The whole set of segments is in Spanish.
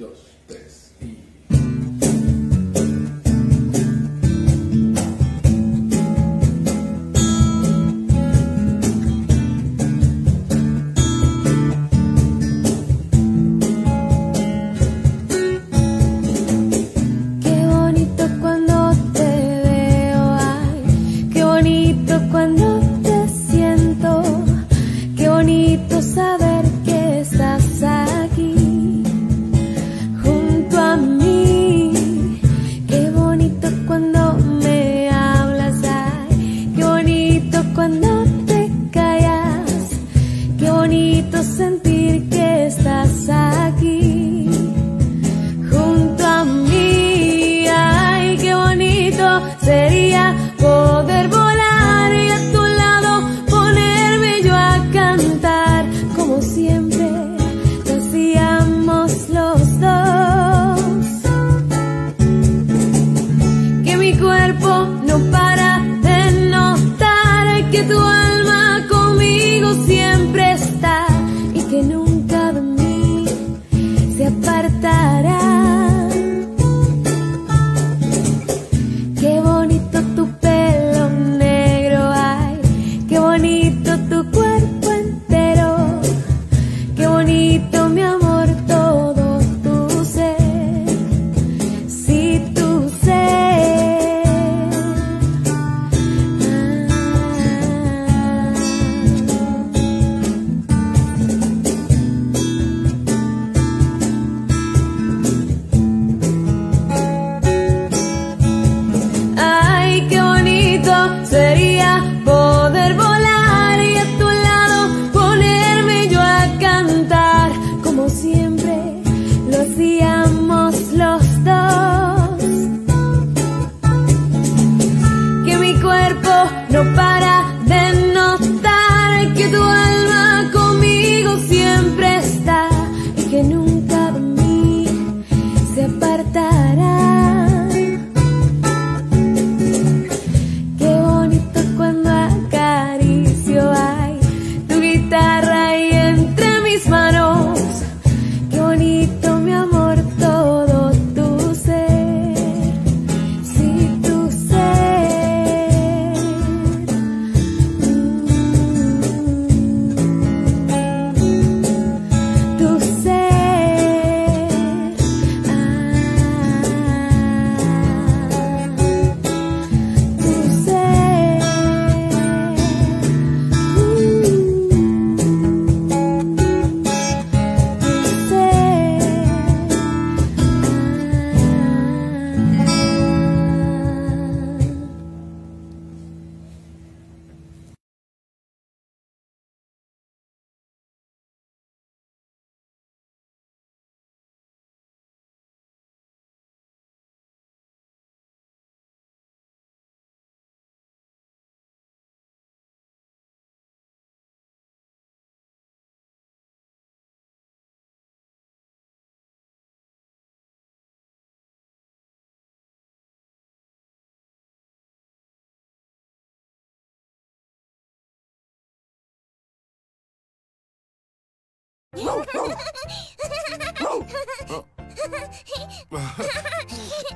dos, tres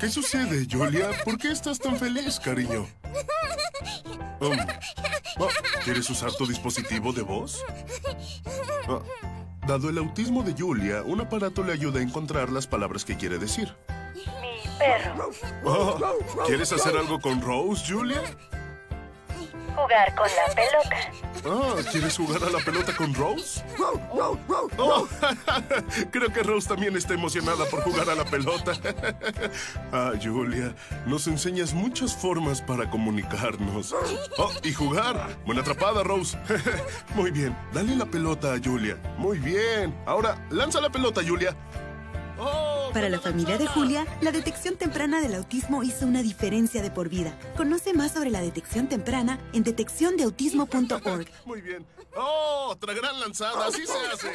¿Qué sucede, Julia? ¿Por qué estás tan feliz, cariño? Um, oh, ¿Quieres usar tu dispositivo de voz? Ah, dado el autismo de Julia, un aparato le ayuda a encontrar las palabras que quiere decir. Mi perro. Oh, ¿Quieres hacer algo con Rose, Julia? Jugar con la pelota. Ah, ¿quieres jugar a la pelota con Rose? Oh, creo que Rose también está emocionada por jugar a la pelota. Ah, Julia, nos enseñas muchas formas para comunicarnos. Oh, y jugar. Buena atrapada, Rose. Muy bien, dale la pelota a Julia. Muy bien. Ahora, lanza la pelota, Julia. Para la familia de Julia, la detección temprana del autismo hizo una diferencia de por vida. Conoce más sobre la detección temprana en detecciondeautismo.org. Muy bien. Oh, otra gran lanzada. Así se hace.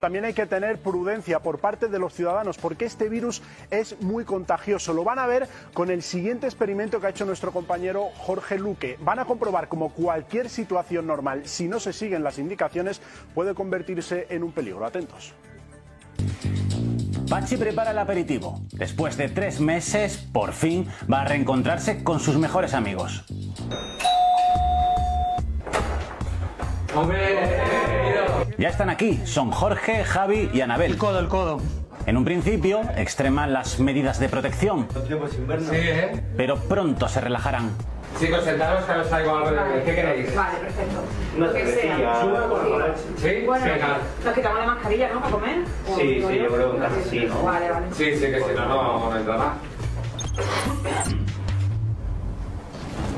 También hay que tener prudencia por parte de los ciudadanos porque este virus es muy contagioso. Lo van a ver con el siguiente experimento que ha hecho nuestro compañero Jorge Luque. Van a comprobar como cualquier situación normal, si no se siguen las indicaciones, puede convertirse en un peligro. Atentos. Pachi prepara el aperitivo. Después de tres meses, por fin va a reencontrarse con sus mejores amigos. Ya están aquí, son Jorge, Javi y Anabel. El codo, el codo. En un principio extreman las medidas de protección, Sí, ¿eh? pero pronto se relajarán. Chicos, sentaros que os traigo algo de... ¿Qué queréis? Vale, perfecto. Una Lo que sea. ¿Sí? Bueno, Venga. nos quitamos la mascarilla, ¿no? Para comer. ¿O Sí, sí, yo creo que en casa sí, ¿no? Vale, vale. Sí, sí, que si no, no, no entra más.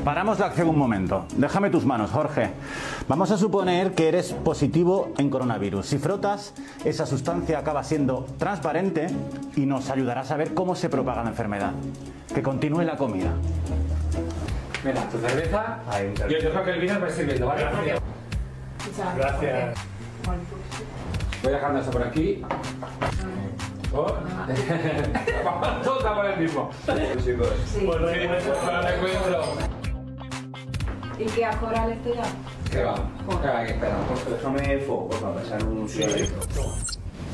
Paramos la acción un momento. Déjame tus manos, Jorge. Vamos a suponer que eres positivo en coronavirus. Si frotas, esa sustancia acaba siendo transparente y nos ayudará a saber cómo se propaga la enfermedad. Que continúe la comida. Mira, tu cerveza. Yo dejo que el vino vais sirviendo, ¿vale? Gracias. Gracias. Voy dejando eso por aquí. Oh. Todo está por el mismo. Chicos. Sí. Pues el encuentro. ¿Y qué asco oral estoy ya? ¿Qué va? Déjame foco para pasar un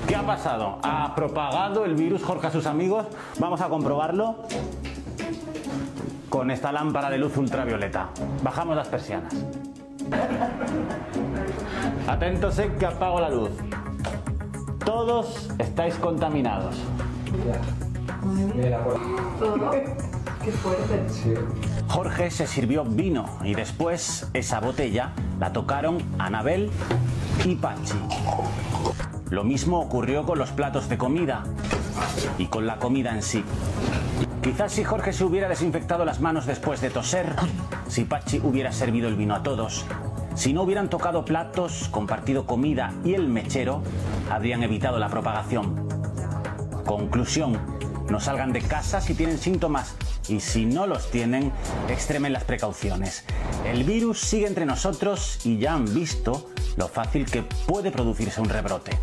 ¿Qué ha pasado? ¿Ha propagado el virus Jorge a sus amigos? Vamos a comprobarlo con esta lámpara de luz ultravioleta. Bajamos las persianas. Atentos, eh, que apago la luz. Todos estáis contaminados. Mira, Todo. Qué fuerte. Sí. Jorge se sirvió vino y después esa botella la tocaron Anabel y Pachi. Lo mismo ocurrió con los platos de comida y con la comida en sí. Quizás si Jorge se hubiera desinfectado las manos después de toser, si Pachi hubiera servido el vino a todos, si no hubieran tocado platos, compartido comida y el mechero, habrían evitado la propagación. Conclusión, no salgan de casa si tienen síntomas y si no los tienen, extremen las precauciones. El virus sigue entre nosotros y ya han visto lo fácil que puede producirse un rebrote.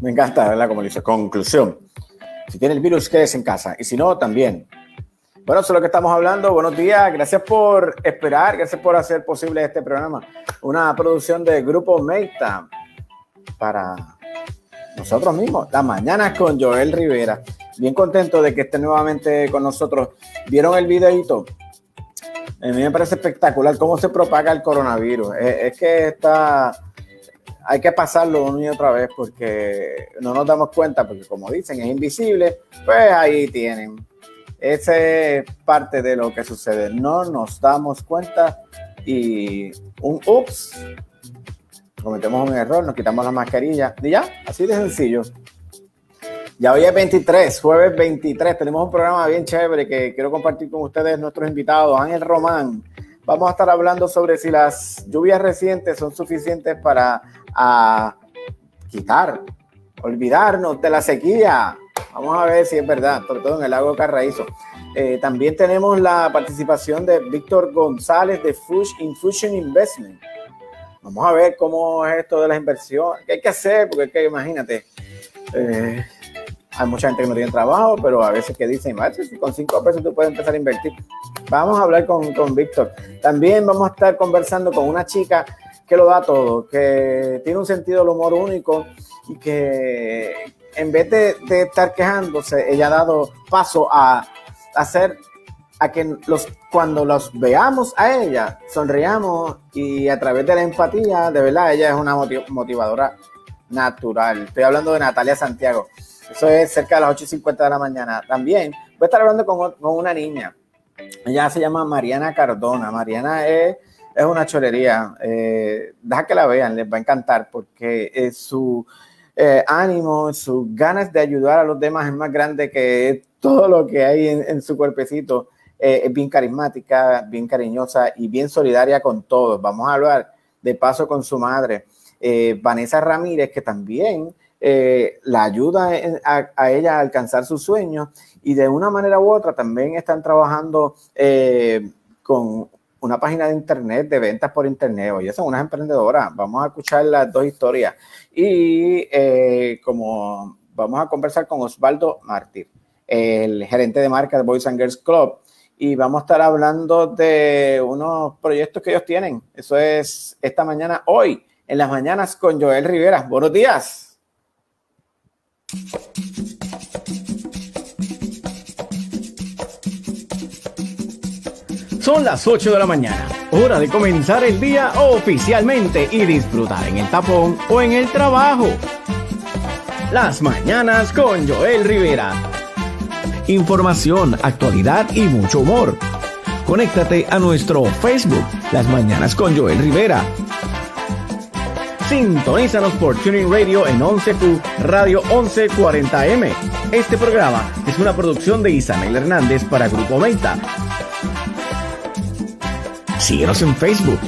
Me encanta, ¿verdad? Como dice, conclusión. Si tiene el virus, quédese en casa. Y si no, también. Bueno, eso es lo que estamos hablando. Buenos días. Gracias por esperar. Gracias por hacer posible este programa. Una producción de Grupo Meita para nosotros mismos. Las mañanas con Joel Rivera. Bien contento de que esté nuevamente con nosotros. ¿Vieron el videito? A mí me parece espectacular cómo se propaga el coronavirus. Es, es que está hay que pasarlo una y otra vez porque no nos damos cuenta, porque como dicen, es invisible, pues ahí tienen. Esa es parte de lo que sucede. No nos damos cuenta y un ups, cometemos un error, nos quitamos la mascarilla y ya, así de sencillo. Ya hoy es 23, jueves 23, tenemos un programa bien chévere que quiero compartir con ustedes, nuestros invitados, Ángel Román. Vamos a estar hablando sobre si las lluvias recientes son suficientes para a quitar, olvidarnos de la sequía. Vamos a ver si es verdad, sobre todo en el lago Carraízo. Eh, también tenemos la participación de Víctor González de Fush Infusion Investment. Vamos a ver cómo es esto de las inversiones, qué hay que hacer, porque es que imagínate, eh, hay mucha gente que no tiene trabajo, pero a veces que dicen, si con cinco pesos tú puedes empezar a invertir. Vamos a hablar con, con Víctor. También vamos a estar conversando con una chica que lo da todo, que tiene un sentido del humor único y que en vez de, de estar quejándose, ella ha dado paso a hacer a que los, cuando los veamos a ella, sonriamos y a través de la empatía, de verdad, ella es una motivadora natural. Estoy hablando de Natalia Santiago. Eso es cerca de las 8.50 de la mañana. También voy a estar hablando con, con una niña. Ella se llama Mariana Cardona. Mariana es es una cholería. Eh, deja que la vean, les va a encantar porque es su eh, ánimo, sus ganas de ayudar a los demás es más grande que todo lo que hay en su cuerpecito. Eh, es bien carismática, bien cariñosa y bien solidaria con todos. Vamos a hablar de paso con su madre, eh, Vanessa Ramírez, que también la ayuda a, ella a alcanzar sus sueños y de una manera u otra también están trabajando con una página de internet, de ventas por internet. Oye, son unas emprendedoras. Vamos a escuchar las dos historias. Y eh, como vamos a conversar con Osvaldo Mártir, el gerente de marca de Boys and Girls Club, y vamos a estar hablando de unos proyectos que ellos tienen. Eso es esta mañana, hoy, en las mañanas con Joel Rivera. Buenos días. Son las 8 de la mañana, hora de comenzar el día oficialmente y disfrutar en el tapón o en el trabajo. Las mañanas con Joel Rivera. Información, actualidad y mucho humor. Conéctate a nuestro Facebook, Las Mañanas con Joel Rivera. Sintonízanos por Tuning Radio en 11Q Radio 1140M. Este programa es una producción de Isabel Hernández para Grupo Meta. Síguenos en Facebook.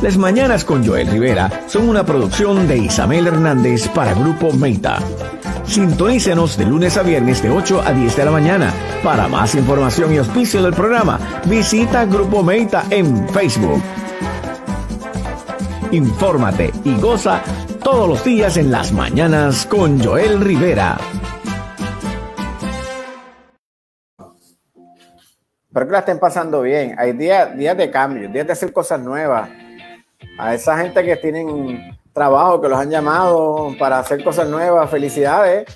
Las Mañanas con Joel Rivera son una producción de Isabel Hernández para Grupo Meta. Sintonícenos de lunes a viernes de 8 a 10 de la mañana. Para más información y auspicio del programa, visita Grupo Meta en Facebook. Infórmate y goza todos los días en las mañanas con Joel Rivera. Espero que la estén pasando bien. Hay días, días de cambio, días de hacer cosas nuevas. A esa gente que tienen trabajo, que los han llamado para hacer cosas nuevas, felicidades.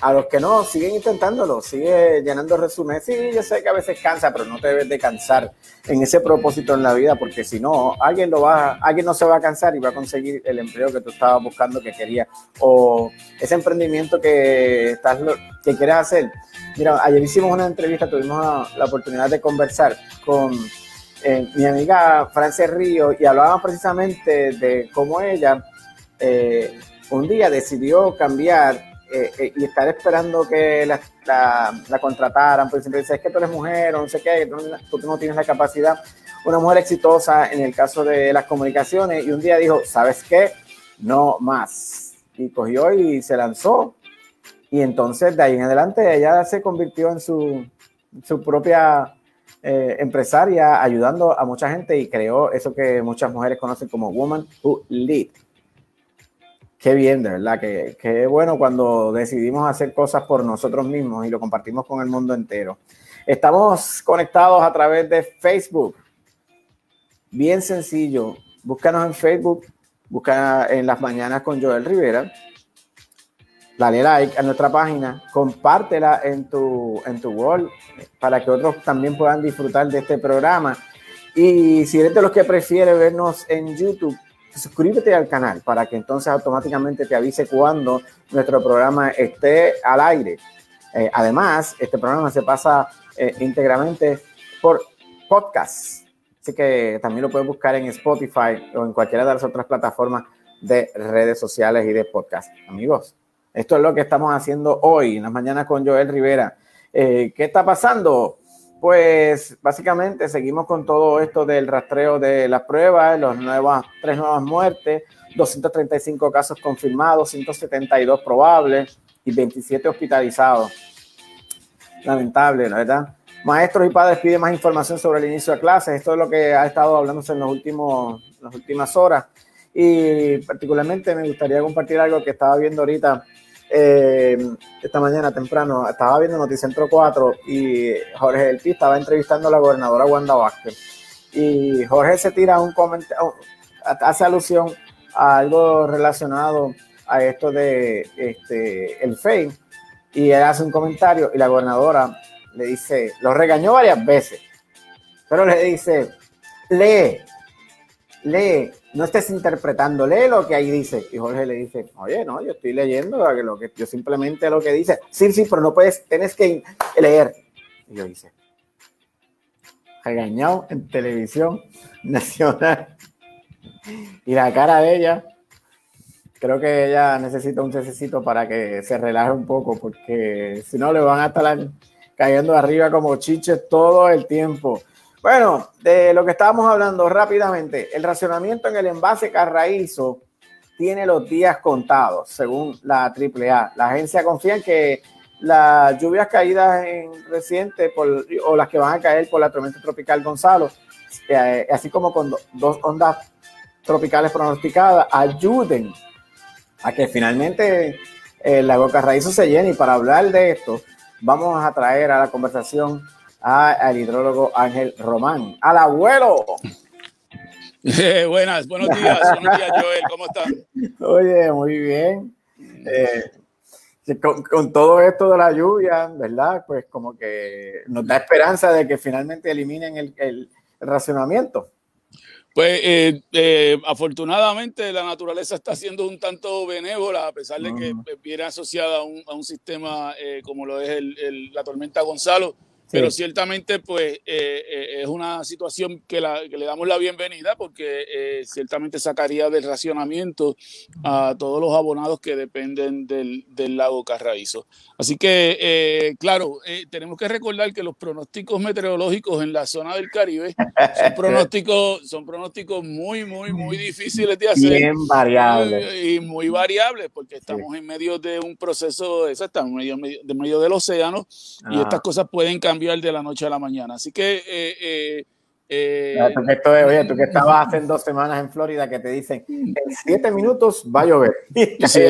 A los que no, siguen intentándolo, sigue llenando resumen. Sí, yo sé que a veces cansa, pero no te debes de cansar en ese propósito en la vida, porque si no, alguien lo va, alguien no se va a cansar y va a conseguir el empleo que tú estabas buscando, que querías, o ese emprendimiento que estás, que quieres hacer. Mira, ayer hicimos una entrevista, tuvimos la oportunidad de conversar con eh, mi amiga Francia Río y hablábamos precisamente de cómo ella eh, un día decidió cambiar eh, y estar esperando que la, la, contrataran, porque siempre dice, es que tú eres mujer o no sé qué, tú, tú no tienes la capacidad. Una mujer exitosa en el caso de las comunicaciones y un día dijo, ¿sabes qué? No más. Y cogió y se lanzó. Y entonces de ahí en adelante ella se convirtió en su, su propia eh, empresaria ayudando a mucha gente y creó eso que muchas mujeres conocen como Woman Who Lead. Qué bien, de verdad, que, qué bueno cuando decidimos hacer cosas por nosotros mismos y lo compartimos con el mundo entero. Estamos conectados a través de Facebook. Bien sencillo. Búscanos en Facebook, busca en las mañanas con Joel Rivera dale like a nuestra página, compártela en tu, en tu wall para que otros también puedan disfrutar de este programa. Y si eres de los que prefiere vernos en YouTube, suscríbete al canal para que entonces automáticamente te avise cuando nuestro programa esté al aire. Eh, además, este programa se pasa eh, íntegramente por podcast. Así que también lo puedes buscar en Spotify o en cualquiera de las otras plataformas de redes sociales y de podcast. Amigos, esto es lo que estamos haciendo hoy, en las mañanas con Joel Rivera. Eh, ¿Qué está pasando? Pues básicamente seguimos con todo esto del rastreo de las pruebas, las nuevas, tres nuevas muertes, 235 casos confirmados, 172 probables y 27 hospitalizados. Lamentable, ¿la verdad? Maestros y padres piden más información sobre el inicio de clases. Esto es lo que ha estado hablándose en los últimos, las últimas horas. Y particularmente me gustaría compartir algo que estaba viendo ahorita eh, esta mañana temprano estaba viendo Noticentro 4 y Jorge El estaba entrevistando a la gobernadora Wanda Vázquez. Y Jorge se tira un comentario, hace alusión a algo relacionado a esto de este, el FEI. Y él hace un comentario y la gobernadora le dice, lo regañó varias veces, pero le dice, lee, lee, no estés interpretando, lee lo que ahí dice. Y Jorge le dice, oye, no, yo estoy leyendo lo que yo simplemente lo que dice. Sí, sí, pero no puedes, tienes que leer. Y yo dice, regañado en televisión nacional. Y la cara de ella, creo que ella necesita un necesito para que se relaje un poco, porque si no le van a estar cayendo arriba como chiches todo el tiempo. Bueno, de lo que estábamos hablando rápidamente, el racionamiento en el envase Carraízo tiene los días contados, según la AAA. La agencia confía en que las lluvias caídas en reciente o las que van a caer por la tormenta tropical Gonzalo, eh, así como con do- dos ondas tropicales pronosticadas, ayuden a que finalmente el lago Carraízo se llene. Y para hablar de esto, vamos a traer a la conversación a- al hidrólogo Ángel Román, al abuelo. Eh, buenas, buenos días, buenos días Joel, ¿cómo estás? Oye, muy bien. Eh, sí, con, con todo esto de la lluvia, ¿verdad? Pues como que nos da esperanza de que finalmente eliminen el, el- racionamiento. Pues eh, eh, afortunadamente la naturaleza está siendo un tanto benévola, a pesar de que eh, viene asociada a un, a un sistema eh, como lo es el- el- la tormenta Gonzalo, pero ciertamente pues eh, eh, es una situación que, la- que le damos la bienvenida porque eh, ciertamente sacaría del racionamiento a todos los abonados que dependen del, del lago Carraízo. Así que, eh, claro, eh, tenemos que recordar que los pronósticos meteorológicos en la zona del Caribe son pronósticos, son pronósticos muy, muy, muy difíciles de hacer. Bien variables. Y, y muy variables, porque estamos en medio de un proceso, exacto, en medio, medio- de medio del océano, y Ah. estas cosas pueden cambiar de la noche a la mañana. Así que eh, eh, eh, Ya, tú que oye, tú que estabas hace dos semanas en Florida que te dicen en siete minutos va a llover. Sí,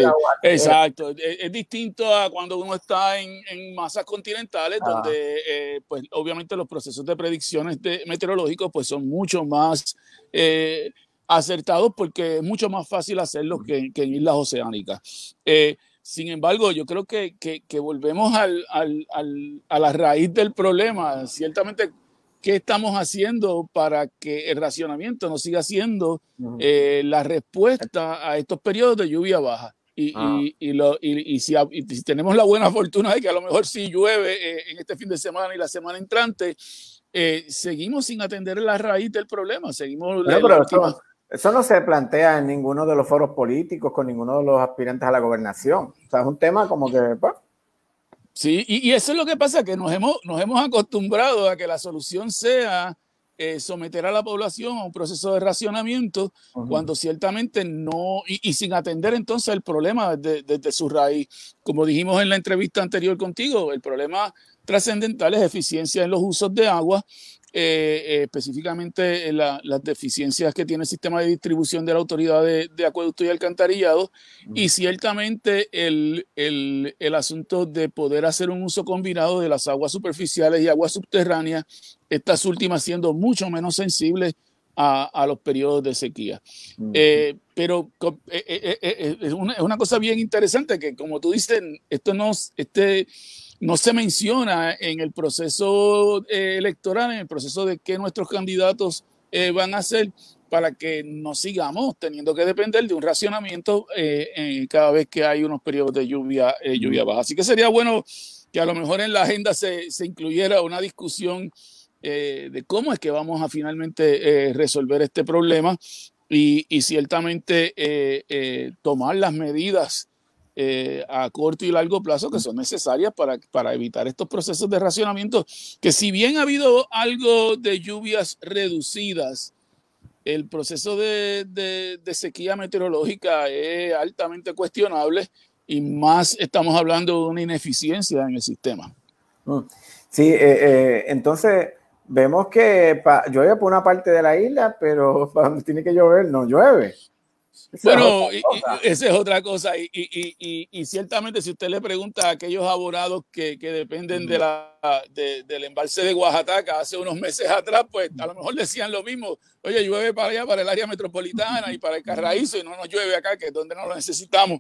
exacto. Es, es distinto a cuando uno está en, en masas continentales, Ah. donde eh, pues obviamente los procesos de predicciones de, meteorológicos pues son mucho más eh, acertados porque es mucho más fácil hacerlo que, que en islas oceánicas. Sin embargo, yo creo que, que- que volvemos al- al- al- a la raíz del problema. Ciertamente, ¿qué estamos haciendo para que el racionamiento no siga siendo eh, la respuesta a estos periodos de lluvia baja? Y, Ah. y- y lo- y- y si, y si tenemos la buena fortuna de que a lo mejor sí llueve eh, en este fin de semana y la semana entrante, eh, seguimos sin atender la raíz del problema. Seguimos la- la pero última- eso, no se plantea en ninguno de los foros políticos con ninguno de los aspirantes a la gobernación. O sea, es un tema como que, pues, Sí, y, y eso es lo que pasa, que nos hemos, nos hemos acostumbrado a que la solución sea eh, someter a la población a un proceso de racionamiento, cuando ciertamente no, y, y sin atender entonces el problema desde, desde su raíz. Como dijimos en la entrevista anterior contigo, el problema trascendental es eficiencia en los usos de agua, eh, eh, específicamente en la- las deficiencias que tiene el sistema de distribución de la Autoridad de, de Acueducto y Alcantarillado, y ciertamente el, el- el asunto de poder hacer un uso combinado de las aguas superficiales y aguas subterráneas, estas últimas siendo mucho menos sensibles a, a los periodos de sequía. Eh, pero eh, eh, eh, eh, es, una, es una cosa bien interesante que, como tú dices, esto no, este, no se menciona en el proceso eh, electoral, en el proceso de qué nuestros candidatos eh, van a hacer para que no sigamos teniendo que depender de un racionamiento eh, cada vez que hay unos periodos de lluvia, lluvia baja. Así que sería bueno que a lo mejor en la agenda se, se incluyera una discusión de cómo es que vamos a finalmente resolver este problema y, y ciertamente tomar las medidas eh, a corto y largo plazo que son necesarias para, para evitar estos procesos de racionamiento, que si bien ha habido algo de lluvias reducidas, el proceso de, de- sequía meteorológica es altamente cuestionable y más estamos hablando de una ineficiencia en el sistema. mm. sí, eh, eh, entonces vemos que llueve por una parte de la isla, pero donde tiene que llover, no llueve. Bueno, esa es otra cosa. Y, y- y- y- y ciertamente, si usted le pregunta a aquellos abonados que, que dependen de la, de- del embalse de Oaxaca hace unos meses atrás, pues a lo mejor decían lo mismo. Oye, llueve para allá, para el área metropolitana y para el Carraízo, y no nos llueve acá, que es donde no lo necesitamos.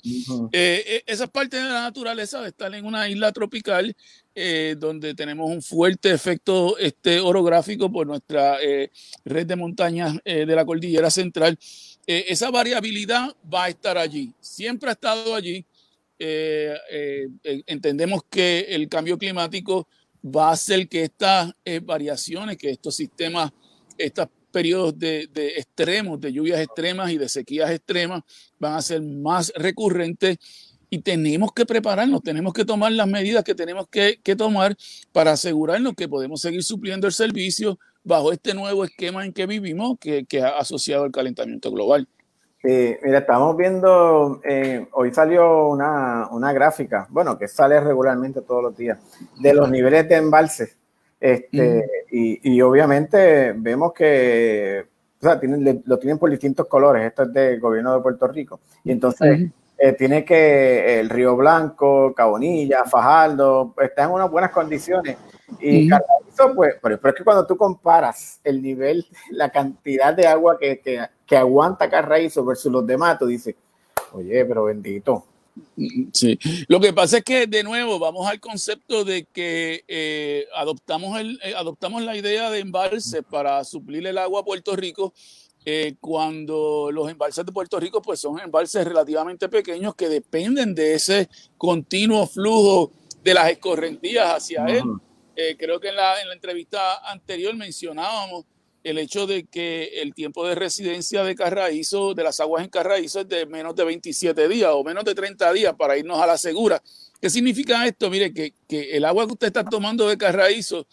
Eh, eh, esa es parte de la naturaleza de estar en una isla tropical eh, donde tenemos un fuerte efecto este, orográfico por nuestra eh, red de montañas de la cordillera central. Eh, esa variabilidad va a estar allí, siempre ha estado allí. Eh, eh, entendemos que el cambio climático va a hacer que estas variaciones, que estos sistemas, estos periodos de, de extremos, de lluvias extremas y de sequías extremas, van a ser más recurrentes y tenemos que prepararnos, tenemos que tomar las medidas que tenemos que, que tomar para asegurarnos que podemos seguir supliendo el servicio bajo este nuevo esquema en que vivimos, que, que ha asociado al calentamiento global. Sí, mira, estamos viendo, eh, hoy salió una, una, gráfica, bueno, que sale regularmente todos los días, de los niveles de embalse. Este, y, y, obviamente vemos que o sea, tienen, lo tienen por distintos colores. Esto es del gobierno de Puerto Rico. Y entonces eh, tiene que el Río Blanco, Cabonilla, Fajardo, están en unas buenas condiciones. Y Carraízo, pues, pero, es que cuando tú comparas el nivel, la cantidad de agua que, que, que aguanta Carraízo versus los demás, tú dices, oye, pero bendito. Sí, lo que pasa es que de nuevo vamos al concepto de que eh, adoptamos, el, eh, adoptamos la idea de embalse para suplir el agua a Puerto Rico eh, cuando los embalses de Puerto Rico pues son embalses relativamente pequeños que dependen de ese continuo flujo de las escorrentías hacia él. Creo que en la, en la entrevista anterior mencionábamos el hecho de que el tiempo de residencia de Carraízo, de las aguas en Carraízo, es de menos de 27 días o menos de 30 días para irnos a la segura. ¿Qué significa esto? Mire, que, que el agua que usted está tomando de Carraízo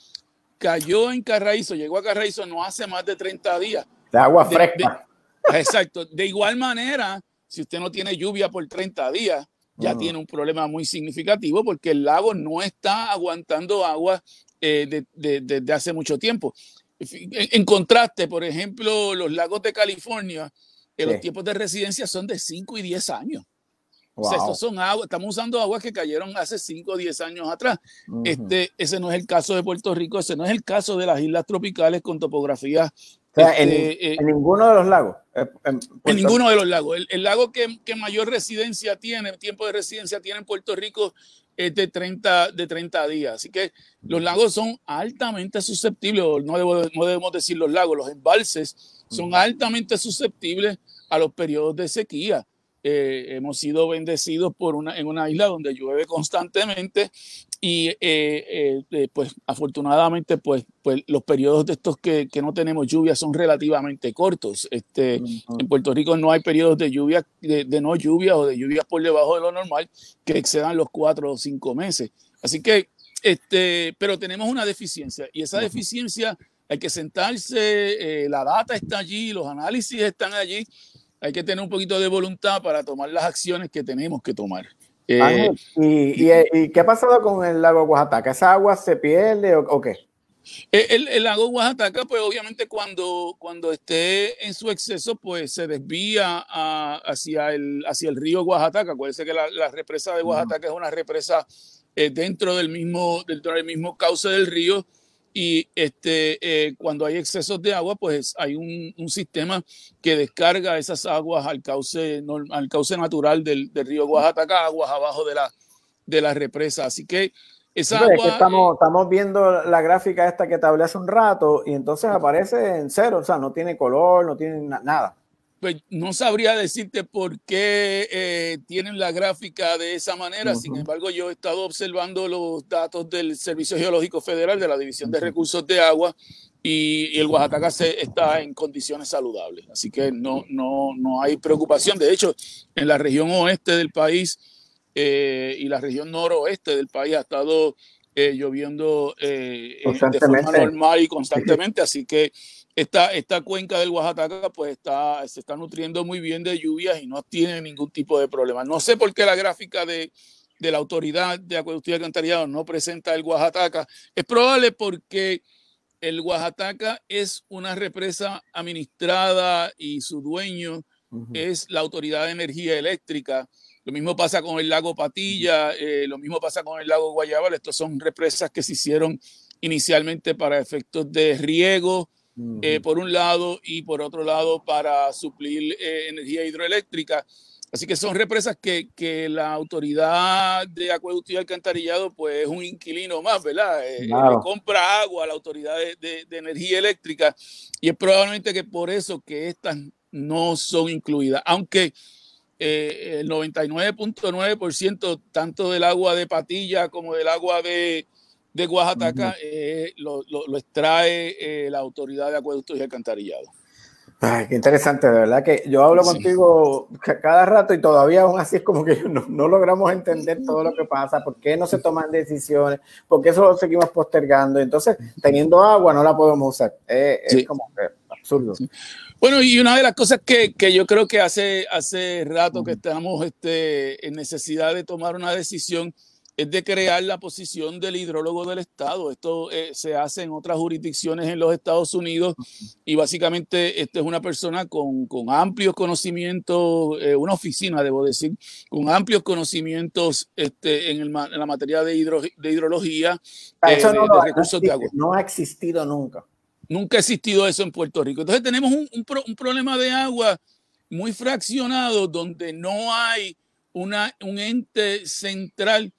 cayó en Carraízo, llegó a Carraízo no hace más de 30 días. De agua fresca. exacto. De igual manera, si usted no tiene lluvia por 30 días, ya tiene un problema muy significativo porque el lago no está aguantando agua desde eh, de, de, hace mucho tiempo. En contraste, por ejemplo, los lagos de California, que los tiempos de residencia son de 5 y 10 años. O sea, estos son agua, estamos usando aguas que cayeron hace 5 o 10 años atrás. este, ese no es el caso de Puerto Rico, ese no es el caso de las islas tropicales con este, eh, en, ninguno de los lagos. Eh, en, ninguno de los lagos. El, lago que, que, mayor residencia tiene, tiempo de residencia tiene en Puerto Rico es de 30, de 30 días. Así que los lagos son altamente susceptibles, no, no debemos decir los lagos, los embalses son altamente susceptibles a los periodos de sequía. Eh, hemos sido bendecidos por una, en una isla donde llueve constantemente y eh, eh, pues afortunadamente pues, pues los periodos de estos que, que, no tenemos lluvia son relativamente cortos. Este, En Puerto Rico no hay periodos de lluvia, de, de, no lluvia o de lluvias por debajo de lo normal que excedan los cuatro o cinco meses. Así que, este, pero tenemos una deficiencia y esa deficiencia hay que sentarse, la data está allí, los análisis están allí hay que tener un poquito de voluntad para tomar las acciones que tenemos que tomar. Eh, ¿y, qué ha pasado con el lago Oaxaca? ¿Esa agua se pierde o, qué? Eh, el, lago Oaxaca, pues obviamente cuando, cuando esté en su exceso, pues se desvía hacia, el, hacia el río Oaxaca. Acuérdense que la, represa de Oaxaca es una represa eh, dentro, del mismo, dentro del mismo cauce del río y este, eh, cuando hay excesos de agua, pues hay un, un, sistema que descarga esas aguas al cauce, al cauce natural del, del río Oaxaca, aguas abajo de la, de la represa. Así que esa agua... estamos, estamos viendo la gráfica esta que te hablé hace un rato y entonces aparece en cero, o sea, no tiene color, no tiene nada pues no sabría decirte por qué eh, tienen la gráfica de esa manera. Sin embargo, yo he estado observando los datos del Servicio Geológico Federal de la División de Recursos de Agua y, el Oaxaca se, está en condiciones saludables. Así que no, no, no hay preocupación. De hecho, en la región oeste del país eh, y la región noroeste del país ha estado eh, lloviendo de forma normal y constantemente. Así que esta, esta cuenca del Oaxaca pues está, se está nutriendo muy bien de lluvias y no tiene ningún tipo de problema. No sé por qué la gráfica de, de la autoridad de acueducto y alcantarillado no presenta el Oaxaca. Es probable porque el Oaxaca es una represa administrada y su dueño es la Autoridad de Energía Eléctrica. Lo mismo pasa con el lago Patilla, eh, lo mismo pasa con el lago Guayabal. Estos son represas que se hicieron inicialmente para efectos de riego, eh, por un lado, y por otro lado para suplir eh, energía hidroeléctrica. Así que son represas que, que, la autoridad de acueducto y alcantarillado, pues es un inquilino más, ¿verdad? Eh, compra agua a la autoridad de, de, energía eléctrica y es probablemente que por eso que estas no son incluidas, aunque el 99.9% tanto del agua de patilla como del agua de, de Oaxaca eh, lo, lo, extrae eh, la autoridad de acueductos y alcantarillado. Ay, qué interesante, de verdad que yo hablo contigo cada rato y todavía aún así es como que no, no, logramos entender todo lo que pasa, por qué no se toman decisiones, por qué solo seguimos postergando. Entonces, teniendo agua no la podemos usar. Eh, es como que absurdo. Bueno, y una de las cosas que, que yo creo que hace, hace rato que estamos este, en necesidad de tomar una decisión es de crear la posición del hidrólogo del Estado. Esto eh, se hace en otras jurisdicciones en los Estados Unidos y básicamente esta es una persona con, con amplios conocimientos, eh, una oficina, debo decir, con amplios conocimientos este, en, el en la materia de, hidro- de hidrología, eh, Eso no, de recursos de agua. no ha existido nunca. Nunca ha existido eso en Puerto Rico. Entonces tenemos un, un pro- un problema de agua muy fraccionado donde no hay una, un ente central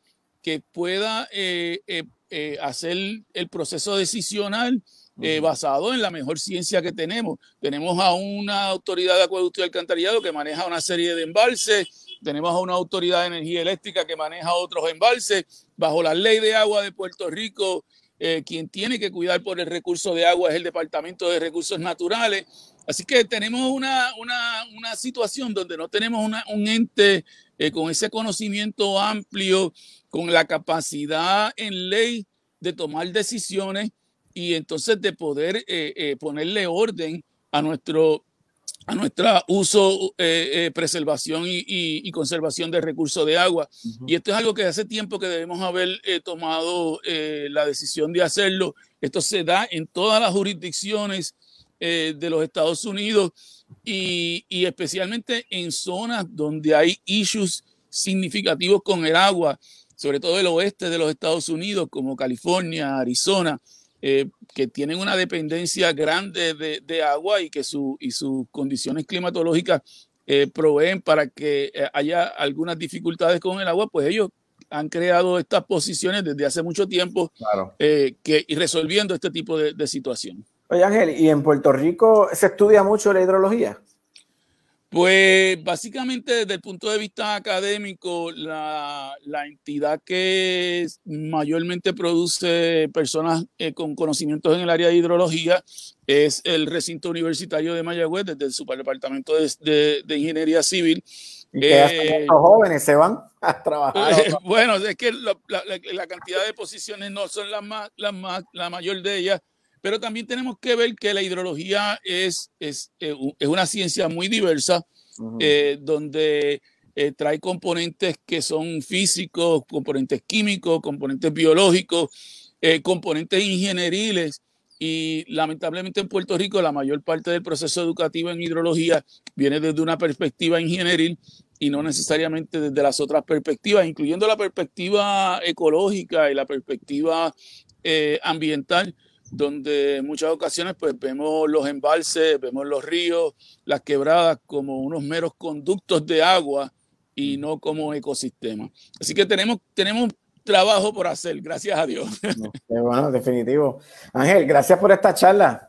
que pueda eh, eh, eh, hacer el proceso decisional eh, basado en la mejor ciencia que tenemos. Tenemos a una autoridad de acueducto y alcantarillado que maneja una serie de embalses, tenemos a una autoridad de energía eléctrica que maneja otros embalses. Bajo la ley de agua de Puerto Rico, eh, quien tiene que cuidar por el recurso de agua es el Departamento de Recursos Naturales. Así que tenemos una, una, una situación donde no tenemos una- un ente eh, con ese conocimiento amplio, con la capacidad en ley de tomar decisiones y entonces de poder eh, eh, ponerle orden a nuestro a nuestra uso, preservación y, y- y conservación de recursos de agua. Y esto es algo que hace tiempo que debemos haber tomado la decisión de hacerlo. Esto se da en todas las jurisdicciones de los Estados Unidos y, y especialmente en zonas donde hay issues significativos con el agua, sobre todo el oeste de los Estados Unidos, como California, Arizona, eh, que tienen una dependencia grande de, de agua y que su, y sus condiciones climatológicas eh, proveen para que eh, haya algunas dificultades con el agua, pues ellos han creado estas posiciones desde hace mucho tiempo Claro. eh, que, y resolviendo este tipo de, de situación. Oye, Ángel, ¿y en Puerto Rico se estudia mucho la hidrología? Pues básicamente desde el punto de vista académico, la, la entidad que mayormente produce personas eh, con conocimientos en el área de hidrología es el recinto universitario de Mayagüez, desde su departamento de, de- de ingeniería civil. ¿Y qué hacen Eh, estos jóvenes? ¿Se van a trabajar? eh, bueno, es que la- la cantidad de posiciones no son las más, las más, la mayor de ellas, pero también tenemos que ver que la hidrología es, es, eh, es una ciencia muy diversa, eh, donde eh, trae componentes que son físicos, componentes químicos, componentes biológicos, componentes ingenieriles. Y lamentablemente en Puerto Rico la mayor parte del proceso educativo en hidrología viene desde una perspectiva ingenieril y no necesariamente desde las otras perspectivas, incluyendo la perspectiva ecológica y la perspectiva eh, ambiental, donde en muchas ocasiones pues vemos los embalses, vemos los ríos, las quebradas como unos meros conductos de agua y no como ecosistema. Así que tenemos, tenemos trabajo por hacer, gracias a Dios. Bueno, definitivo. Ángel, gracias por esta charla.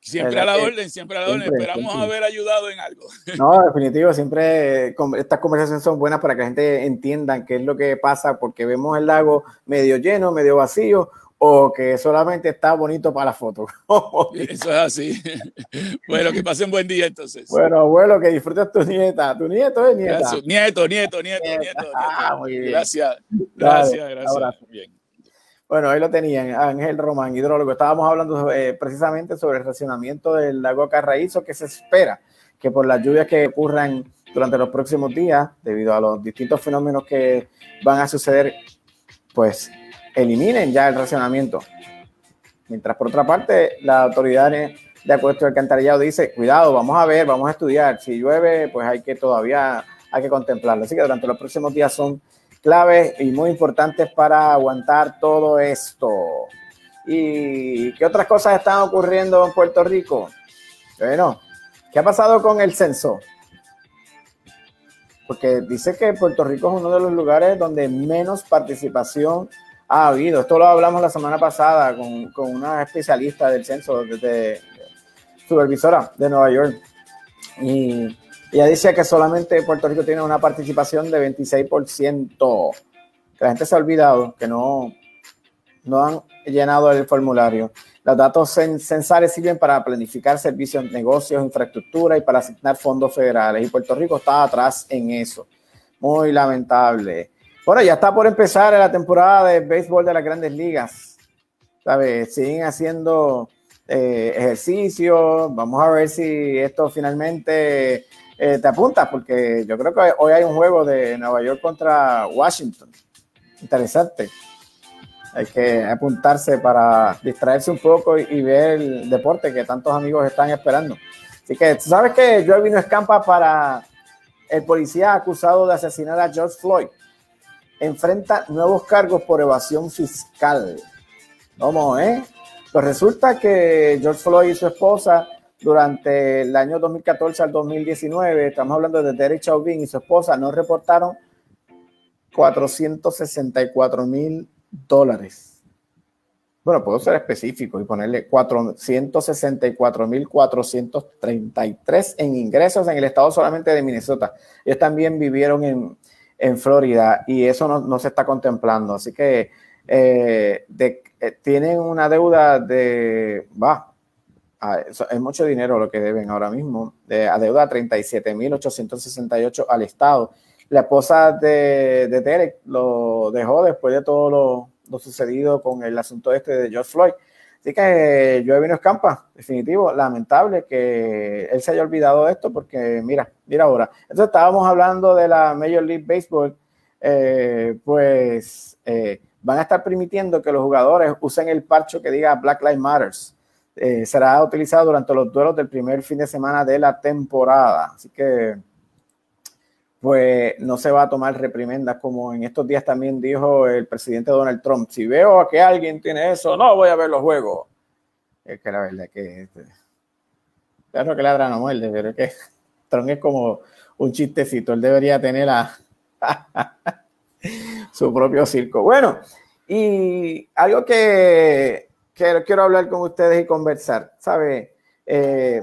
Siempre ¿Verdad a la orden, siempre a la orden. siempre, Esperamos siempre. haber ayudado en algo. No, definitivo, siempre estas conversaciones son buenas para que la gente entienda qué es lo que pasa, porque vemos el lago medio lleno, medio vacío, o que solamente está bonito para la foto. Eso es así. Bueno, que pasen buen día entonces. bueno, abuelo, que disfrutes tu nieta. Tu nieto es nieta. Gracias. Nieto, nieto, nieto, nieto. Ah, muy bien. Gracias, Dale, gracias, un gracias. Bien. Bueno, ahí lo tenían, Ángel Román, hidrólogo. Estábamos hablando eh, precisamente sobre el racionamiento del lago Carraízo, que se espera que por las lluvias que ocurran durante los próximos días, debido a los distintos fenómenos que van a suceder, pues eliminen ya el racionamiento. Mientras por otra parte, las autoridades de acuesto de alcantarillado dice, cuidado, vamos a ver, vamos a estudiar. Si llueve, pues hay que todavía, hay que contemplarlo. Así que durante los próximos días son claves y muy importantes para aguantar todo esto. ¿Y qué otras cosas están ocurriendo en Puerto Rico? Bueno, ¿qué ha pasado con el censo? Porque dice que Puerto Rico es uno de los lugares donde menos participación ha habido. Esto lo hablamos la semana pasada con, con una especialista del censo, desde supervisora de Nueva York. Y ella dice que solamente Puerto Rico tiene una participación de 26%. Que la gente se ha olvidado que no, no han llenado el formulario. Los datos cen- censales sirven para planificar servicios, negocios, infraestructura y para asignar fondos federales. Y Puerto Rico está atrás en eso. Muy lamentable. Bueno, ya está por empezar la temporada de béisbol de las grandes ligas. ¿Sabes? Siguen haciendo eh. Vamos a ver si esto finalmente eh, te apuntas, porque yo creo que hoy hay un juego de Nueva York contra Washington. Interesante. Hay que apuntarse para distraerse un poco y, ver el deporte que tantos amigos están esperando. Así que, ¿tú sabes que yo vino escampa para el policía acusado de asesinar a George Floyd? Enfrenta nuevos cargos por evasión fiscal. Vamos, ¿eh? Pues resulta que George Floyd y su esposa durante el año 2014 al 2019, estamos hablando de Derek Chauvin y su esposa, no reportaron 464 mil dólares. Bueno, puedo ser específico y ponerle 464.433 en ingresos en el estado solamente de Minnesota. Ellos también vivieron en, en Florida y eso no, no, se está contemplando. Así que eh, de, eh, tienen una deuda de, va, es mucho dinero lo que deben ahora mismo, de, a deuda 37.868 al estado. La esposa de, de Derek lo dejó después de todo lo lo sucedido con el asunto este de George Floyd. Así que yo he vino escampa, definitivo, lamentable que él se haya olvidado de esto porque mira, mira ahora. Entonces estábamos hablando de la Major League Baseball, eh, pues eh, van a estar permitiendo que los jugadores usen el parcho que diga Black Lives Matter. Eh, será utilizado durante los duelos del primer fin de semana de la temporada. Así que pues no se va a tomar reprimendas como en estos días también dijo el presidente Donald Trump. Si veo que alguien tiene eso, no voy a ver los juegos. Es que la verdad es que este, claro que ladra no muerde, pero es que Trump es como un chistecito. Él debería tener a, su propio circo. Bueno, y algo que, que, quiero hablar con ustedes y conversar, ¿sabe? Eh,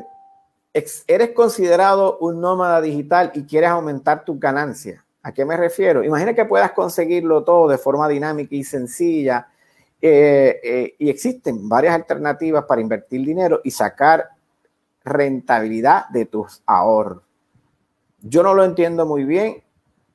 eres considerado un nómada digital y quieres aumentar tus ganancias. ¿A qué me refiero? Imagina que puedas conseguirlo todo de forma dinámica y sencilla. Eh, eh, y existen varias alternativas para invertir dinero y sacar rentabilidad de tus ahorros. Yo no lo entiendo muy bien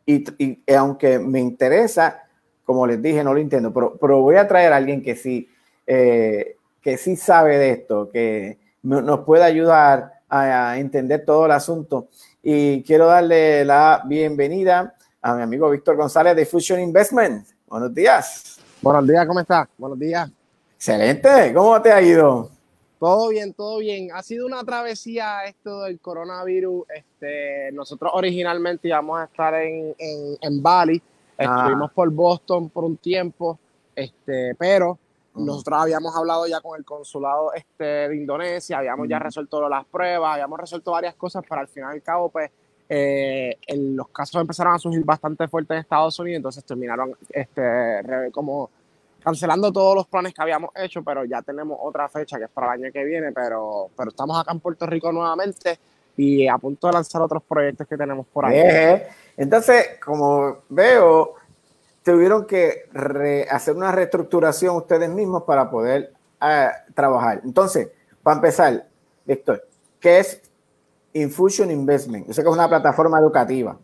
y, y aunque me interesa, como les dije, no lo entiendo, pero, pero voy a traer a alguien que sí, eh, que sí sabe de esto, que nos pueda ayudar a entender todo el asunto. Y quiero darle la bienvenida a mi amigo Víctor González de Fusion Investment. Buenos días. Buenos días, ¿cómo estás? Buenos días. Excelente, ¿cómo te ha ido? Todo bien, todo bien. Ha sido una travesía esto del coronavirus. Este, nosotros originalmente íbamos a estar en, en, en Bali, ah. estuvimos por Boston por un tiempo, este, pero nosotros habíamos hablado ya con el consulado este, de Indonesia, habíamos ya resuelto las pruebas, habíamos resuelto varias cosas, pero al final y al cabo, pues, eh, los casos empezaron a surgir bastante fuertes en Estados Unidos, entonces terminaron este, como cancelando todos los planes que habíamos hecho, pero ya tenemos otra fecha que es para el año que viene, pero, pero estamos acá en Puerto Rico nuevamente y a punto de lanzar otros proyectos que tenemos por ahí. Entonces, como veo, tuvieron que hacer una reestructuración ustedes mismos para poder uh, trabajar. Entonces, para empezar, Víctor, ¿qué es Infusion Investment? Yo sé que es una plataforma educativa.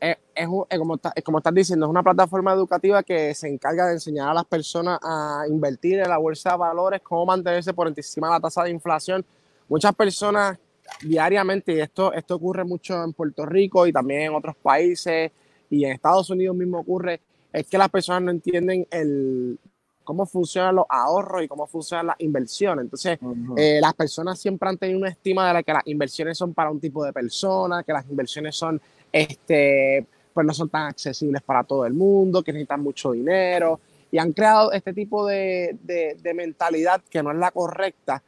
Es, es, es, como, es, como, estás diciendo, es una plataforma educativa que se encarga de enseñar a las personas a invertir en la bolsa de valores, cómo mantenerse por encima de la tasa de inflación. Muchas personas diariamente, y esto, esto ocurre mucho en Puerto Rico y también en otros países, y en Estados Unidos mismo ocurre, es que las personas no entienden el, cómo funcionan los ahorros y cómo funcionan las inversiones. Entonces, eh, las personas siempre han tenido una estima de la que las inversiones son para un tipo de persona, que las inversiones son, este, pues no son tan accesibles para todo el mundo, que necesitan mucho dinero, y han creado este tipo de, de, mentalidad que no es la correcta.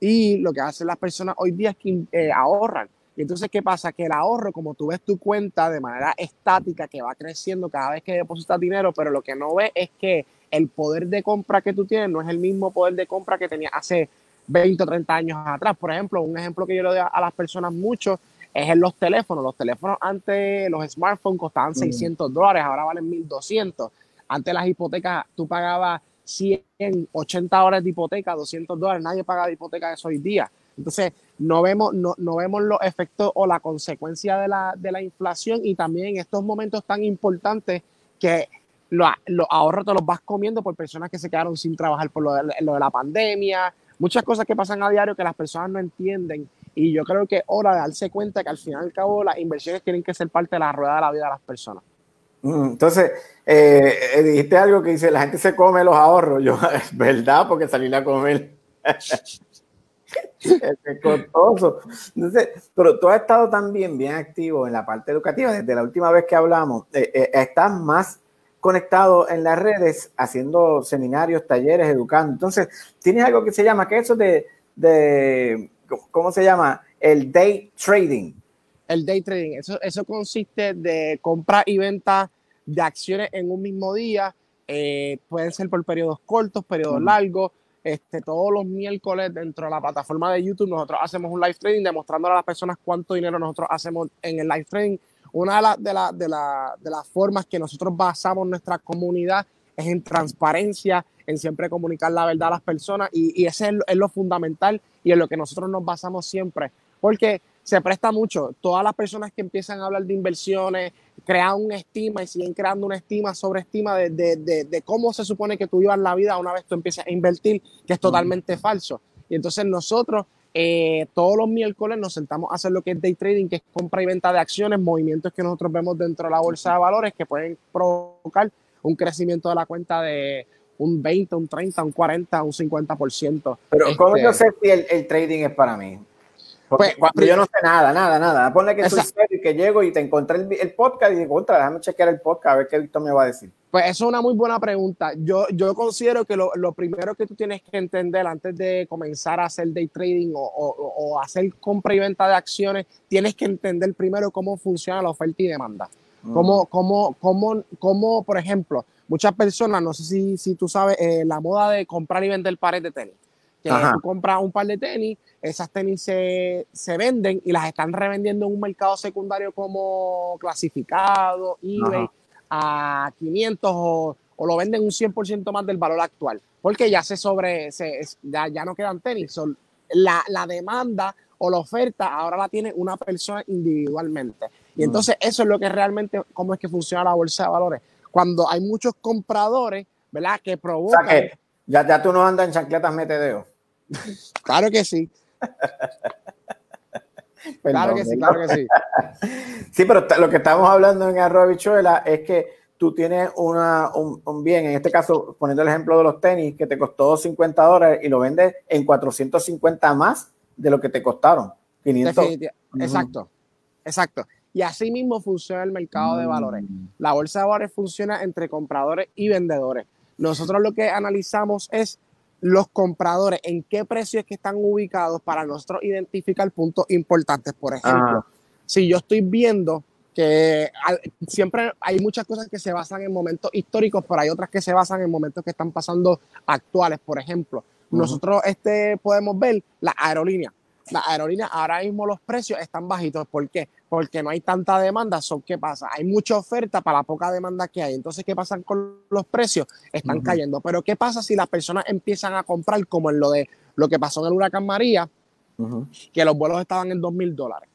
Y lo que hacen las personas hoy día es que eh, ahorran. Y entonces, ¿qué pasa? Que el ahorro, como tú ves tu cuenta de manera estática, que va creciendo cada vez que depositas dinero, pero lo que no ves es que el poder de compra que tú tienes no es el mismo poder de compra que tenías hace 20 o 30 años atrás. Por ejemplo, un ejemplo que yo le doy a las personas mucho es en los teléfonos. Los teléfonos antes, los smartphones costaban 600 dólares, ahora valen 1200. Antes las hipotecas, tú pagabas 100, 80 horas de hipoteca, 200 dólares. Nadie paga de hipoteca eso hoy día. Entonces, no vemos, no, no vemos los efectos o la consecuencia de la, de la inflación y también en estos momentos tan importantes que los ahorros te los vas comiendo por personas que se quedaron sin trabajar por lo de, lo la pandemia muchas cosas que pasan a diario que las personas no entienden y yo creo que es hora de darse cuenta que al final y al cabo las inversiones tienen que ser parte de la rueda de la vida de las personas. Mm, Entonces, eh, eh, dijiste algo que dice, la gente se come los ahorros. Yo, es verdad, porque salir a comer es costoso. Entonces, pero tú has estado también bien activo en la parte educativa. Desde la última vez que hablamos, eh, eh, estás más conectado en las redes, haciendo seminarios, talleres, educando. Entonces, tienes algo que se llama, que eso de, de ¿cómo se llama? El day trading. El day trading, eso, eso consiste de compra y venta de acciones en un mismo día. eh, pueden ser por periodos cortos, periodos largos. Este, todos los miércoles dentro de la plataforma de YouTube nosotros hacemos un live trading demostrándole a las personas cuánto dinero nosotros hacemos en el live trading. Una de, de, la- de, la- de las formas que nosotros basamos nuestra comunidad es en transparencia, en siempre comunicar la verdad a las personas y, y es lo, es lo fundamental y en lo que nosotros nos basamos siempre. Porque se presta mucho. Todas las personas que empiezan a hablar de inversiones crean una estima y siguen creando una estima sobre estima de, de, de, de cómo se supone que tú vivas la vida una vez tú empiezas a invertir, que es totalmente falso. Y entonces nosotros eh, todos los miércoles nos sentamos a hacer lo que es day trading, que es compra y venta de acciones, movimientos que nosotros vemos dentro de la bolsa de valores que pueden provocar un crecimiento de la cuenta de un 20, un 30, un 40, un 50%. Pero, ¿cómo Este, yo sé si el, el trading es para mí? Pues, cuando yo no sé nada, nada, nada. Ponle que soy serio y que llego y te encontré el, el podcast y digo, contra, déjame chequear el podcast a ver qué Víctor me va a decir. Pues eso es una muy buena pregunta. Yo, yo considero que lo, lo primero que tú tienes que entender antes de comenzar a hacer day trading o, o- o hacer compra y venta de acciones, tienes que entender primero cómo funciona la oferta y demanda. Cómo, cómo, cómo, cómo, por ejemplo, muchas personas, no sé si, si tú sabes, eh, la moda de comprar y vender pares de tenis. Que Ajá. tú compras un par de tenis, esas tenis se, se venden y las están revendiendo en un mercado secundario como clasificado, eBay, Ajá. a 500 o, o lo venden un 100% más del valor actual, porque ya se sobre, se, ya, ya no quedan tenis. Son- la, la demanda o la oferta ahora la tiene una persona individualmente. Y Mm. entonces eso es lo que realmente, cómo es que funciona la bolsa de valores. Cuando hay muchos compradores, ¿verdad? Que O sea provocan... que ya, ya tú no andas en chancletas metedeo. Claro que sí. Claro que sí, claro que sí. Sí, pero lo que estamos hablando en Arroba Bichuela es que tú tienes una, un, un bien, en este caso, poniendo el ejemplo de los tenis, que te costó 50 dólares y lo vendes en 450 más de lo que te costaron. 500. Definitiva- Ujú. Exacto, exacto. Y así mismo funciona el mercado de valores. La bolsa de valores funciona entre compradores y vendedores. Nosotros lo que analizamos es los compradores, en qué precio es que están ubicados para nosotros identificar puntos importantes. Por ejemplo, si yo estoy viendo que siempre hay muchas cosas que se basan en momentos históricos, pero hay otras que se basan en momentos que están pasando actuales. Por ejemplo, nosotros este, podemos ver las aerolíneas. Las aerolíneas ahora mismo los precios están bajitos. ¿Por qué? Porque no hay tanta demanda. So, ¿Qué pasa? Hay mucha oferta para la poca demanda que hay. Entonces, ¿qué pasa con los precios? Están cayendo. Pero ¿qué pasa si las personas empiezan a comprar como en lo de lo que pasó en el huracán María, que los vuelos estaban en dos mil dólares?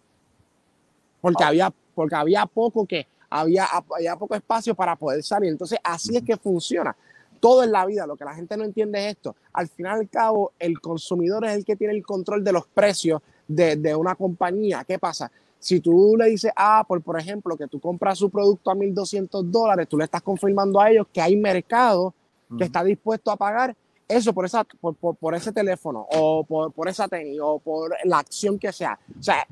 Porque, había, porque había poco que había, había poco espacio para poder salir. Entonces, así es que funciona. Todo en la vida, lo que la gente no entiende es esto. Al final y al cabo, el consumidor es el que tiene el control de los precios de, de una compañía. ¿Qué pasa? Si tú le dices a Apple, por ejemplo, que tú compras su producto a 1.200 dólares, tú le estás confirmando a ellos que hay mercado que está dispuesto a pagar eso por, esa, por, por- por ese teléfono o por, por esa tenis o por la acción que sea. O sea,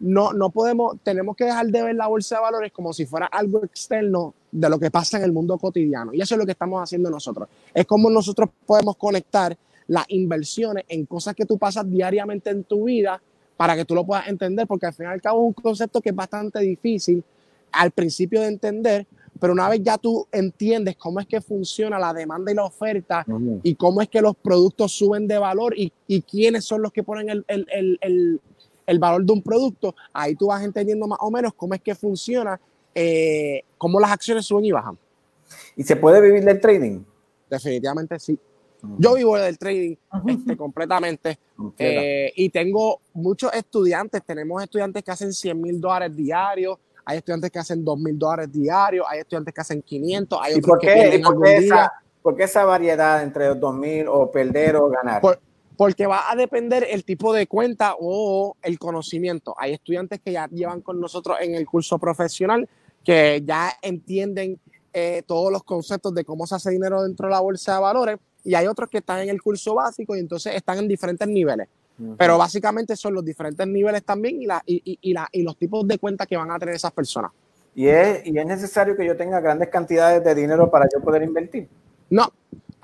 no, no podemos, tenemos que dejar de ver la bolsa de valores como si fuera algo externo de lo que pasa en el mundo cotidiano. Y eso es lo que estamos haciendo nosotros. Es como nosotros podemos conectar las inversiones en cosas que tú pasas diariamente en tu vida para que tú lo puedas entender, porque al final y al cabo es un concepto que es bastante difícil al principio de entender, pero una vez ya tú entiendes cómo es que funciona la demanda y la oferta y cómo es que los productos suben de valor y, y quiénes son los que ponen el, el- el- el- valor de un producto, ahí tú vas entendiendo más o menos cómo es que funciona, eh, cómo las acciones suben y bajan. ¿Y se puede vivir del trading? Definitivamente sí. Yo vivo del trading este, completamente eh, y tengo muchos estudiantes. Tenemos estudiantes que hacen 100 mil dólares diarios, hay estudiantes que hacen 2 mil dólares diarios, hay estudiantes que hacen 500, hay ¿Y otros por que qué, y pierden por qué esa, por qué esa variedad entre los 2000 o perder o ganar? Por- porque va a depender el tipo de cuenta o el conocimiento. Hay estudiantes que ya llevan con nosotros en el curso profesional que ya entienden eh, todos los conceptos de cómo se hace dinero dentro de la bolsa de valores y hay otros que están en el curso básico y entonces están en diferentes niveles. Pero básicamente son los diferentes niveles también y, la, y, y, y, la, y los tipos de cuentas que van a tener esas personas. ¿Y es, ¿Y es necesario que yo tenga grandes cantidades de dinero para yo poder invertir? No,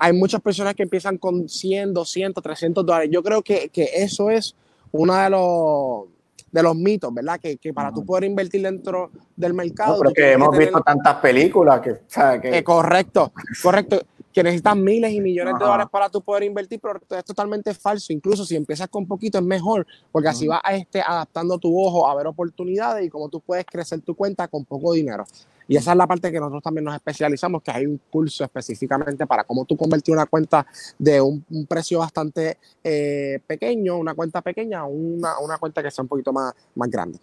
hay muchas personas que empiezan con 100, 200, 300 dólares. Yo creo que, que eso es uno de los, de los mitos, ¿verdad? Que, que para tú poder invertir dentro del mercado. No, pero que hemos visto tantas películas que. O sea, que... Eh, correcto, correcto. Que necesitas miles y millones de dólares para tú poder invertir, pero es totalmente falso. Incluso si empiezas con poquito es mejor, porque así vas a este, adaptando tu ojo a ver oportunidades y cómo tú puedes crecer tu cuenta con poco dinero. Y esa es la parte que nosotros también nos especializamos, que hay un curso específicamente para cómo tú convertir una cuenta de un, un precio bastante eh, pequeño, una cuenta pequeña, a una, una cuenta que sea un poquito más, más grande.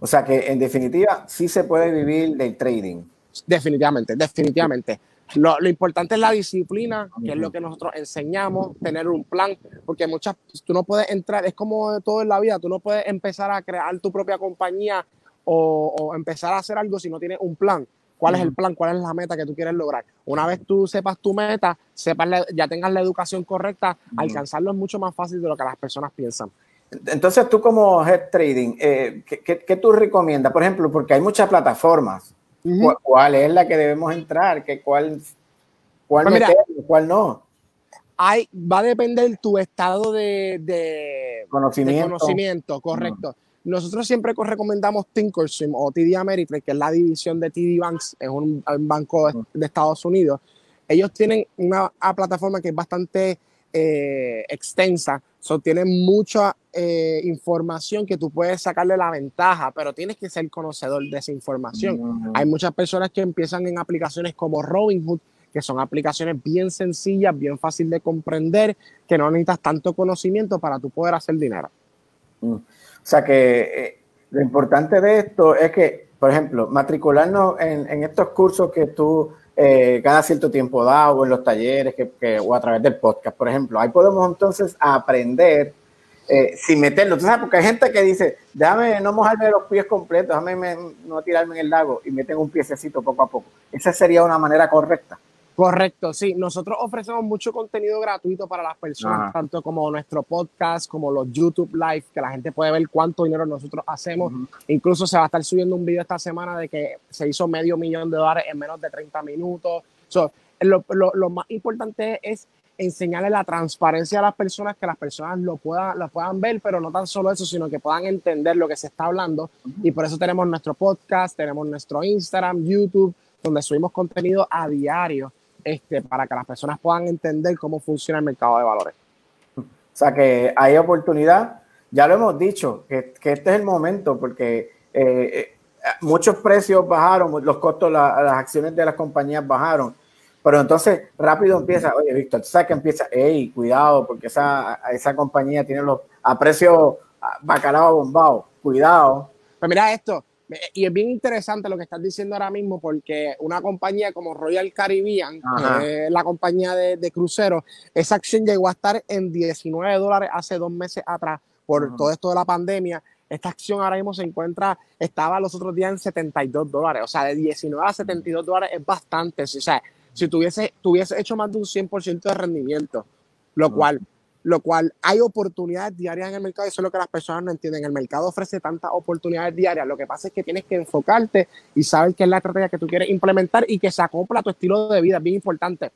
O sea que en definitiva sí se puede vivir del trading. Definitivamente, definitivamente. Lo, lo, importante es la disciplina, que es lo que nosotros enseñamos, tener un plan, porque muchas, tú no puedes entrar, es como todo en la vida, tú no puedes empezar a crear tu propia compañía o, o empezar a hacer algo si no tienes un plan. ¿Cuál es el plan? ¿Cuál es la meta que tú quieres lograr? Una vez tú sepas tu meta, sepas la, ya tengas la educación correcta, alcanzarlo es mucho más fácil de lo que las personas piensan. Entonces, tú como head trading, eh, ¿qué, qué, qué, tú recomiendas? Por ejemplo, porque hay muchas plataformas. Uh -huh. ¿Cuál es la que debemos entrar? ¿Qué, ¿Cuál, cuál pues mira, cuál no? Hay, va a depender tu estado de, de conocimiento. De conocimiento correcto. Uh -huh. Nosotros siempre recomendamos Thinkorswim o TD Ameritrade, que es la división de TD Banks, es un, un banco de, de, Estados Unidos. Ellos tienen una, una plataforma que es bastante eh, extensa, so, tienen mucha eh, información que tú puedes sacarle la ventaja, pero tienes que ser conocedor de esa información. Mm. Hay muchas personas que empiezan en aplicaciones como Robinhood, que son aplicaciones bien sencillas, bien fácil de comprender, que no necesitas tanto conocimiento para tú poder hacer dinero. Mm. O sea que eh, lo importante de esto es que, por ejemplo, matricularnos en, en estos cursos que tú eh, cada cierto tiempo da o en los talleres que, o a través del podcast, por ejemplo. Ahí podemos entonces aprender eh, sin meterlo. ¿Tú sabes? Porque hay gente que dice, déjame no mojarme los pies completos, déjame me, no tirarme en el lago y meten un piececito poco a poco. Esa sería una manera correcta. Correcto, sí. Nosotros ofrecemos mucho contenido gratuito para las personas, Ajá. tanto como nuestro podcast, como los YouTube Live, que la gente puede ver cuánto dinero nosotros hacemos. Uh -huh. Incluso se va a estar subiendo un video esta semana de que se hizo medio millón de dólares en menos de 30 minutos. So, lo, lo, lo más importante es enseñarle la transparencia a las personas, que las personas lo puedan, lo puedan ver, pero no tan solo eso, sino que puedan entender lo que se está hablando. Uh -huh. Y por eso tenemos nuestro podcast, tenemos nuestro Instagram, YouTube, donde subimos contenido a diario este, para que las personas puedan entender cómo funciona el mercado de valores. O sea que hay oportunidad, ya lo hemos dicho, que, que este es el momento porque eh, muchos precios bajaron, los costos, la, las acciones de las compañías bajaron, pero entonces rápido empieza, oye Víctor, tú sabes que empieza, hey, cuidado, porque esa, esa compañía tiene los a precio bacalao bombado, cuidado. Pues mira esto, y es bien interesante lo que estás diciendo ahora mismo, porque una compañía como Royal Caribbean, eh, la compañía de, de cruceros, esa acción llegó a estar en 19 dólares hace dos meses atrás por Ajá. todo esto de la pandemia. Esta acción ahora mismo se encuentra, estaba los otros días en 72 dólares, o sea, de 19 a 72 dólares es bastante. O sea, si tuviese, tuviese hecho más de un 100% de rendimiento, lo Ajá. cual lo cual hay oportunidades diarias en el mercado y eso es lo que las personas no entienden. El mercado ofrece tantas oportunidades diarias, lo que pasa es que tienes que enfocarte y saber qué es la estrategia que tú quieres implementar y que se acopla a tu estilo de vida, es bien importante.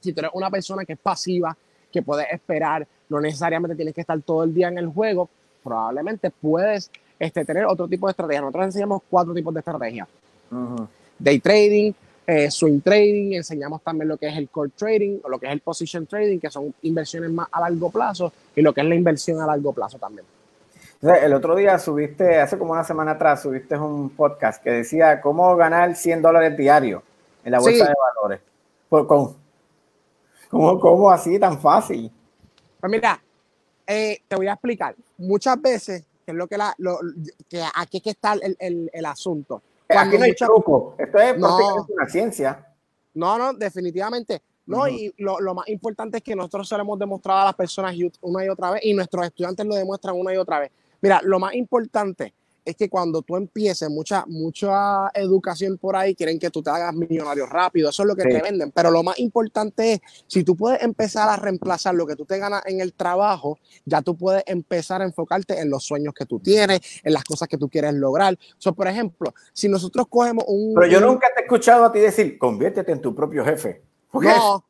Si tú eres una persona que es pasiva, que puedes esperar, no necesariamente tienes que estar todo el día en el juego, probablemente puedes este, tener otro tipo de estrategia. Nosotros enseñamos cuatro tipos de estrategias. Uh -huh. Day trading, eh, swing trading, enseñamos también lo que es el core trading o lo que es el position trading, que son inversiones más a largo plazo, y lo que es la inversión a largo plazo también. El otro día subiste, hace como una semana atrás, subiste un podcast que decía cómo ganar 100 dólares diarios en la bolsa sí. de valores. Por, con, ¿cómo, ¿Cómo así tan fácil? Pues mira, eh, te voy a explicar. Muchas veces, que es lo que, la, lo, que aquí es que está el, el, el asunto Cuando Aquí no hay mucha... truco. Esto es no, una ciencia. No, no, definitivamente. ¿no? Y lo, lo más importante es que nosotros se lo hemos demostrado a las personas una y otra vez y nuestros estudiantes lo demuestran una y otra vez. Mira, lo más importante es que cuando tú empieces mucha, mucha educación por ahí, quieren que tú te hagas millonario rápido, eso es lo que Sí. te venden, pero lo más importante es, si tú puedes empezar a reemplazar lo que tú te ganas en el trabajo, ya tú puedes empezar a enfocarte en los sueños que tú tienes, en las cosas que tú quieres lograr. So, por ejemplo, si nosotros cogemos un... Pero yo un- nunca te he escuchado a ti decir, conviértete en tu propio jefe. No,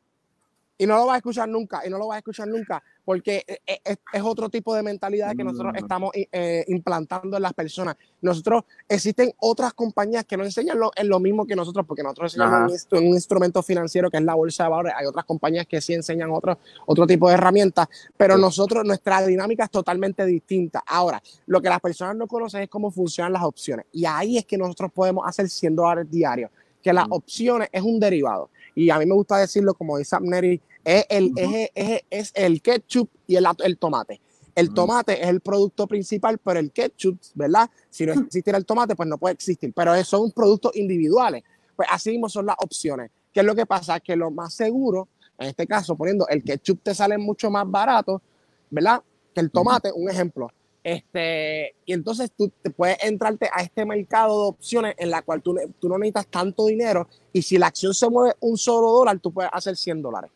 y no lo vas a escuchar nunca, y no lo vas a escuchar nunca, porque e- e- es, es otro tipo de mentalidad que nosotros Mm. estamos eh, implantando en las personas. Nosotros, existen otras compañías que no enseñan lo, en lo mismo que nosotros, porque nosotros enseñamos un, instru- un instrumento financiero que es la bolsa de valores. Hay otras compañías que sí enseñan otro, otro tipo de herramientas, pero nosotros, nuestra dinámica es totalmente distinta. Ahora, lo que las personas no conocen es cómo funcionan las opciones, y ahí es que nosotros podemos hacer 100 dólares diarios, que las opciones es un derivado. Y a mí me gusta decirlo como dice Abneri, es el, es, es- es el ketchup y el, el tomate. El tomate es el producto principal, pero el ketchup, ¿verdad? Si no existiera el tomate, pues no puede existir. Pero son productos individuales. Pues así mismo son las opciones. ¿Qué es lo que pasa? Que lo más seguro, en este caso, poniendo el ketchup te sale mucho más barato, ¿verdad? Que el tomate, un ejemplo. Este, y entonces tú te puedes entrarte a este mercado de opciones en la cual tú, tú no necesitas tanto dinero y si la acción se mueve un solo dólar, tú puedes hacer 100 dólares.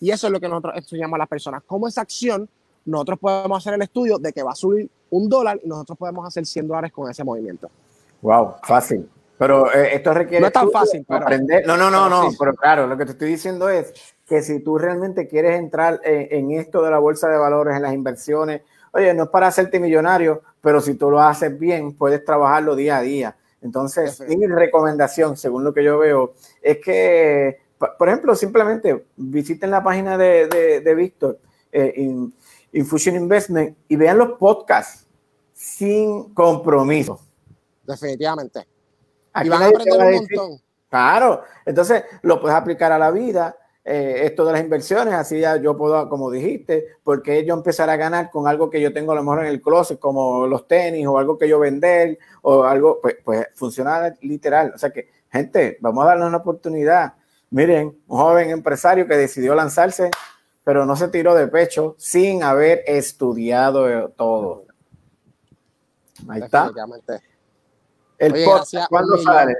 Y eso es lo que nosotros enseñamos a las personas. Como esa acción, nosotros podemos hacer el estudio de que va a subir un dólar y nosotros podemos hacer 100 dólares con ese movimiento. Wow, fácil. Pero eh, esto requiere. No es tan fácil, pero- aprender. No, no, no, pero no. sí. Pero claro, lo que te estoy diciendo es que si tú realmente quieres entrar en, en esto de la bolsa de valores, en las inversiones, oye, no es para hacerte millonario, pero si tú lo haces bien, puedes trabajarlo día a día. Entonces, mi recomendación, según lo que yo veo, es que, por ejemplo, simplemente visiten la página de, de, de Víctor, eh, in- Infusion Investment, y vean los podcasts sin compromiso. Definitivamente. Aquí y van a aprender va un decir- montón. Claro, entonces lo puedes aplicar a la vida, eh, esto de las inversiones, así ya yo puedo, como dijiste, porque yo empezar a ganar con algo que yo tengo a lo mejor en el closet, como los tenis o algo que yo vender o algo, pues, pues funciona literal. O sea que, gente, vamos a darle una oportunidad. Miren, un joven empresario que decidió lanzarse, pero no se tiró de pecho sin haber estudiado todo. Ahí está. El Oye, podcast, ¿cuándo sale?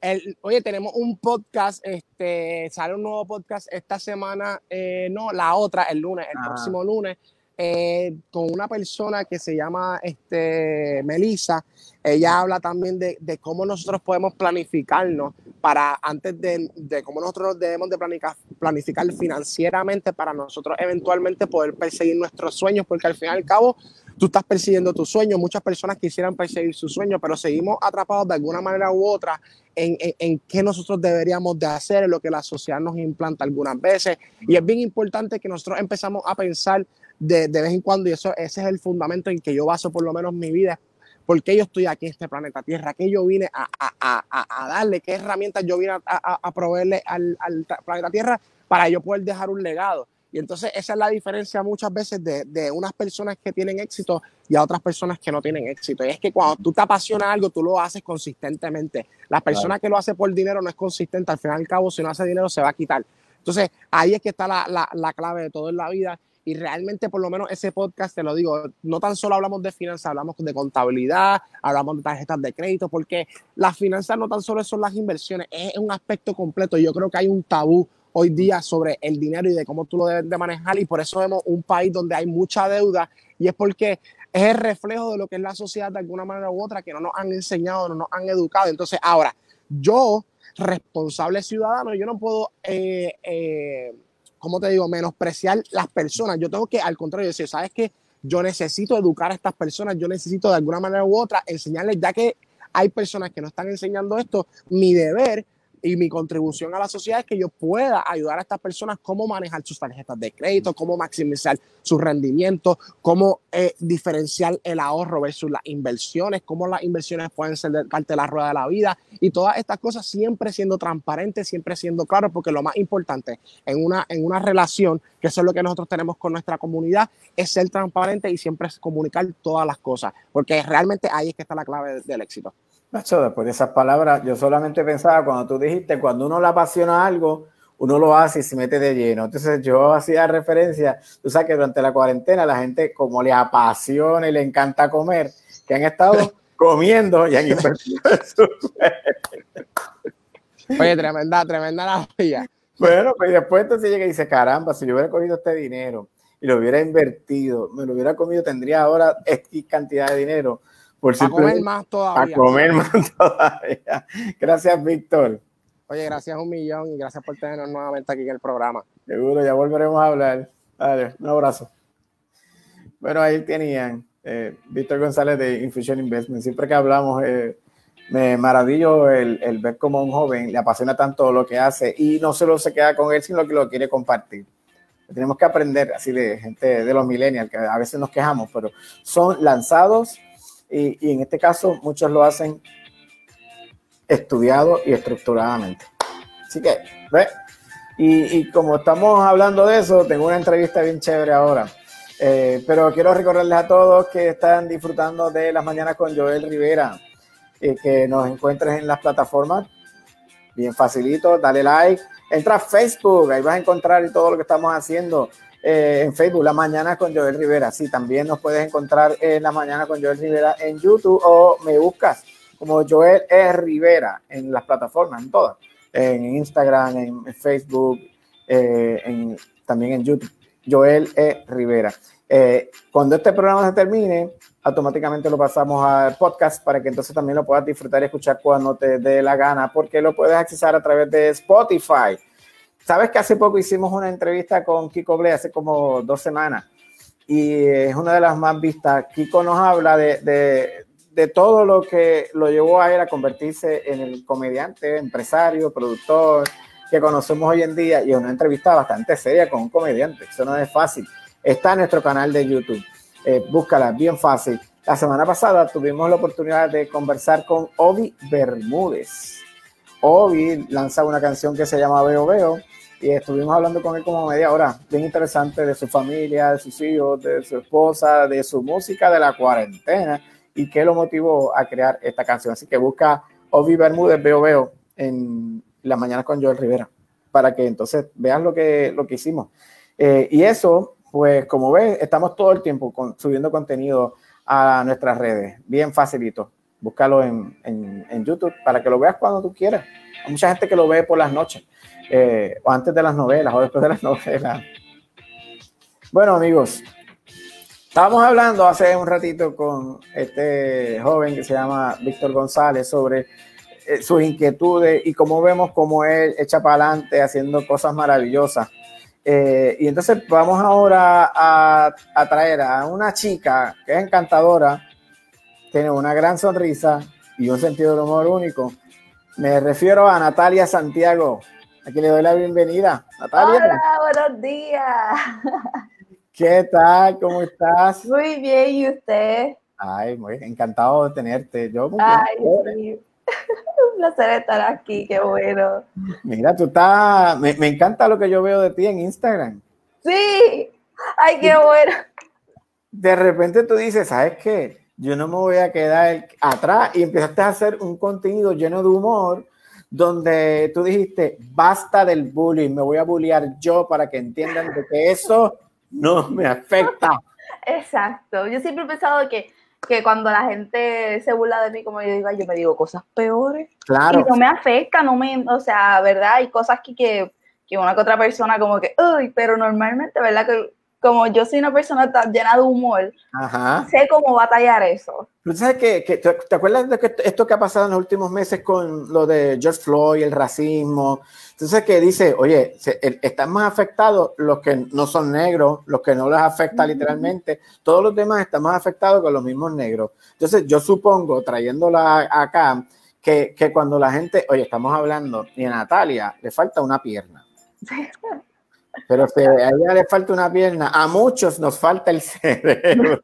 El- oye, tenemos un podcast, este, sale un nuevo podcast esta semana, eh, no, la otra, el lunes, el Ah. próximo lunes, eh, con una persona que se llama este, Melissa. Ella habla también de, de cómo nosotros podemos planificarnos para antes de, de cómo nosotros debemos de planificar, planificar financieramente para nosotros eventualmente poder perseguir nuestros sueños, porque al fin y al cabo tú estás persiguiendo tus sueños. Muchas personas quisieran perseguir sus sueños, pero seguimos atrapados de alguna manera u otra en, en, en qué nosotros deberíamos de hacer, en lo que la sociedad nos implanta algunas veces. Y es bien importante que nosotros empezamos a pensar de, de vez en cuando, y eso, ese es el fundamento en que yo baso por lo menos mi vida, por qué yo estoy aquí en este planeta Tierra, qué yo vine a, a, a, a- darle, qué herramientas yo vine a, proveerle al, al ta- planeta Tierra para yo poder dejar un legado. Y entonces esa es la diferencia muchas veces de, de unas personas que tienen éxito y a otras personas que no tienen éxito. Y es que cuando tú te apasiona algo, tú lo haces consistentemente. La persona que lo hace por dinero no es consistente. Al fin y al cabo, si no hace dinero, se va a quitar. Entonces, ahí es que está la, la, la clave de todo en la vida. Y realmente, por lo menos, ese podcast, te lo digo, no tan solo hablamos de finanzas, hablamos de contabilidad, hablamos de tarjetas de crédito, porque las finanzas no tan solo son las inversiones, es un aspecto completo. Yo creo que hay un tabú hoy día sobre el dinero y de cómo tú lo debes de manejar y por eso vemos un país donde hay mucha deuda y es porque es el reflejo de lo que es la sociedad de alguna manera u otra que no nos han enseñado, no nos han educado. Entonces, ahora, yo, responsable ciudadano, yo no puedo, eh, eh, ¿cómo te digo?, menospreciar las personas. Yo tengo que, al contrario, decir, ¿sabes qué? Yo necesito educar a estas personas, yo necesito de alguna manera u otra enseñarles, ya que hay personas que no están enseñando esto, mi deber y mi contribución a la sociedad es que yo pueda ayudar a estas personas cómo manejar sus tarjetas de crédito, cómo maximizar su rendimiento, cómo eh, diferenciar el ahorro versus las inversiones, cómo las inversiones pueden ser de- parte de la rueda de la vida y todas estas cosas siempre siendo transparentes, siempre siendo claro, porque lo más importante en una, en una relación, que eso es lo que nosotros tenemos con nuestra comunidad, es ser transparente y siempre comunicar todas las cosas, porque realmente ahí es que está la clave del éxito. Nacho, después de esas palabras, yo solamente pensaba cuando tú dijiste, cuando uno le apasiona algo, uno lo hace y se mete de lleno. Entonces yo hacía referencia, tú sabes que durante la cuarentena la gente como le apasiona y le encanta comer, que han estado comiendo y han invertido en su Oye, tremenda, tremenda la vida. Bueno, pues después entonces llega y dice, caramba, si yo hubiera cogido este dinero y lo hubiera invertido, me lo hubiera comido, tendría ahora esta cantidad de dinero. Por Para comer más todavía. Para comer más todavía. Gracias, Víctor. Oye, gracias un millón y gracias por tenernos nuevamente aquí en el programa. Seguro, ya volveremos a hablar. Dale, un abrazo. Bueno, ahí tenían eh, Víctor González de Infusion Investment. Siempre que hablamos, eh, me maravillo el, el, ver cómo un joven le apasiona tanto lo que hace y no solo se queda con él, sino que lo quiere compartir. Tenemos que aprender así de gente de los millennials, que a veces nos quejamos, pero son lanzados y, y en este caso muchos lo hacen estudiado y estructuradamente. Así que, ¿ve? Y, y, como estamos hablando de eso, tengo una entrevista bien chévere ahora. Eh, pero quiero recordarles a todos que están disfrutando de las mañanas con Joel Rivera, eh, que nos encuentres en las plataformas. Bien facilito, dale like. Entra a Facebook, ahí vas a encontrar todo lo que estamos haciendo eh, en Facebook, La Mañana con Joel Rivera. Sí, también nos puedes encontrar en La Mañana con Joel Rivera en YouTube o me buscas como Joel E. Rivera en las plataformas, en todas, en Instagram, en Facebook, eh, en, también en YouTube, Joel E. Rivera. Eh, cuando este programa se termine, automáticamente lo pasamos al podcast para que entonces también lo puedas disfrutar y escuchar cuando te dé la gana, porque lo puedes accesar a través de Spotify. Sabes que hace poco hicimos una entrevista con Kiko Ble, hace como dos semanas, y es una de las más vistas. Kiko nos habla de, de, de todo lo que lo llevó a él a convertirse en el comediante, empresario, productor que conocemos hoy en día y una entrevista bastante seria con un comediante. Eso no es fácil. Está en nuestro canal de YouTube. Eh, búscala, bien fácil. La semana pasada tuvimos la oportunidad de conversar con Obi Bermúdez. Obi lanza una canción que se llama Veo Veo y estuvimos hablando con él como media hora, bien interesante de su familia, de sus hijos, de su esposa, de su música, de la cuarentena y qué lo motivó a crear esta canción. Así que busca Obi Bermúdez, Veo Veo en las mañanas con Joel Rivera para que entonces veas lo que, lo que hicimos. Eh, y eso, pues como ves, estamos todo el tiempo con, subiendo contenido a nuestras redes, bien facilito. Búscalo en, en, en, YouTube para que lo veas cuando tú quieras. Hay mucha gente que lo ve por las noches, eh, o antes de las novelas, o después de las novelas. Bueno, amigos, estábamos hablando hace un ratito con este joven que se llama Víctor González sobre eh, sus inquietudes y cómo vemos cómo él echa para adelante haciendo cosas maravillosas. Eh, y entonces vamos ahora a, a, traer a una chica que es encantadora, tiene una gran sonrisa y un sentido de humor único. Me refiero a Natalia Santiago. Aquí le doy la bienvenida. Natalia. Hola, buenos días. ¿Qué tal? ¿Cómo estás? Muy bien, ¿y usted? Ay, muy encantado de tenerte. Yo Ay, sí. Un placer estar aquí, qué bueno. Mira, tú estás, me, me, encanta lo que yo veo de ti en Instagram. Sí, ay, qué bueno. De repente tú dices, ¿sabes qué? Yo no me voy a quedar atrás y empezaste a hacer un contenido lleno de humor donde tú dijiste, basta del bullying, me voy a bullear yo para que entiendan de que eso no me afecta. Exacto, yo siempre he pensado que que cuando la gente se burla de mí, como yo digo, yo me digo cosas peores. Claro. Y no me afecta, no me, o sea, ¿verdad? Hay cosas que, que, que una que otra persona como que, uy, pero normalmente, ¿verdad? Que como yo soy una persona tan llena de humor, Ajá. sé cómo batallar eso. ¿Tú sabes que, que, te acuerdas de que esto que ha pasado en los últimos meses con lo de George Floyd, el racismo? Entonces que dice, oye, se, están más afectados los que no son negros, los que no les afecta literalmente, todos los demás están más afectados con los mismos negros. Entonces yo supongo, trayéndola acá, que, que cuando la gente, oye, estamos hablando, y a Natalia le falta una pierna. Pero si a ella le falta una pierna, a muchos nos falta el cerebro.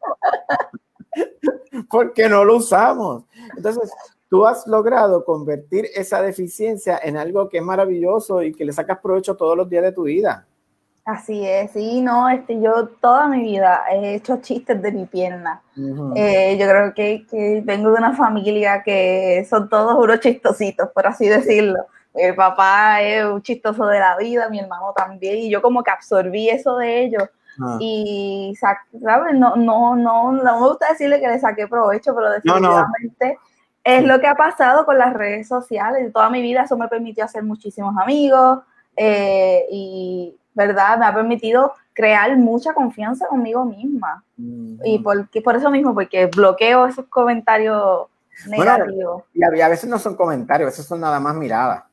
Porque no lo usamos. Entonces, tú has logrado convertir esa deficiencia en algo que es maravilloso y que le sacas provecho todos los días de tu vida. Así es, sí, no, este, yo toda mi vida he hecho chistes de mi pierna. Uh -huh. eh, yo creo que, que, vengo de una familia que son todos unos chistositos, por así decirlo. Mi papá es un chistoso de la vida, mi hermano también, y yo como que absorbí eso de ellos. Ah. Y, sa- ¿sabes? No, no, no, no me gusta decirle que le saqué provecho, pero No, no. definitivamente es lo que ha pasado con las redes sociales. Toda mi vida eso me permitió hacer muchísimos amigos eh, y, ¿verdad? Me ha permitido crear mucha confianza conmigo misma. Y por, por eso mismo, porque bloqueo esos comentarios negativos. y a veces no son comentarios, a veces son nada más miradas.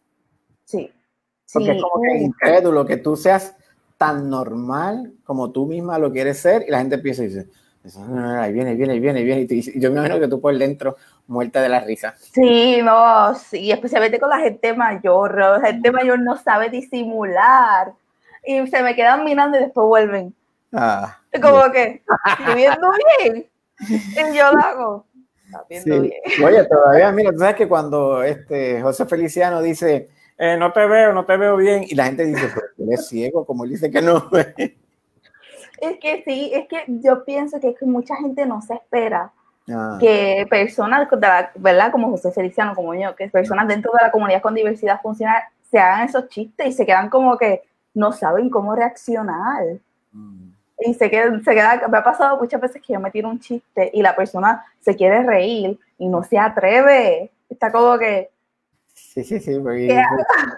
Sí. Porque Sí, es como que uh. incrédulo que tú seas tan normal como tú misma lo quieres ser y la gente empieza y dice, "Ah, ahí viene, ahí viene, ahí viene, ahí viene. Y, yo me imagino que tú por dentro muerta de la risa. Sí, no, sí, especialmente con la gente mayor. La gente mayor no sabe disimular. Y se me quedan mirando y después vuelven. Ah, Como que, ¿estoy viendo bien? Y yo lo hago. "Estás viendo sí. bien. Oye, todavía, mira, tú sabes que cuando este José Feliciano dice, eh, no te veo, no te veo bien, y la gente dice, pero tú eres ciego, como él dice que no. Es que sí, es que yo pienso que, es que mucha gente no se espera Ah. que personas, de la- ¿verdad? Como José Feliciano, como yo, que personas dentro de la comunidad con diversidad funcional se hagan esos chistes y se quedan como que no saben cómo reaccionar. Y se queda, se queda, me ha pasado muchas veces que yo me tiro un chiste y la persona se quiere reír y no se atreve. Está como que, Sí, sí, sí, porque, ¿Qué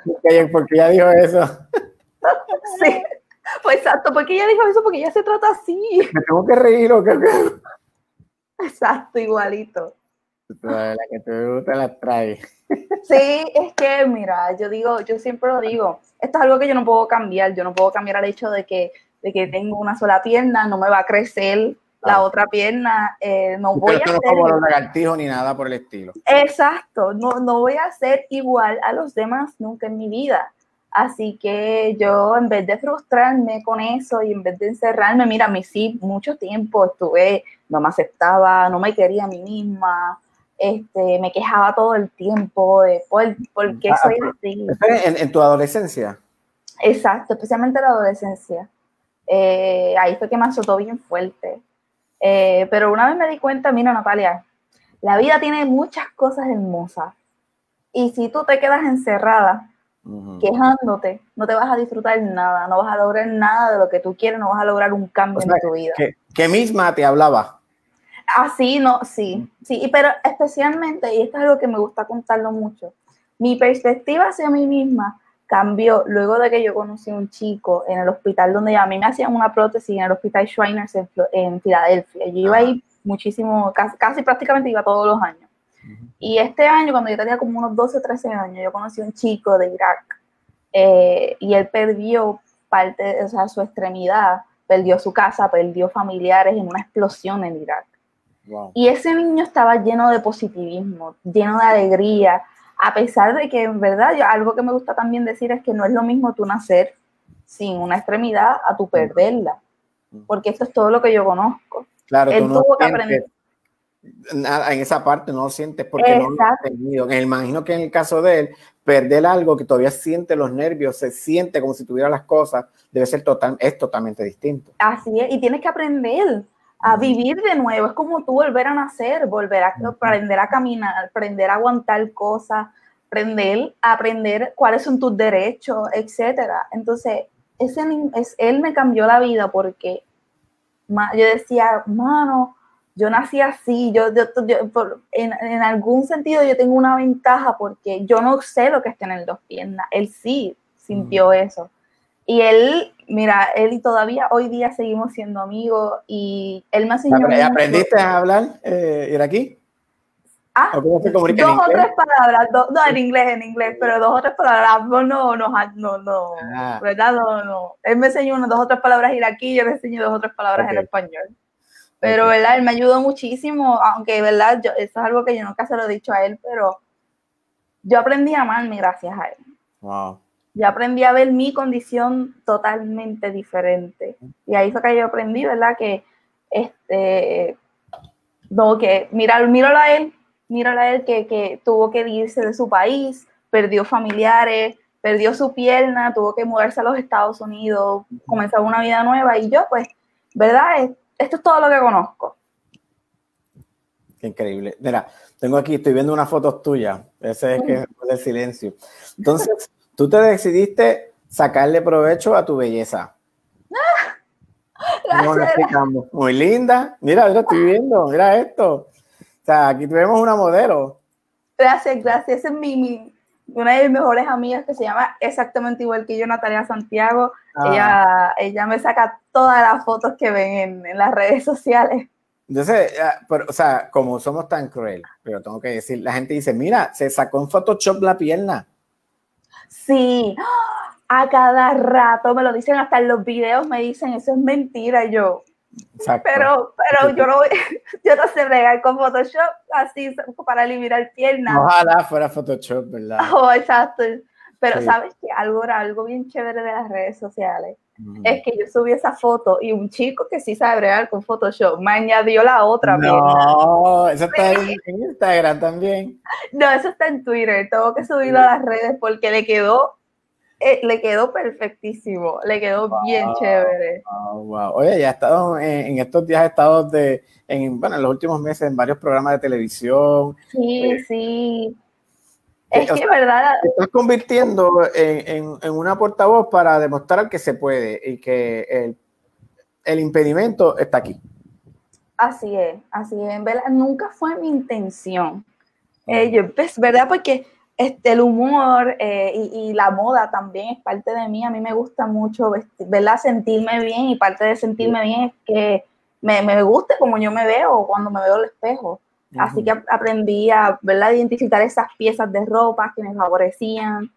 porque, porque ya dijo eso. sí, pues exacto, porque ella dijo eso, porque ella se trata así. Me tengo que reír o qué. Exacto, igualito. La que te gusta la trae. Sí, es que, mira, yo digo, yo siempre lo digo, esto es algo que yo no puedo cambiar, yo no puedo cambiar el hecho de que, de que tengo una sola pierna, no me va a crecer la otra pierna, eh, no voy a no como los lagartijos ni nada por el estilo. Exacto, no, no voy a ser igual a los demás nunca en mi vida. Así que yo, en vez de frustrarme con eso y en vez de encerrarme, mira, a mí sí, mucho tiempo estuve, no me aceptaba, no me quería a mí misma, este, me quejaba todo el tiempo de por, por qué Ah, soy pero- así. En, en tu adolescencia. Exacto, especialmente en la adolescencia. Eh, ahí fue que me azotó bien fuerte. Eh, pero una vez me di cuenta, mira Natalia, la vida tiene muchas cosas hermosas. Y si tú te quedas encerrada, quejándote, no te vas a disfrutar nada, no vas a lograr nada de lo que tú quieres, no vas a lograr un cambio O sea, en tu vida. que, que misma te hablaba. Así, no, sí, sí, pero especialmente, y esto es algo que me gusta contarlo mucho, mi perspectiva hacia mí misma cambió luego de que yo conocí a un chico en el hospital donde a mí me hacían una prótesis en el hospital Shriners en, en Filadelfia. Yo iba ahí muchísimo, casi, casi prácticamente iba todos los años. Y este año, cuando yo tenía como unos 12 o 13 años, yo conocí a un chico de Irak eh, y él perdió parte, o sea, su extremidad, perdió su casa, perdió familiares en una explosión en Irak. Y ese niño estaba lleno de positivismo, lleno de alegría, a pesar de que en verdad yo- algo que me gusta también decir es que no es lo mismo tú nacer sin una extremidad a tu perderla, porque esto es todo lo que yo conozco. Claro, Él tú no tuvo que aprender. nada en esa parte, no lo sientes porque no lo has tenido. Me imagino que en el caso de él, perder algo que todavía siente los nervios, se siente como si tuviera las cosas, debe ser total, es totalmente distinto. Así es, y tienes que aprender a vivir de nuevo. Es como tú volver a nacer, volver a aprender a caminar, aprender a aguantar cosas, aprender, aprender cuáles son tus derechos, etcétera. Entonces, ese, es, él me cambió la vida porque yo decía, mano, yo nací así, yo, yo- yo- por- en, en algún sentido yo tengo una ventaja porque yo no sé lo que es tener dos piernas. Él sí sintió eso. Y él, mira, él y todavía hoy día seguimos siendo amigos y él me enseñó. Mucho. ¿Aprendiste a hablar eh, iraquí? Ah, ¿O en dos o tres palabras, do- no en inglés, en inglés, pero dos o tres palabras, no, no, no, no, no, Ah. ¿verdad? No, no. Él me enseñó unas dos o tres palabras iraquí, yo le enseñé dos o tres palabras en Ok. español. Pero, ¿verdad? Él me ayudó muchísimo, aunque, ¿verdad? Yo, eso es algo que yo nunca se lo he dicho a él, pero yo aprendí a amarme gracias a él. Wow. Yo aprendí a ver mi condición totalmente diferente. Y ahí fue que yo aprendí, ¿verdad? Que, este, no, que mirar, míralo a él, míralo a él que, que tuvo que irse de su país, perdió familiares, perdió su pierna, tuvo que mudarse a los Estados Unidos, comenzar una vida nueva. Y yo, pues, ¿verdad? Es- Esto es todo lo que conozco. Increíble. Mira, tengo aquí, estoy viendo unas fotos tuyas. Ese es que es el silencio. Entonces, tú te decidiste sacarle provecho a tu belleza. ¿Cómo lo explicamos? Muy linda. Mira, lo estoy viendo. Mira esto. O sea, aquí tenemos una modelo. Gracias, gracias. Esa es mi, mi- una de mis mejores amigas que se llama exactamente igual que yo, Natalia Santiago. Ah. Ella, ella me saca todas las fotos que ven en, en las redes sociales. Entonces, ah, pero, o sea, como somos tan cruel, pero tengo que decir, la gente dice, mira, se sacó en Photoshop la pierna. Sí, a cada rato me lo dicen, hasta en los videos me dicen, eso es mentira. Y yo, Exacto. pero, pero yo no, yo no sé bregar con Photoshop así para eliminar piernas. Ojalá fuera Photoshop, ¿verdad? Oh, exacto. Pero Sí. sabes que algo era algo bien chévere de las redes sociales. Es que yo subí esa foto y un chico que sí sabe bregar con Photoshop me añadió la otra. No, eso está en, Instagram también. No, eso está en Twitter. Tengo que subirlo a las redes porque le quedó, eh, le quedó perfectísimo. Le quedó bien chévere. Wow, wow. Oye, ya he estado en, en estos días, he estado de, en, bueno, en los últimos meses en varios programas de televisión. Sí, sí. Es o que, sea, ¿verdad? Te estás convirtiendo en, en- en una portavoz para demostrar que se puede y que el, el impedimento está aquí. Así es, así es. En verdad, nunca fue mi intención. Eh, yo empecé, ¿verdad? Porque este, el humor eh, y, y la moda también es parte de mí. A mí me gusta mucho, vesti- ¿verdad? Sentirme bien y parte de sentirme bien es que me, me guste como yo me veo cuando me veo al espejo. Así que ap- aprendí a ¿verdad? identificar esas piezas de ropa que me favorecían.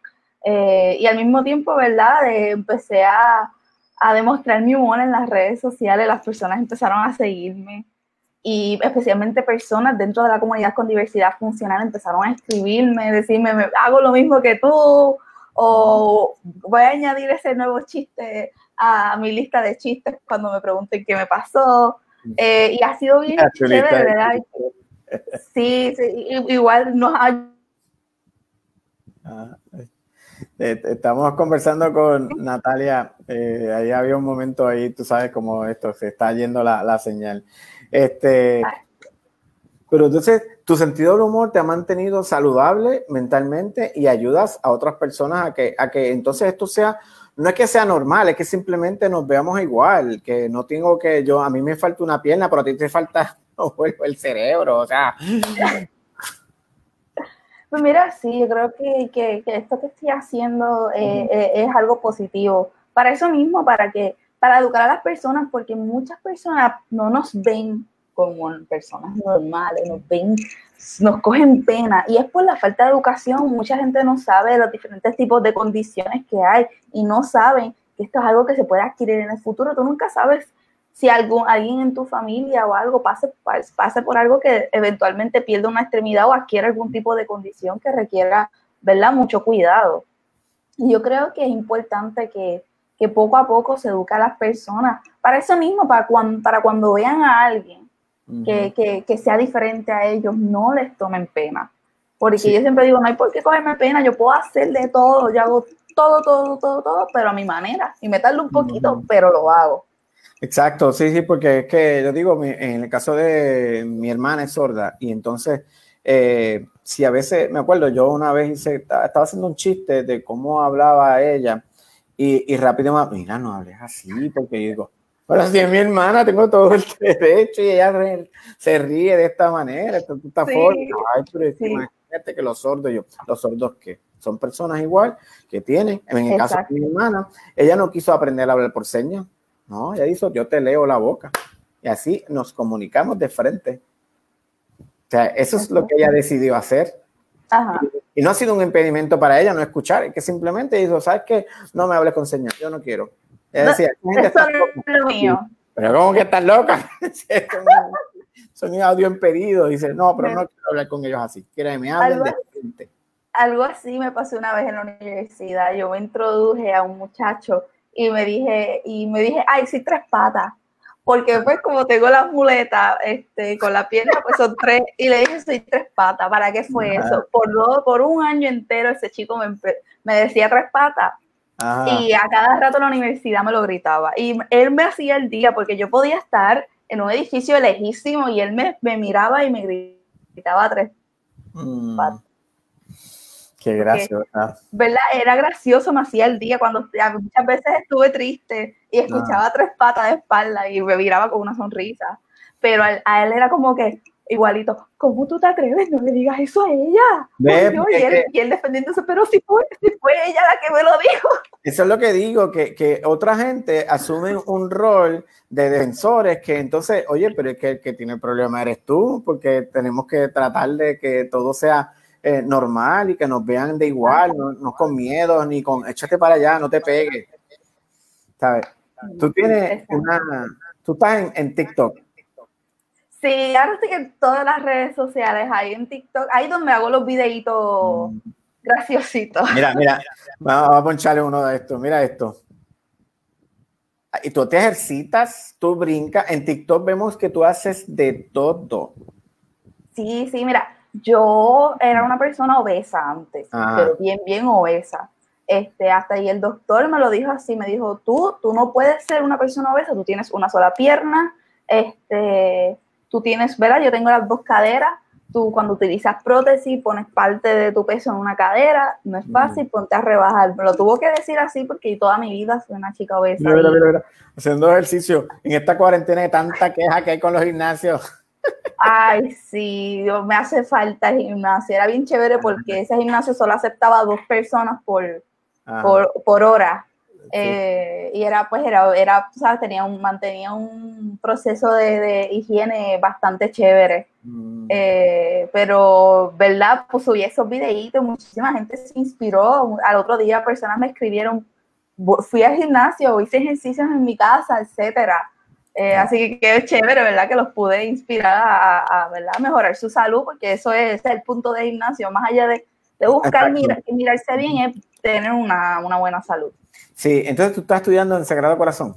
eh, y al mismo tiempo, ¿verdad? Eh, empecé a, a demostrar mi humor en las redes sociales. Las personas empezaron a seguirme. Y especialmente personas dentro de la comunidad con diversidad funcional empezaron a escribirme, decirme, "Me- hago lo mismo que tú, o voy a añadir ese nuevo chiste a mi lista de chistes cuando me pregunten qué me pasó. Eh, y ha sido bien chévere, ¿verdad? Sí, sí, igual nos ha Ah, eh, estamos conversando con Natalia. eh, ahí había un momento ahí, tú sabes cómo esto se está yendo la, la señal. Este, pero entonces, tu sentido del humor te ha mantenido saludable mentalmente y ayudas a otras personas a que, a que entonces esto sea, no es que sea normal, es que simplemente nos veamos igual, que no tengo que yo, a mí me falta una pierna, pero a ti te falta el cerebro, o sea, Pues mira, sí, yo creo que, que- que esto que estoy haciendo eh, eh, es algo positivo. Para eso mismo, para que, para educar a las personas, porque muchas personas no nos ven como personas normales, nos ven, nos cogen pena. Y es por la falta de educación. Mucha gente no sabe los diferentes tipos de condiciones que hay y no saben que esto es algo que se puede adquirir en el futuro. Tú nunca sabes si algún, alguien en tu familia o algo pase, pas- pase por algo que eventualmente pierda una extremidad o adquiera algún tipo de condición que requiera, ¿verdad? Mucho cuidado. Y yo creo que es importante que, que poco a poco se eduque a las personas. Para eso mismo, para para cuando vean a alguien que, que, que sea diferente a ellos, no les tomen pena. Porque Sí. yo siempre digo, no hay por qué cogerme pena, yo puedo hacer de todo, yo hago todo, todo, todo, todo, pero a mi manera. Y me tardo un poquito, pero lo hago. Exacto, sí, sí, porque es que yo digo, en el caso de mi hermana es sorda y entonces, eh, si a veces, me acuerdo, yo una vez hice, estaba haciendo un chiste de cómo hablaba ella y, y rápido me mira, no hables así, porque yo digo, pero si es mi hermana, tengo todo el derecho y ella re- se ríe de esta manera, de esta Sí, forma. Ay, pero sí. imagínate que los sordos, yo, los sordos que son personas igual, que tienen, en el caso Exacto. de mi hermana, ella no quiso aprender a hablar por señas. No, ella hizo, yo te leo la boca. Y así nos comunicamos de frente. O sea, eso es lo que ella decidió hacer. Ajá. Y no ha sido un impedimento para ella no escuchar, es que simplemente dijo, ¿sabes qué? No me hables con señas, yo no quiero. No, decía, "Esta gente eso no loca". es lo mío. Pero ¿cómo que estás loca? Son un audio impedido. Dice, no, pero no quiero hablar con ellos así. Quiero que me hablen Algo de así. frente. Algo así me pasó una vez en la universidad. Yo me introduje a un muchacho y me dije, y me dije, ay, sí, tres patas. Porque pues como tengo las muletas este, con la pierna, pues son tres. Y le dije, soy tres patas. ¿Para qué fue Ajá. eso? Por, dos, por un año entero ese chico me, me decía tres patas. Ajá. Y a cada rato la universidad me lo gritaba. Y él me hacía el día porque yo podía estar en un edificio lejísimo y él me, me miraba y me gritaba tres Mm. patas. Qué gracia, ¿verdad? Era gracioso, me hacía el día cuando muchas veces estuve triste y escuchaba tres patas de espalda y me miraba con una sonrisa. Pero a, a él era como que igualito, ¿cómo tú te atreves? No le digas eso a ella. Ve, Dios, y, él, que- y él defendiéndose, pero si fue, si fue ella la que me lo dijo. Eso es lo que digo, que, que otra gente asume un rol de defensores que entonces, oye, pero es que el que tiene el problema eres tú, porque tenemos que tratar de que todo sea eh, normal y que nos vean de igual, no, no con miedo, ni con échate para allá, no te pegues. ¿Sabes? Tú tienes una, tú estás en, en TikTok. Sí, ahora sí que en todas las redes sociales, ahí en TikTok, ahí donde hago los videitos graciositos. Mira, mira, vamos a poncharle uno de estos. Mira esto. Y tú te ejercitas, tú brincas. En TikTok vemos que tú haces de todo. Sí, sí, mira, yo era una persona obesa antes, Ajá. pero bien, bien obesa. Este, hasta ahí el doctor me lo dijo así, me dijo, tú, tú no puedes ser una persona obesa, tú tienes una sola pierna, este, tú tienes, ¿verdad? Yo tengo las dos caderas, tú cuando utilizas prótesis pones parte de tu peso en una cadera, no es fácil, ponte a rebajar. Me lo tuvo que decir así porque toda mi vida soy una chica obesa. Mira, mira, mira, mira. Haciendo ejercicio. En esta cuarentena hay tanta queja que hay con los gimnasios. Ay, sí, Dios, me hace falta el gimnasio. Era bien chévere porque ese gimnasio solo aceptaba a dos personas por, por, por hora. Eh, y era, pues, era, era, sabes, tenía un, mantenía un proceso de, de higiene bastante chévere. Eh, pero, ¿verdad? Pues subí esos videitos, muchísima gente se inspiró. Al otro día personas me escribieron, "Vo- fui al gimnasio, hice ejercicios en mi casa, etcétera. Eh, así que qué chévere, ¿verdad? Que los pude inspirar a, a, ¿verdad? mejorar su salud, porque eso es, es el punto de gimnasio. Más allá de, de buscar Exacto. mira- mirarse bien, es tener una, una buena salud. Sí, entonces tú estás estudiando en Sagrado Corazón.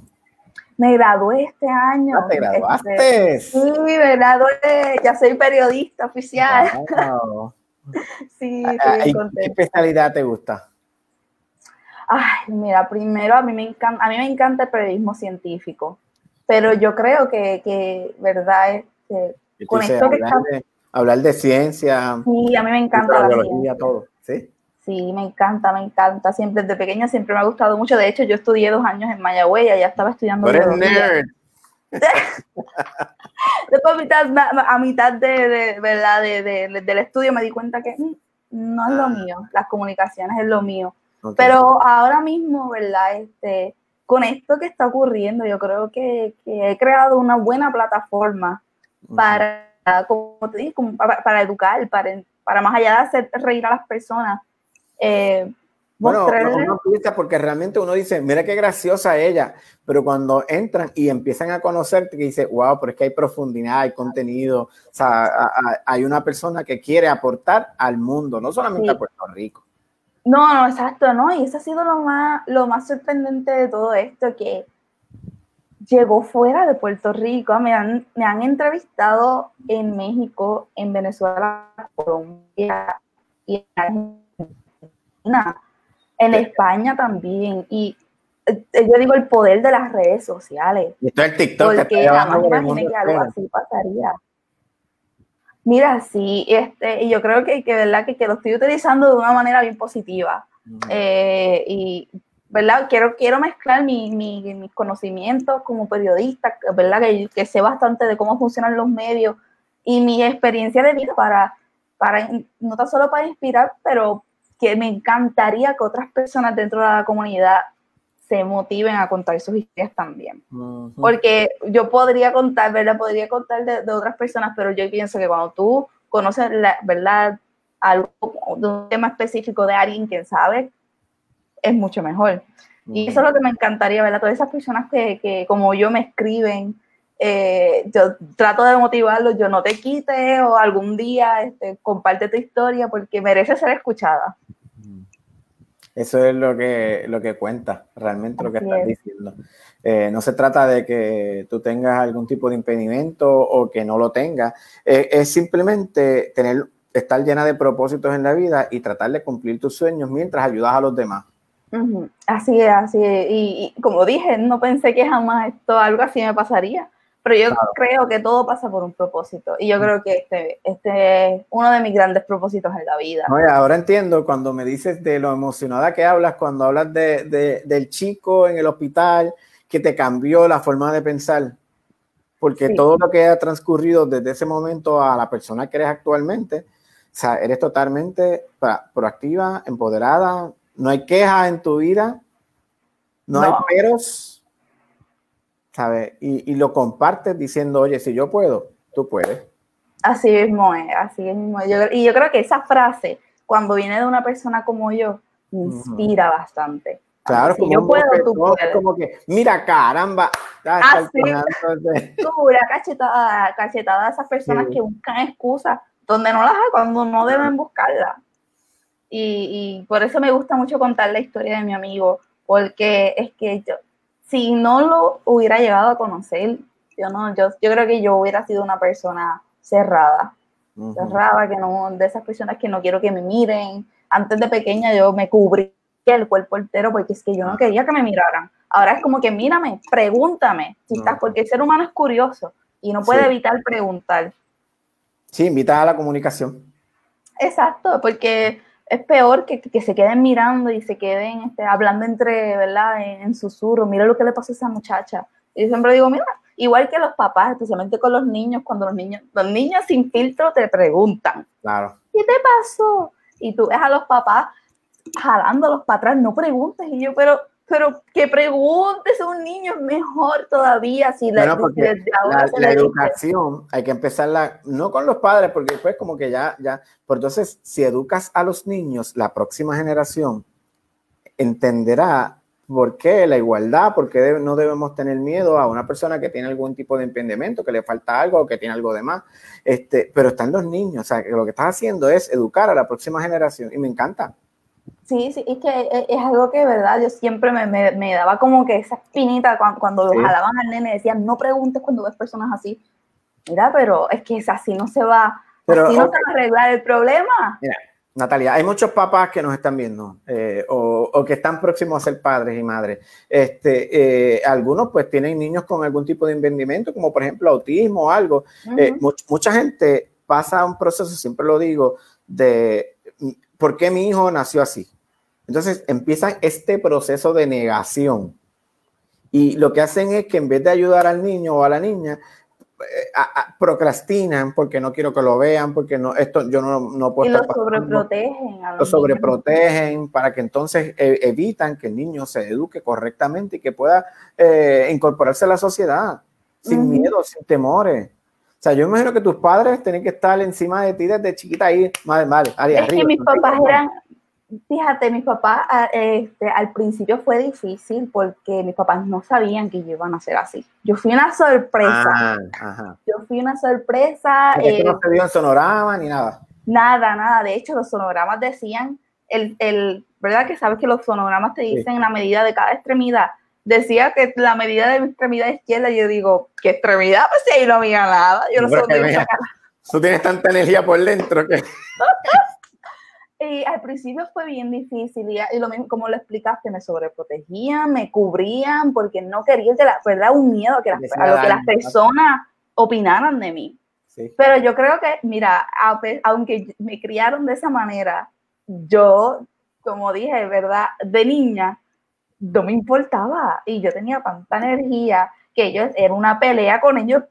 Me gradué este año. Ah, te graduaste. Este, sí, me gradué, ya soy periodista oficial. Wow. Sí, Ah, estoy ¿y bien ¿Qué contenta. especialidad te gusta? Ay, mira, primero a mí me encanta, a mí me encanta el periodismo científico, pero yo creo que, que verdad, es que Yo te con esto que hablar, está, de, hablar de ciencia, sí, a mí me encanta la biología, ciencia. todo. ¿sí? Sí, me encanta, me encanta. Siempre desde pequeña siempre me ha gustado mucho. De hecho, yo estudié dos años en Mayagüez, ya estaba estudiando. Biología. nerd. Después a mitad, a mitad de, de- ¿verdad? De, de- del estudio me di cuenta que mm, no es lo mío, las comunicaciones es lo mío. Pero ahora mismo, ¿verdad? Este, con esto que está ocurriendo, yo creo que, que he creado una buena plataforma para, como te digo, para, para educar, para, para más allá de hacer reír a las personas. Eh, Bueno, mostrarles- uno piensa porque realmente uno dice, mira qué graciosa ella, pero cuando entran y empiezan a conocerte, que dice, wow, pero es que hay profundidad, hay contenido, o sea, a- a- hay una persona que quiere aportar al mundo, no solamente Sí. a Puerto Rico. No, no, exacto, ¿no? Y eso ha sido lo más, lo más sorprendente de todo esto, que llegó fuera de Puerto Rico. Me han, me han entrevistado en México, en Venezuela, Colombia y en Argentina, en España también. Y eh, yo digo el poder de las redes sociales. Y esto es el TikTok que está Porque jamás imaginé que algo así pasaría. Mira, sí, este, y yo creo que, que, ¿verdad? Que, que lo estoy utilizando de una manera bien positiva. Eh, y, ¿verdad? Quiero, quiero mezclar mi, mi- mis conocimientos como periodista, ¿verdad? Que, que sé bastante de cómo funcionan los medios y mi experiencia de vida para, para, no tan solo para inspirar, pero que me encantaría que otras personas dentro de la comunidad se motiven a contar sus historias también. Porque yo podría contar, ¿verdad? Podría contar de, de otras personas, pero yo pienso que cuando tú conoces, la, ¿verdad? Algo de un tema específico de alguien que sabe, es mucho mejor. Y eso es lo que me encantaría, ¿verdad? Todas esas personas que, que como yo me escriben, eh, yo trato de motivarlos, yo no te quite o algún día este, comparte tu historia porque merece ser escuchada. Eso es lo que, lo que cuenta, realmente lo que Así estás es. diciendo. Eh, no se trata de que tú tengas algún tipo de impedimento o que no lo tengas. Eh, es simplemente tener, estar llena de propósitos en la vida y tratar de cumplir tus sueños mientras ayudas a los demás. Así es, así es. Y, y como dije, no pensé que jamás esto, algo así me pasaría. Pero yo creo que todo pasa por un propósito. Y yo creo que este, este es uno de mis grandes propósitos en la vida. Oye, ahora entiendo cuando me dices de lo emocionada que hablas, cuando hablas de, de- del chico en el hospital que te cambió la forma de pensar. Porque Sí. todo lo que ha transcurrido desde ese momento a la persona que eres actualmente, o sea, eres totalmente proactiva, empoderada, no hay quejas en tu vida, no, hay No. peros, ¿sabes? Y, y lo compartes diciendo, oye, si yo puedo, tú puedes. Así mismo es, así mismo. Yo, y yo creo que esa frase, cuando viene de una persona como yo, me inspira bastante. Claro, Si como yo puedo, tú bofetón, puedes. como que, mira, caramba. Está sí. entonces- Dura cachetada, cachetada a esas personas Sí. que buscan excusas donde no las hay, cuando no deben buscarlas. Y, y por eso me gusta mucho contar la historia de mi amigo, porque es que yo, si no lo hubiera llegado a conocer, yo no, yo, yo creo que yo hubiera sido una persona cerrada, cerrada, que no, de esas personas que no quiero que me miren. Antes de pequeña yo me cubrí el cuerpo entero porque es que yo no quería que me miraran. Ahora es como que mírame, pregúntame, si estás, porque el ser humano es curioso y no puede Sí. evitar preguntar. Sí, invita a la comunicación. Exacto, porque es peor que, que se queden mirando y se queden este, hablando entre, ¿verdad? En, en susurro. Mira lo que le pasó a esa muchacha. Y yo siempre digo, mira, igual que los papás, especialmente con los niños, cuando los niños, los niños sin filtro te preguntan, Claro. ¿qué te pasó? Y tú ves a los papás jalándolos para atrás, no preguntes. Y yo, pero, pero que preguntes a un niño es mejor todavía. Si la, Bueno, desde ahora la, se la dice. educación hay que empezarla no con los padres, porque después como que ya, ya, pero entonces si educas a los niños, la próxima generación entenderá por qué la igualdad, por qué no debemos tener miedo a una persona que tiene algún tipo de impedimento, que le falta algo o que tiene algo de más. Este, pero están los niños, o sea, que lo que estás haciendo es educar a la próxima generación y me encanta. Sí, sí, es que es, es algo que, verdad, yo siempre me, me- me daba como que esa espinita cuando, cuando jalaban al nene, decían, no preguntes cuando ves personas así. Mira, pero es que es así no se va, Pero, así no se va a arreglar el problema. Mira, Natalia, hay muchos papás que nos están viendo eh, o, o que están próximos a ser padres y madres. Este, eh, algunos pues tienen niños con algún tipo de impedimento, como por ejemplo autismo o algo. Eh, much- mucha gente pasa un proceso, siempre lo digo, de por qué mi hijo nació así. Entonces empiezan este proceso de negación. Y lo que hacen es que en vez de ayudar al niño o a la niña, eh, a- a- procrastinan porque no quiero que lo vean, porque no, esto yo no, no puedo Y lo sobreprotegen. A lo sobreprotegen para que entonces eh, evitan que el niño se eduque correctamente y que pueda eh, incorporarse a la sociedad sin Ujú. miedo, sin temores. O sea, yo imagino que tus padres tienen que estar encima de ti desde chiquita ahí, vale, vale, ahí Es arriba. que mis papás eran, fíjate, mis papás a- este, al principio fue difícil porque mis papás no sabían que yo iba a ser así. Yo fui una sorpresa. Ah, ajá. Yo fui una sorpresa. Eh, no se vio en sonorama ni nada. Nada, nada. De hecho, los sonogramas decían, el, el, ¿verdad? Que sabes que los sonogramas te Sí. dicen la medida de cada extremidad. Decía que la medida de mi extremidad izquierda, yo digo, ¿qué extremidad? Pues si ahí no había nada. Yo no sé Pero que dónde. Tú tienes tanta energía por dentro que... Y al principio fue bien difícil y, y lo mismo como lo explicaste, me sobreprotegían, me cubrían porque no quería que la verdad un miedo a, que las, Que se a lo que dañe, las personas opinaran de mí. Sí. Pero yo creo que, mira, aunque me criaron de esa manera, yo, como dije, ¿verdad? De niña, no me importaba y yo tenía tanta energía que ellos, era una pelea con ellos,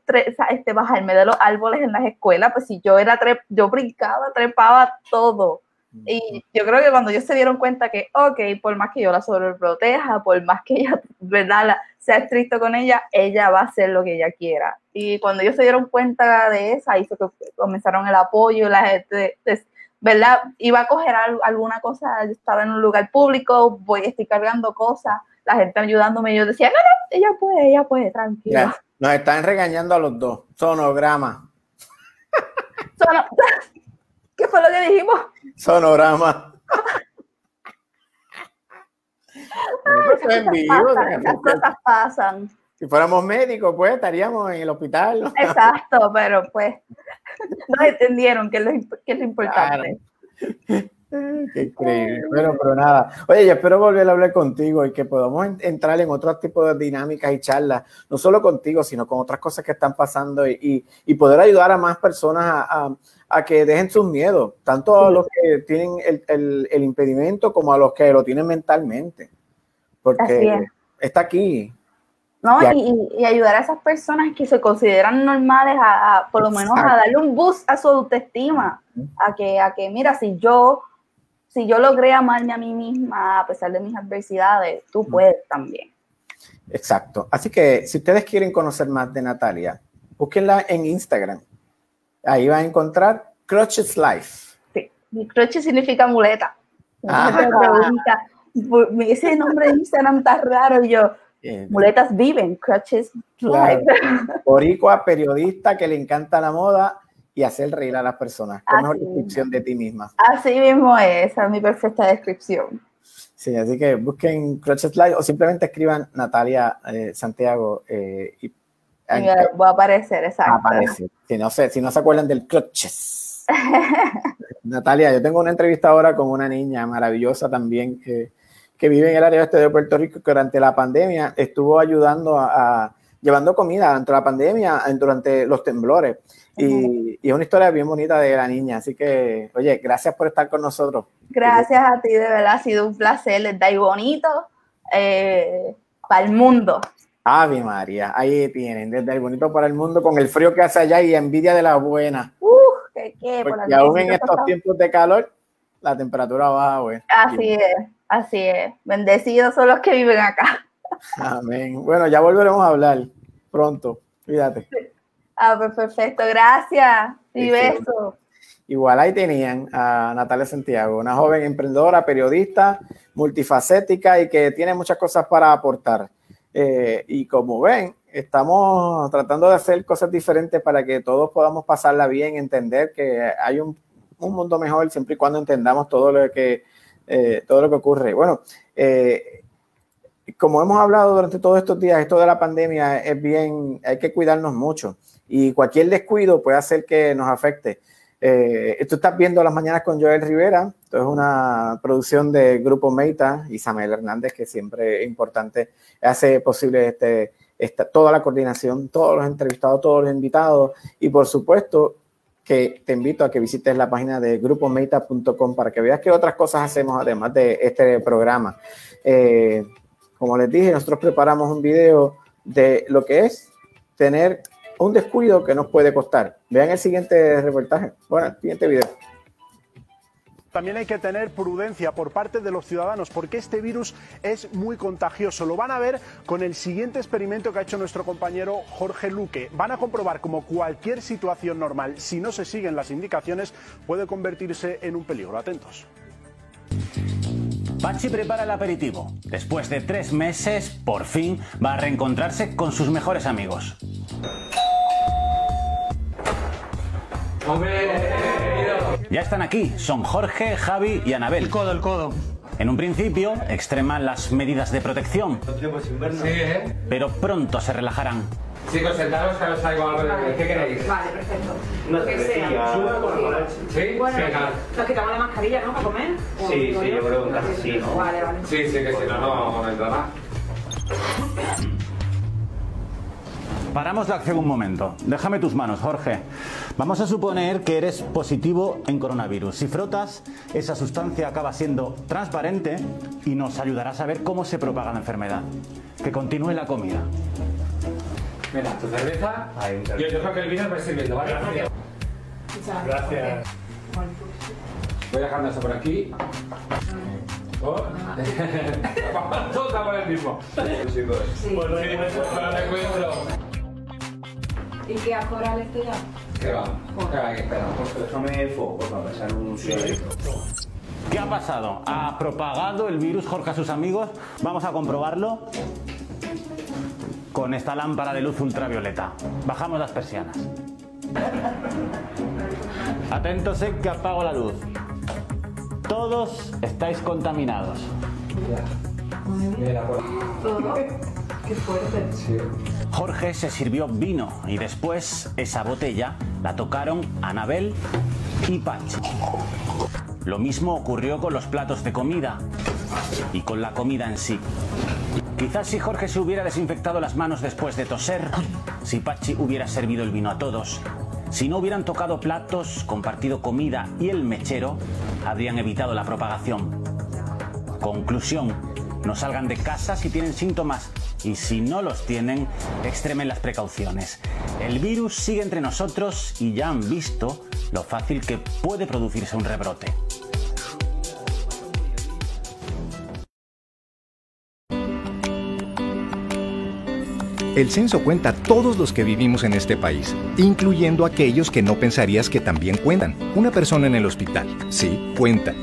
este, bajarme de los árboles en las escuelas, pues si yo era, tre- yo brincaba, trepaba todo. Y yo creo que cuando ellos se dieron cuenta que, ok, por más que yo la sobreproteja, por más que ella, ¿verdad?, la- sea estricto con ella, ella va a hacer lo que ella quiera. Y cuando ellos se dieron cuenta de eso, ahí fue que comenzaron el apoyo, la gente, des- ¿verdad? Iba a coger al- alguna cosa, yo estaba en un lugar público, voy, estoy cargando cosas, la gente ayudándome, y yo decía, no, no, ella puede, ella puede, tranquila. Nos están regañando a los dos. Sonograma. Sono- ¿Qué fue lo que dijimos? Sonograma. Esto es en vivo, Pasan, las cosas pasan. Si fuéramos médicos, pues estaríamos en el hospital. Exacto, pero pues no entendieron que es lo, que es lo importante. Qué increíble. Bueno, pero nada. Oye, yo espero volver a hablar contigo y que podamos en- entrar en otros tipos de dinámicas y charlas, no solo contigo, sino con otras cosas que están pasando y, y- y poder ayudar a más personas a, a- a que dejen sus miedos, tanto a los que tienen el, el- el impedimento como a los que lo tienen mentalmente. Porque es. está aquí. ¿no? Y, ayudar a esas personas que se consideran normales a, a, por lo menos a darle un boost a su autoestima, a que, a que mira, si yo, si yo logré amarme a mí misma a pesar de mis adversidades, tú puedes también. Exacto. Así que si ustedes quieren conocer más de Natalia, búsquenla en Instagram. Ahí van a encontrar Crutches Life. Sí. Crutches significa muleta. Mucha Ah. pregunta, "Por- ese nombre de Instagram está raro. Y yo, Eh, muletas viven, crutches Claro. live. Boricua, periodista que le encanta la moda y hacer reír a las personas. Qué mejor descripción de ti misma. Así mismo es, esa es mi perfecta descripción. Sí, así que busquen Crutches Live o simplemente escriban Natalia eh, Santiago eh, y Y me voy a aparecer, exacto. aparece. Si no, se, si no se acuerdan del Crutches. Natalia, yo tengo una entrevista ahora con una niña maravillosa también que, que vive en el área oeste de Puerto Rico que durante la pandemia estuvo ayudando a, a- llevando comida durante la pandemia, durante los temblores. Y, y es una historia bien bonita de la niña. Así que, oye, gracias por estar con nosotros. Gracias a ti, de verdad, ha sido un placer, les da y bonito eh, para el mundo. Ave María, ahí tienen, desde el bonito para el mundo, con el frío que hace allá y envidia de la buena. Uf, que qué, por Porque aún en estos tiempos de calor, la temperatura baja, güey. Así es, así es. Bendecidos son los que viven acá. Amén. Bueno, ya volveremos a hablar pronto. Cuídate. Ah, pues perfecto, gracias. Y besos. Igual ahí tenían a Natalia Santiago, una joven emprendedora, periodista, multifacética y que tiene muchas cosas para aportar. Eh, y como ven, estamos tratando de hacer cosas diferentes para que todos podamos pasarla bien, entender que hay un, un mundo mejor siempre y cuando entendamos todo lo que, eh, todo lo que ocurre. Bueno, eh, como hemos hablado durante todos estos días, esto de la pandemia es bien, hay que cuidarnos mucho y cualquier descuido puede hacer que nos afecte. Eh, tú estás viendo Las Mañanas con Joel Rivera, esto es una producción de Grupo Meita y Samuel Hernández, que siempre es importante, hace posible este, esta, toda la coordinación, todos los entrevistados, todos los invitados. Y por supuesto que te invito a que visites la página de grupomeita.com para que veas qué otras cosas hacemos además de este programa. Eh, como les dije, nosotros preparamos un video de lo que es tener un descuido que nos puede costar. Vean el siguiente reportaje. Bueno, el siguiente video. También hay que tener prudencia por parte de los ciudadanos porque este virus es muy contagioso. Lo van a ver con el siguiente experimento que ha hecho nuestro compañero Jorge Luque. Van a comprobar como cualquier situación normal, si no se siguen las indicaciones, puede convertirse en un peligro. Atentos. Pachi prepara el aperitivo. Después de tres meses, por fin va a reencontrarse con sus mejores amigos. Ya están aquí, son Jorge, Javi y Anabel. El codo, el codo. En un principio extreman las medidas de protección, pero pronto se relajarán. Chicos, sentaros que os traigo algo de... ¿Qué queréis? Vale, perfecto. Que cervecilla. sea. ¿Sí? Bueno, Venga. nos quitamos la mascarilla, ¿no? Para comer. ¿O Sí, sí, yo creo que casi sí, ¿no? Vale, vale. Sí, sí, que si no, no vamos a entrar. Paramos la acción un momento. Déjame tus manos, Jorge. Vamos a suponer que eres positivo en coronavirus. Si frotas, esa sustancia acaba siendo transparente y nos ayudará a saber cómo se propaga la enfermedad. Que continúe la comida. Mira, tu cerveza. Yo, yo creo que el vino vais sirviendo, ¿vale? Gracias. Voy dejando eso por aquí. Oh. Todos estamos en el mismo. Sí. Para el encuentro. ¿Y qué acoral este ya? ¿Qué va? ¿Qué va? ¿Qué espera? Déjame foco para pasar un ¿Qué ha pasado? ¿Ha propagado el virus Jorge a sus amigos? Vamos a comprobarlo con esta lámpara de luz ultravioleta. Bajamos las persianas. Atentos, eh, que apago la luz. Todos estáis contaminados. Mira, por Todo. Qué fuerte. Sí. Jorge se sirvió vino y después esa botella la tocaron Anabel y Pachi. Lo mismo ocurrió con los platos de comida y con la comida en sí. Quizás si Jorge se hubiera desinfectado las manos después de toser, si Pachi hubiera servido el vino a todos, si no hubieran tocado platos, compartido comida y el mechero, habrían evitado la propagación. Conclusión, no salgan de casa si tienen síntomas y si no los tienen, extremen las precauciones. El virus sigue entre nosotros y ya han visto lo fácil que puede producirse un rebrote. El censo cuenta todos los que vivimos en este país, incluyendo aquellos que no pensarías que también cuentan. Una persona en el hospital, sí, cuenta.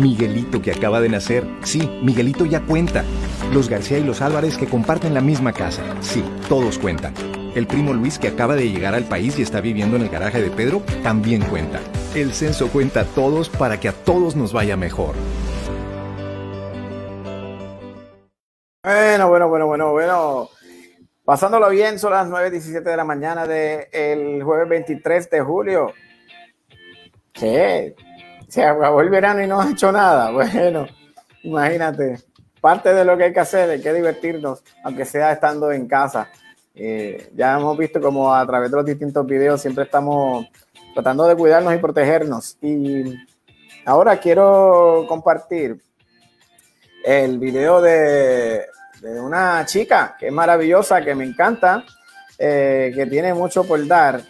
Miguelito que acaba de nacer, sí, Miguelito ya cuenta. Los García y los Álvarez que comparten la misma casa, sí, todos cuentan. El primo Luis que acaba de llegar al país y está viviendo en el garaje de Pedro, también cuenta. El censo cuenta a todos para que a todos nos vaya mejor. Bueno, bueno. Pasándolo bien, son las 9.17 de la mañana del jueves 23 de julio. ¿Qué? Se acabó el verano y no ha hecho nada. Bueno, imagínate. Parte de lo que hay que hacer es que divertirnos, aunque sea estando en casa. Eh, ya hemos visto como a través de los distintos videos siempre estamos tratando de cuidarnos y protegernos. Y ahora quiero compartir el video de, de una chica que es maravillosa, que me encanta, eh, que tiene mucho por dar.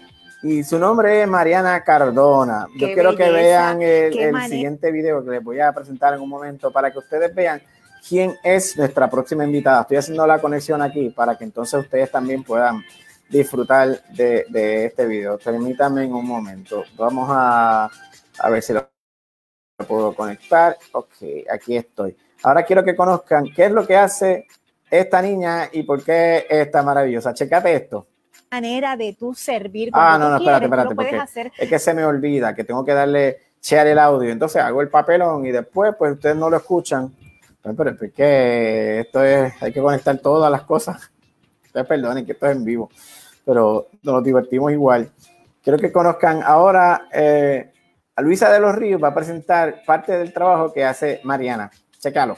Y su nombre es Mariana Cardona. Yo Qué quiero que belleza, vean el, qué el siguiente video que les voy a presentar en un momento para que ustedes vean quién es nuestra próxima invitada. Estoy haciendo la conexión aquí para que entonces ustedes también puedan disfrutar de, de este video. Permítanme en un momento. Vamos a, a ver si lo puedo conectar. Ok, aquí estoy. Ahora quiero que conozcan qué es lo que hace esta niña y por qué es tan maravillosa. Checate esto. manera de tú servir Ah, no, no, espérate, quieres, espérate, porque hacer es que se me olvida que tengo que darle share el audio. Entonces hago el papelón y después, pues ustedes no lo escuchan. Pero, pero es que esto es, hay que conectar todas las cosas. Ustedes perdonen que esto es en vivo, pero nos divertimos igual. Quiero que conozcan ahora eh, a Luisa de los Ríos, va a presentar parte del trabajo que hace Mariana. Chécalo.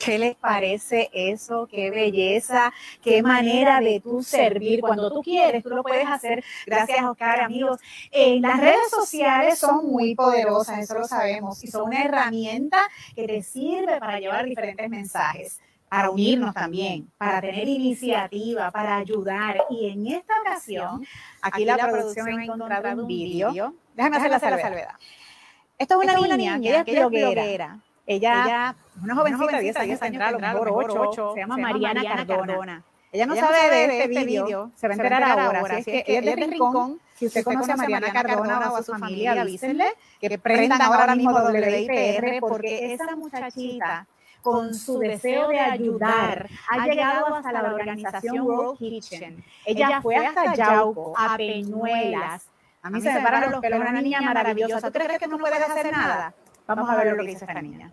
¿Qué les parece eso? Qué belleza, qué manera de tú servir cuando tú quieres, tú lo puedes hacer. Gracias, Oscar, amigos. Eh, las redes sociales son muy poderosas, eso lo sabemos, y son una herramienta que te sirve para llevar diferentes mensajes, para unirnos también, para tener iniciativa, para ayudar. Y en esta ocasión, aquí, la, producción ha encontrado un vídeo. Déjame hacer la salvedad. Esto es una, niña, que ella es bloguera. Ella, una jovencita de 10 años, tendrá a lo mejor 8, se llama Mariana Cardona. Ella no sabe de este vídeo, se va a enterar ahora. Así es que ella es de Rincón. Si usted conoce a Mariana Cardona o a su familia, avísenle que prendan ahora mismo WIPR porque esa muchachita con su deseo de ayudar, ha llegado hasta la organización World Kitchen. Ella fue hasta Yauco, a Peñuelas. A mí se me paran los pelos, una niña maravillosa. ¿Tú crees que no puedes hacer nada? Vamos a ver lo que dice esta niña.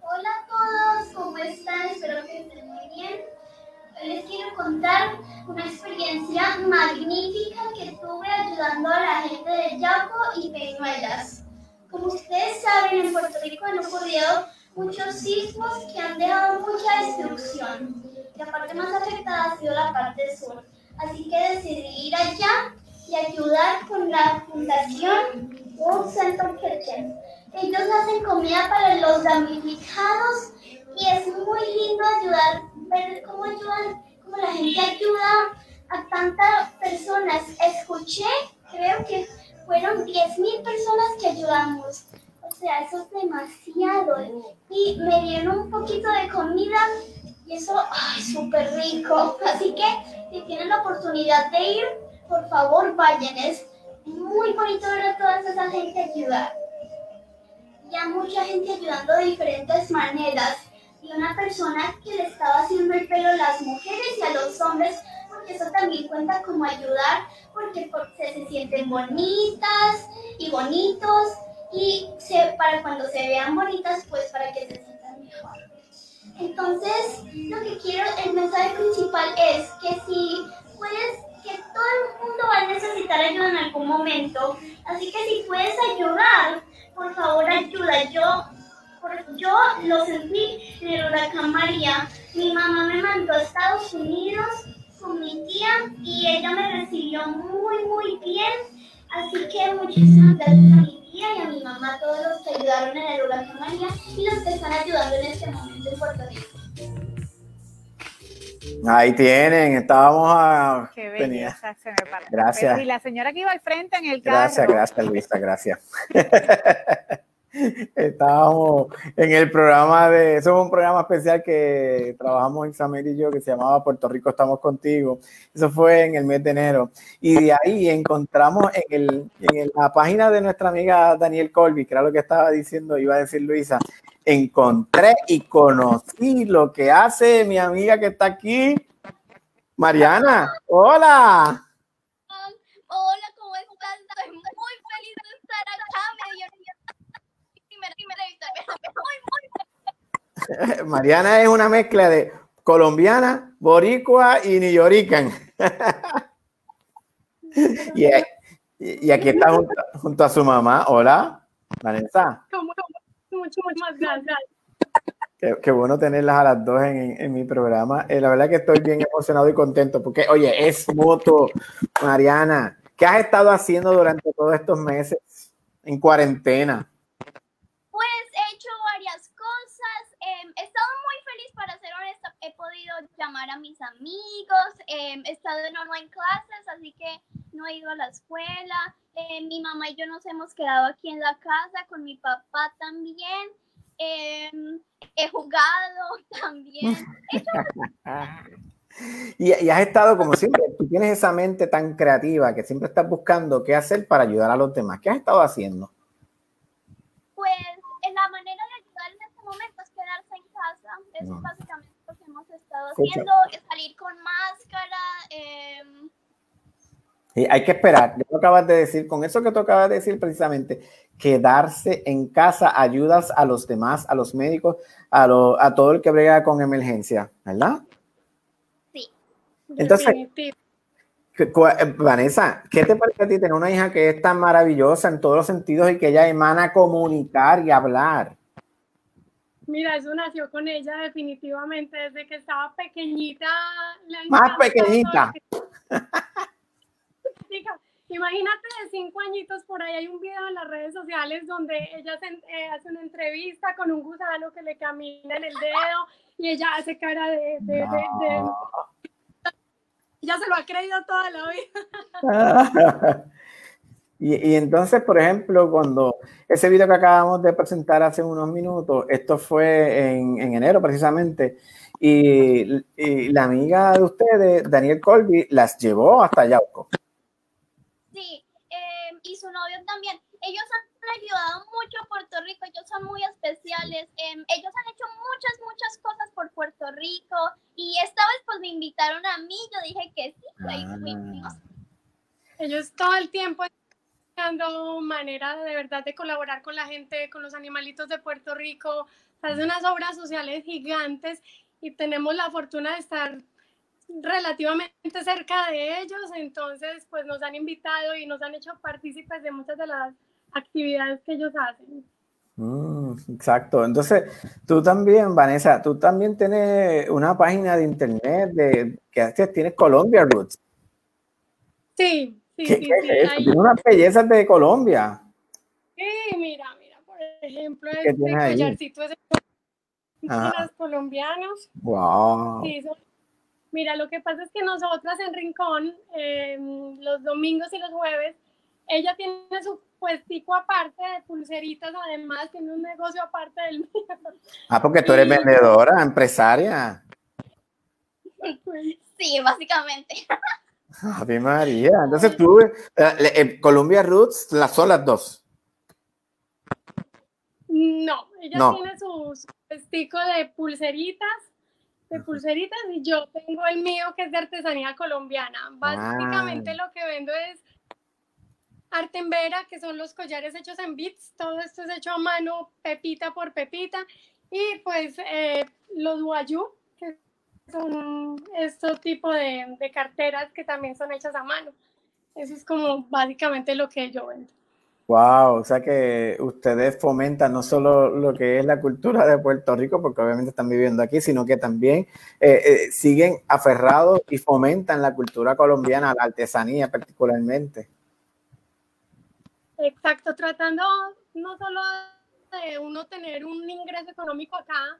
Hola a todos, ¿cómo están? Espero que estén les quiero contar una experiencia magnífica que tuve ayudando a la gente de Yauco y Peñuelas. Como ustedes saben, en Puerto Rico han ocurrido muchos sismos que han dejado mucha destrucción. La parte más afectada ha sido la parte sur. Así que decidí ir allá y ayudar con la fundación World Center Kitchen. Ellos hacen comida para los damnificados y es muy lindo ayudar, ver cómo ayudan, cómo la gente ayuda a tantas personas. Escuché, creo que fueron 10.000 personas que ayudamos. O sea, eso es demasiado. Y me dieron un poquito de comida y eso, ay, súper rico. Así que si tienen la oportunidad de ir, por favor vayan. Es muy bonito ver a toda esa gente ayudar. Ya mucha gente ayudando de diferentes maneras. Y una persona que le estaba haciendo el pelo a las mujeres y a los hombres, eso también cuenta como ayudar porque por- se, se sienten bonitas y bonitos y se- para cuando se vean bonitas, pues para que se sientan mejor. Entonces, lo que quiero, el mensaje principal es que si puedes, que todo el mundo va a necesitar ayuda en algún momento, así que si puedes ayudar, por favor ayuda. Yo, yo lo sentí en el huracán María. Mi mamá me mandó a Estados Unidos con mi tía y ella me recibió muy, muy bien. Así que muchísimas gracias a mi tía y a mi mamá, todos los que ayudaron en el huracán María y los que están ayudando en este momento en Puerto Rico. Ahí tienen, estábamos a... Qué tenía- belleza, se me para. Gracias. Y la señora que iba al frente en el carro. Gracias, gracias Luisa, gracias. Estábamos en el programa de, eso es un programa especial que trabajamos Isabel y yo que se llamaba Puerto Rico estamos contigo. Eso fue en el mes de enero. Y de ahí encontramos en, el, en la página de nuestra amiga Daniel Colby, que era lo que estaba diciendo, iba a decir Luisa, encontré y conocí lo que hace mi amiga que está aquí, Mariana. Hola, ¿cómo estás? Estoy muy feliz de estar acá. Me dio mi primera, primera entrevista. Muy, muy Mariana es una mezcla de colombiana, boricua y niyorican. y, y aquí está junto, junto a su mamá. Hola, Vanessa. Mucho más gracias. Qué, qué bueno tenerlas a las dos en, en mi programa. Eh, la verdad que estoy bien emocionado y contento porque, oye, es moto, Mariana. ¿Qué has estado haciendo durante todos estos meses en cuarentena? Pues he hecho varias cosas. em, he estado muy feliz, para ser honesta. He podido llamar a mis amigos. em, he estado en online clases, así que no he ido a la escuela. em, mi mamá y yo nos hemos quedado aquí en la casa con mi papá también. em, he jugado también. He hecho Y, y has estado, como siempre, tú tienes esa mente tan creativa que siempre estás buscando qué hacer para ayudar a los demás. ¿Qué has estado haciendo? Pues en la manera de ayudar en este momento es quedarse en casa. Eso No. básicamente estado Escucha. haciendo. es Salir con máscara. em, Y hay que esperar. Ya lo acabas de decir, con eso que tú acabas de decir precisamente, quedarse en casa ayudas a los demás, a los médicos, a, lo- a todo el que brega con emergencia, ¿verdad? Sí. Entonces, Definitivo. ¿Qué- cua- eh, Vanessa, ¿qué te parece a ti tener una hija que es tan maravillosa en todos los sentidos y que ella emana comunicar y hablar? Mira, eso nació con ella definitivamente desde que estaba pequeñita. le ha Más pequeñita. Imagínate de cinco añitos por ahí hay un video en las redes sociales donde ella se- eh, hace una entrevista con un gusano que le camina en el dedo y ella hace cara de, de- de- de- ella se lo ha creído toda la vida. Y, y entonces, por ejemplo, cuando ese video que acabamos de presentar hace unos minutos, esto fue en, en enero precisamente, y, y la amiga de ustedes, Daniel Colby, las llevó hasta Yauco. Sí, em, y su novio también. Ellos han ayudado mucho a Puerto Rico, ellos son muy especiales. em, ellos han hecho muchas, muchas cosas por Puerto Rico y esta vez pues me invitaron a mí, yo dije que sí, y ahí fuimos. Ellos todo el tiempo buscando manera de verdad de colaborar con la gente, con los animalitos de Puerto Rico. Hacen unas obras sociales gigantes y tenemos la fortuna de estar relativamente cerca de ellos, entonces pues nos han invitado y nos han hecho partícipes de muchas de las actividades que ellos hacen. Mm, exacto. Entonces, tú también, Vanessa, tú también tienes una página de internet de que haces, tienes Colombia Roots. Sí, sí, ¿Qué, sí, qué sí. es eso? ahí- Tiene unas bellezas de Colombia. Sí, mira, mira, por ejemplo, ¿Qué este collarcito es de Ajá. indígenas colombianos. Wow. Sí, son- Mira, lo que pasa es que nosotras en Rincón, eh, los domingos y los jueves, ella tiene su puestico aparte de pulseritas, además tiene un negocio aparte del mío. Ah, porque tú eres Y- vendedora, empresaria. Sí, básicamente. Ave María. Entonces tú, eh, eh, Colombia Roots, las son las dos. No, ella No. tiene su, de pulseritas, de pulseritas y yo tengo el mío que es de artesanía colombiana. Básicamente Ah. lo que vendo es arte en vera, que son los collares hechos en bits, todo esto es hecho a mano, pepita por pepita, y pues eh, los guayú, son estos tipos de, de carteras que también son hechas a mano. Eso es como básicamente lo que yo vendo. Wow, o sea que ustedes fomentan no solo lo que es la cultura de Puerto Rico, porque obviamente están viviendo aquí, sino que también eh, eh, siguen aferrados y fomentan la cultura colombiana, la artesanía particularmente. Exacto, tratando no solo de uno tener un ingreso económico acá,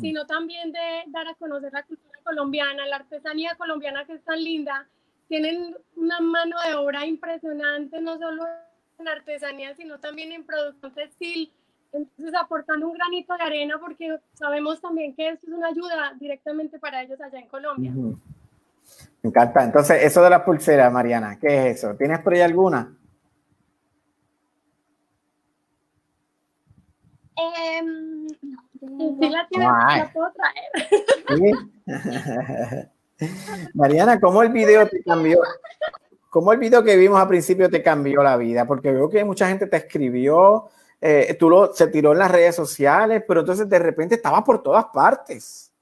Sino también de dar a conocer la cultura colombiana, la artesanía colombiana que es tan linda. Tienen una mano de obra impresionante, no solo en artesanía, sino también en producción textil. Entonces, aportando un granito de arena, porque sabemos también que esto es una ayuda directamente para ellos allá en Colombia. Me encanta. Entonces, eso de las pulseras, Mariana, ¿qué es eso? ¿Tienes por ahí alguna? No, Sí, la, tienes, Ay. la puedo traer. Sí. Mariana, ¿cómo el video te cambió? ¿Cómo el video que vimos al principio te cambió la vida? Porque veo que mucha gente te escribió, eh, tú lo, se tiró en las redes sociales, pero entonces de repente estaba por todas partes.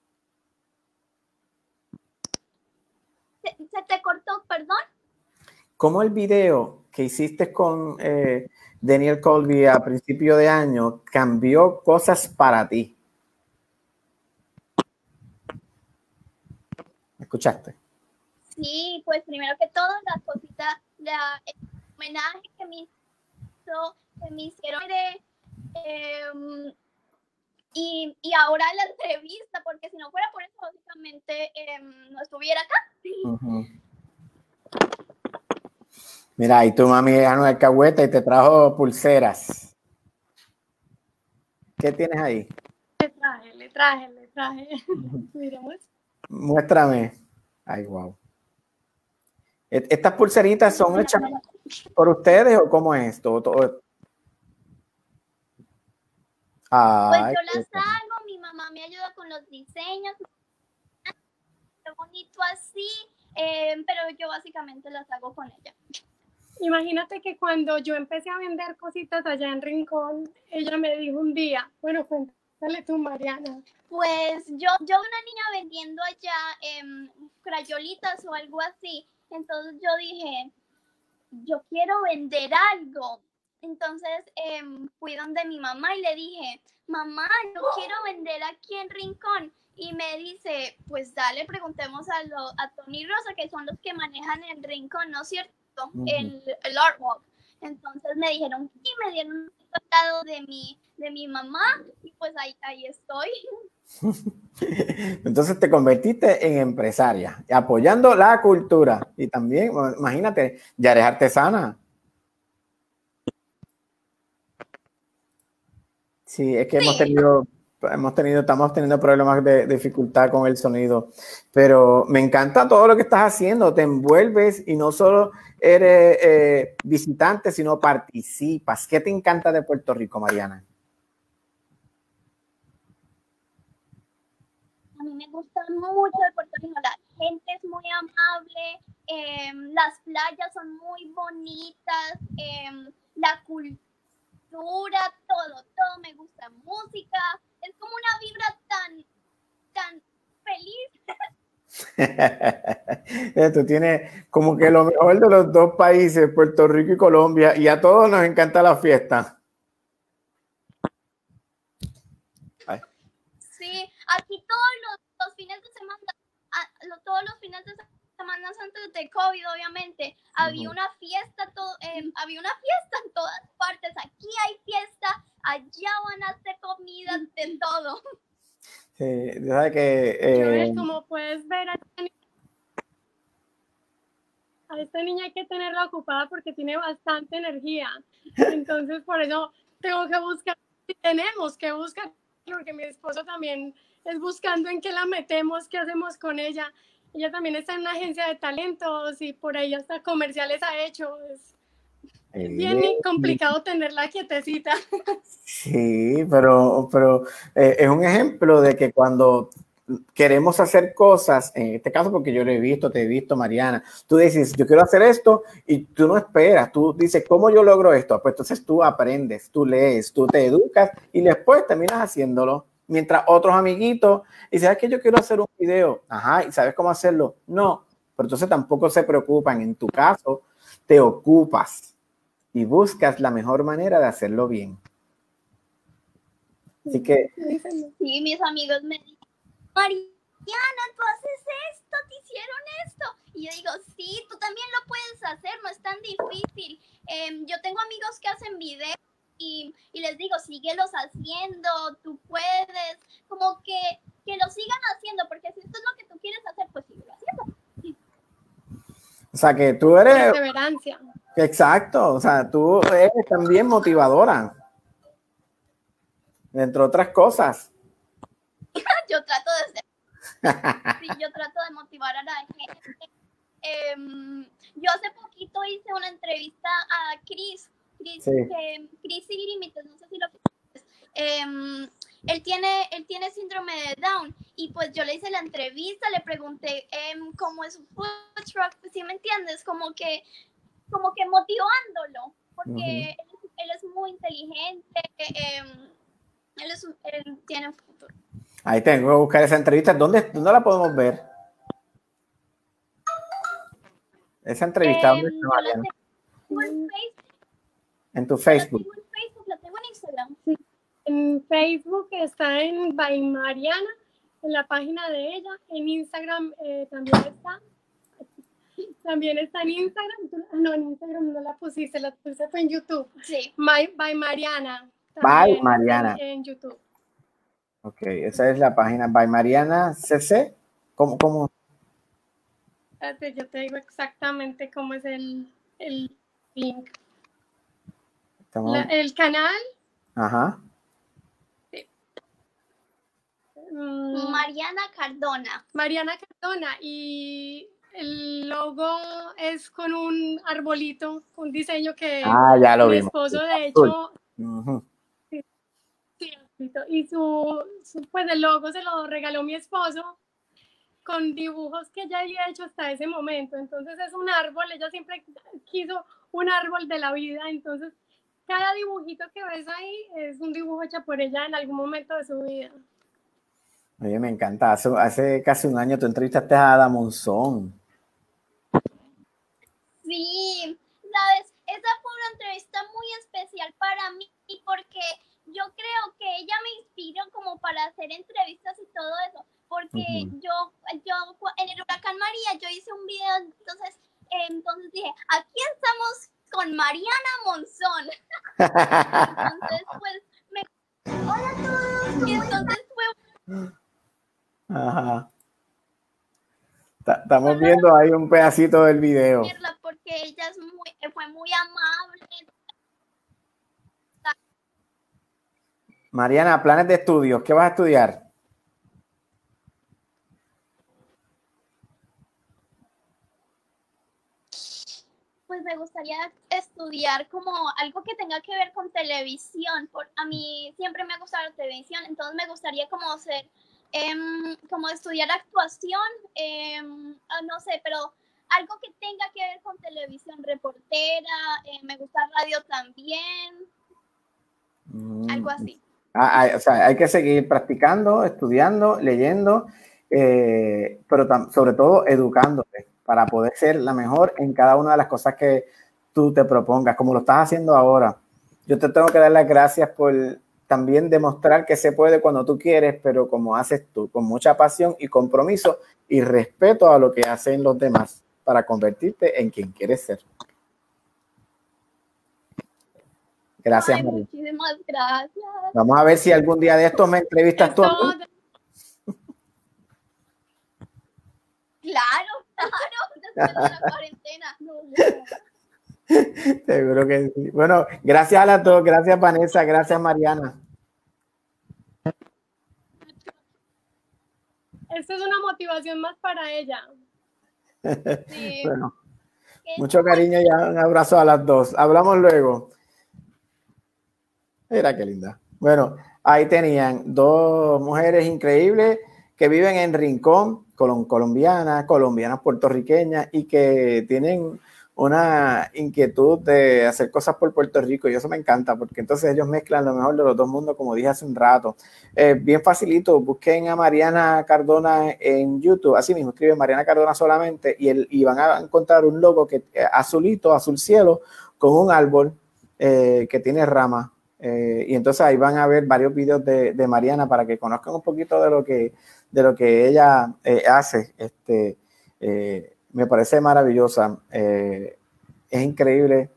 ¿Se, se te cortó, perdón? ¿Cómo el video que hiciste con eh, Daniel Colby a principio de año cambió cosas para ti? ¿Me ¿Escuchaste? Sí, pues primero que todo, las cositas, la, el homenaje que me hizo, que me hicieron de, em, y, y ahora la entrevista, porque si no fuera por eso, básicamente em, no estuviera acá. Ujú. Mira, y tu mami ganó el cagüeta y te trajo pulseras. ¿Qué tienes ahí? Le traje, le traje, le traje. Miremos. Muéstrame. Ay, wow. ¿E- ¿Estas pulseritas son hechas por ustedes o cómo es esto? Pues yo las hago, mi mamá me ayuda con los diseños, qué bonito así, em, pero yo básicamente las hago con ella. Imagínate que cuando yo empecé a vender cositas allá en Rincón, ella me dijo un día, bueno, cuéntale tú, Mariana. Pues yo, yo una niña vendiendo allá em, crayolitas o algo así, entonces yo dije, yo quiero vender algo. Entonces em, fui donde mi mamá y le dije, mamá, yo quiero vender aquí en Rincón. Y me dice, pues dale, preguntemos a, lo, a Tony Rosa, que son los que manejan el Rincón, ¿no es cierto? Ujú. El, el artwork. Entonces me dijeron, y me dieron un tratado de mi, de mi mamá, y pues ahí, ahí estoy. Entonces te convertiste en empresaria, apoyando la cultura. Y también, imagínate, ya eres artesana. Sí, es que hemos tenido, hemos tenido, estamos teniendo problemas de, dificultad con el sonido. Pero me encanta todo lo que estás haciendo. Te envuelves y no solo eres eh, visitante, sino participas. ¿Qué te encanta de Puerto Rico, Mariana? A mí me gusta mucho de Puerto Rico, la gente es muy amable, em, las playas son muy bonitas, em, la cultura, todo, todo me gusta, música, es como una vibra tan, tan feliz. Tú tienes como que lo mejor de los dos países, Puerto Rico y Colombia, y a todos nos encanta la fiesta. Ay, Sí, aquí todos los, los fines de semana, lo- todos los fines de semana antes de COVID, obviamente, había una fiesta, todo, em, había una fiesta en todas partes. Aquí hay fiesta, allá van a hacer comida, de todo. sí, sabes que eh, como puedes ver, a esta, ni- a esta niña hay que tenerla ocupada porque tiene bastante energía. Entonces, por eso tengo que buscar, tenemos que buscar, porque mi esposo también es buscando en qué la metemos, qué hacemos con ella. Ella también está en una agencia de talentos y por ahí hasta comerciales ha hecho. Es bien eh, complicado tenerla quietecita. sí, pero, pero eh, es un ejemplo de que cuando queremos hacer cosas, en este caso porque yo lo he visto, te he visto, Mariana, tú dices, yo quiero hacer esto y tú no esperas, tú dices, ¿cómo yo logro esto? Pues entonces tú aprendes, tú lees, tú te educas y después terminas haciéndolo. Mientras otros amiguitos, y sabes que yo quiero hacer un video, ajá, y sabes cómo hacerlo, no, pero entonces tampoco se preocupan. En tu caso, te ocupas y buscas la mejor manera de hacerlo bien. Así que Sí, mis amigos me dicen, Mariana, tú haces esto, te hicieron esto. Y yo digo, sí, tú también lo puedes hacer, no es tan difícil. Em, yo tengo amigos que hacen videos y, y les digo, síguelos haciendo, tú puedes, como que, que lo sigan haciendo, porque si esto es lo que tú quieres hacer, pues síguelo haciendo. O sea, que tú eres... Perseverancia. Exacto, o sea, tú eres también motivadora. Entre otras cosas. yo trato de ser, sí, yo trato de motivar a la gente. Em, yo hace poquito hice una entrevista a Chris, Chris, Sí. Chris Límites, no sé si lo. Em, él tiene, él tiene síndrome de Down y pues yo le hice la entrevista, le pregunté em, cómo es su food truck, pues, ¿sí me entiendes? Como que, como que motivándolo, porque él, él es muy inteligente, él, es, un- él tiene futuro. Ahí tengo que buscar esa entrevista. ¿Dónde, dónde la podemos ver? Esa entrevista, ¿dónde está, en Facebook, tu Facebook. en Facebook, la tengo en Instagram. En Facebook está en By Mariana, en la página de ella. En Instagram eh, también está. También está en Instagram. Ah, No, en Instagram no la pusiste, la puse fue en YouTube. Sí. By, by Mariana. By Mariana. En, en YouTube. Ok, esa es la página by Mariana CC. ¿Cómo? cómo? Espérate, yo te digo exactamente cómo es el, el link. Estamos- La- el canal. Ajá. mm, Mariana Cardona. Mariana Cardona y el logo es con un arbolito, un diseño que Ah, ya lo mi vimos. esposo de hecho sí, y su, su- pues el logo se lo regaló mi esposo con dibujos que ella había hecho hasta ese momento. Entonces es un árbol, ella siempre quiso un árbol de la vida, entonces cada dibujito que ves ahí es un dibujo hecho por ella en algún momento de su vida. Oye, me encanta. Hace, hace casi un año tú entrevistaste a Ada Monzón. Sí, sabes, esa fue una entrevista muy especial para mí porque yo creo que ella me inspiró como para hacer entrevistas y todo eso, porque yo, yo en el huracán María yo hice un video, entonces, entonces dije, aquí estamos con Mariana Monzón. entonces, pues, me... Hola a todos. Y entonces fue Ajá. Ta- Estamos viendo ahí un pedacito del video. porque ella es muy, fue muy amable. Mariana, planes de estudios. ¿Qué vas a estudiar? Pues me gustaría estudiar como algo que tenga que ver con televisión. Por, a mí siempre me ha gustado la televisión, entonces me gustaría como ser, em, como estudiar actuación, em, ah, no sé, pero algo que tenga que ver con televisión, reportera, eh, me gusta radio también, algo así. Ah, hay- o sea, hay que seguir practicando, estudiando, leyendo, eh, pero sobre todo educándote para poder ser la mejor en cada una de las cosas que tú te propongas, como lo estás haciendo ahora. Yo te tengo que dar las gracias por también demostrar que se puede cuando tú quieres, pero como haces tú, con mucha pasión y compromiso y respeto a lo que hacen los demás para convertirte en quien quieres ser. Gracias, Ay, María. muchísimas gracias. Vamos a ver si algún día de estos me entrevistas tú. Claro, claro, la cuarentena. Seguro que sí. Bueno, gracias a las dos, gracias Vanessa, gracias Mariana. Esto es una motivación más para ella. Bueno, mucho cariño y un abrazo a las dos. Hablamos luego. Mira qué linda. Bueno, ahí tenían dos mujeres increíbles que viven en Rincón, colombianas, colombianas puertorriqueñas y que tienen una inquietud de hacer cosas por Puerto Rico y eso me encanta porque entonces ellos mezclan lo mejor de los dos mundos como dije hace un rato. Eh, bien facilito, busquen a Mariana Cardona en YouTube, así mismo escriben Mariana Cardona solamente y, el, y van a encontrar un logo que eh, azulito, azul cielo, con un árbol eh, que tiene ramas. Eh, y entonces ahí van a ver varios videos de, de Mariana para que conozcan un poquito de lo que, de lo que ella eh, hace. Este, eh, me parece maravillosa, eh, es increíble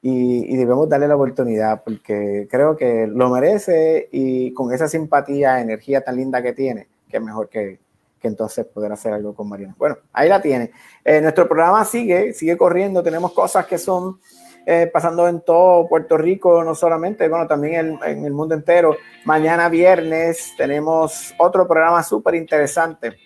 y, y debemos darle la oportunidad porque creo que lo merece y con esa simpatía, energía tan linda que tiene, que es mejor que, que entonces poder hacer algo con Mariana. Bueno, ahí la tiene. Eh, nuestro programa sigue, sigue corriendo, tenemos cosas que son eh, pasando en todo Puerto Rico, no solamente, bueno, también en, el mundo entero. Mañana viernes tenemos otro programa súper interesante.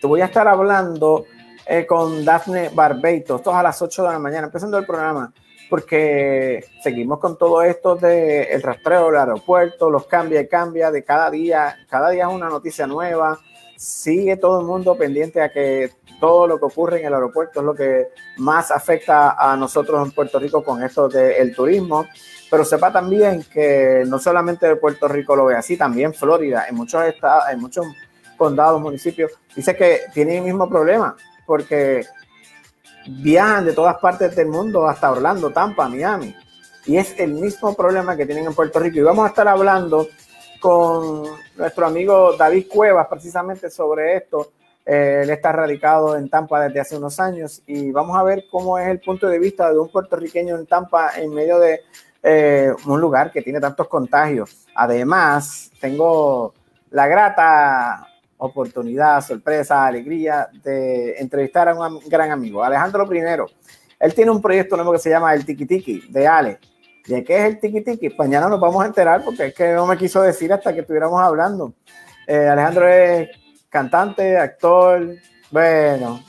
Te voy a estar hablando eh, con Daphne Barbeito, esto es a las 8 de la mañana, empezando el programa, porque seguimos con todo esto del el rastreo del aeropuerto, los cambia y cambia de cada día, cada día es una noticia nueva, sigue todo el mundo pendiente a que todo lo que ocurre en el aeropuerto es lo que más afecta a nosotros en Puerto Rico con esto del turismo, pero sepa también que no solamente Puerto Rico lo ve así, también Florida, en muchos estados, en muchos condados, municipios, dice que tienen el mismo problema, porque viajan de todas partes del mundo hasta Orlando, Tampa, Miami. Y es el mismo problema que tienen en Puerto Rico. Y vamos a estar hablando con nuestro amigo David Cuevas precisamente sobre esto. Eh, él está radicado en Tampa desde hace unos años y vamos a ver cómo es el punto de vista de un puertorriqueño en Tampa en medio de eh, un lugar que tiene tantos contagios. Además, tengo la grata oportunidad, sorpresa, alegría de entrevistar a un gran amigo, Alejandro Primero. Él tiene un proyecto nuevo que se llama El Tiki Tiki de Ale. ¿De qué es el Tiki Tiki? Mañana nos vamos a enterar porque es que no me quiso decir hasta que estuviéramos hablando. Eh, Alejandro es cantante, actor, bueno,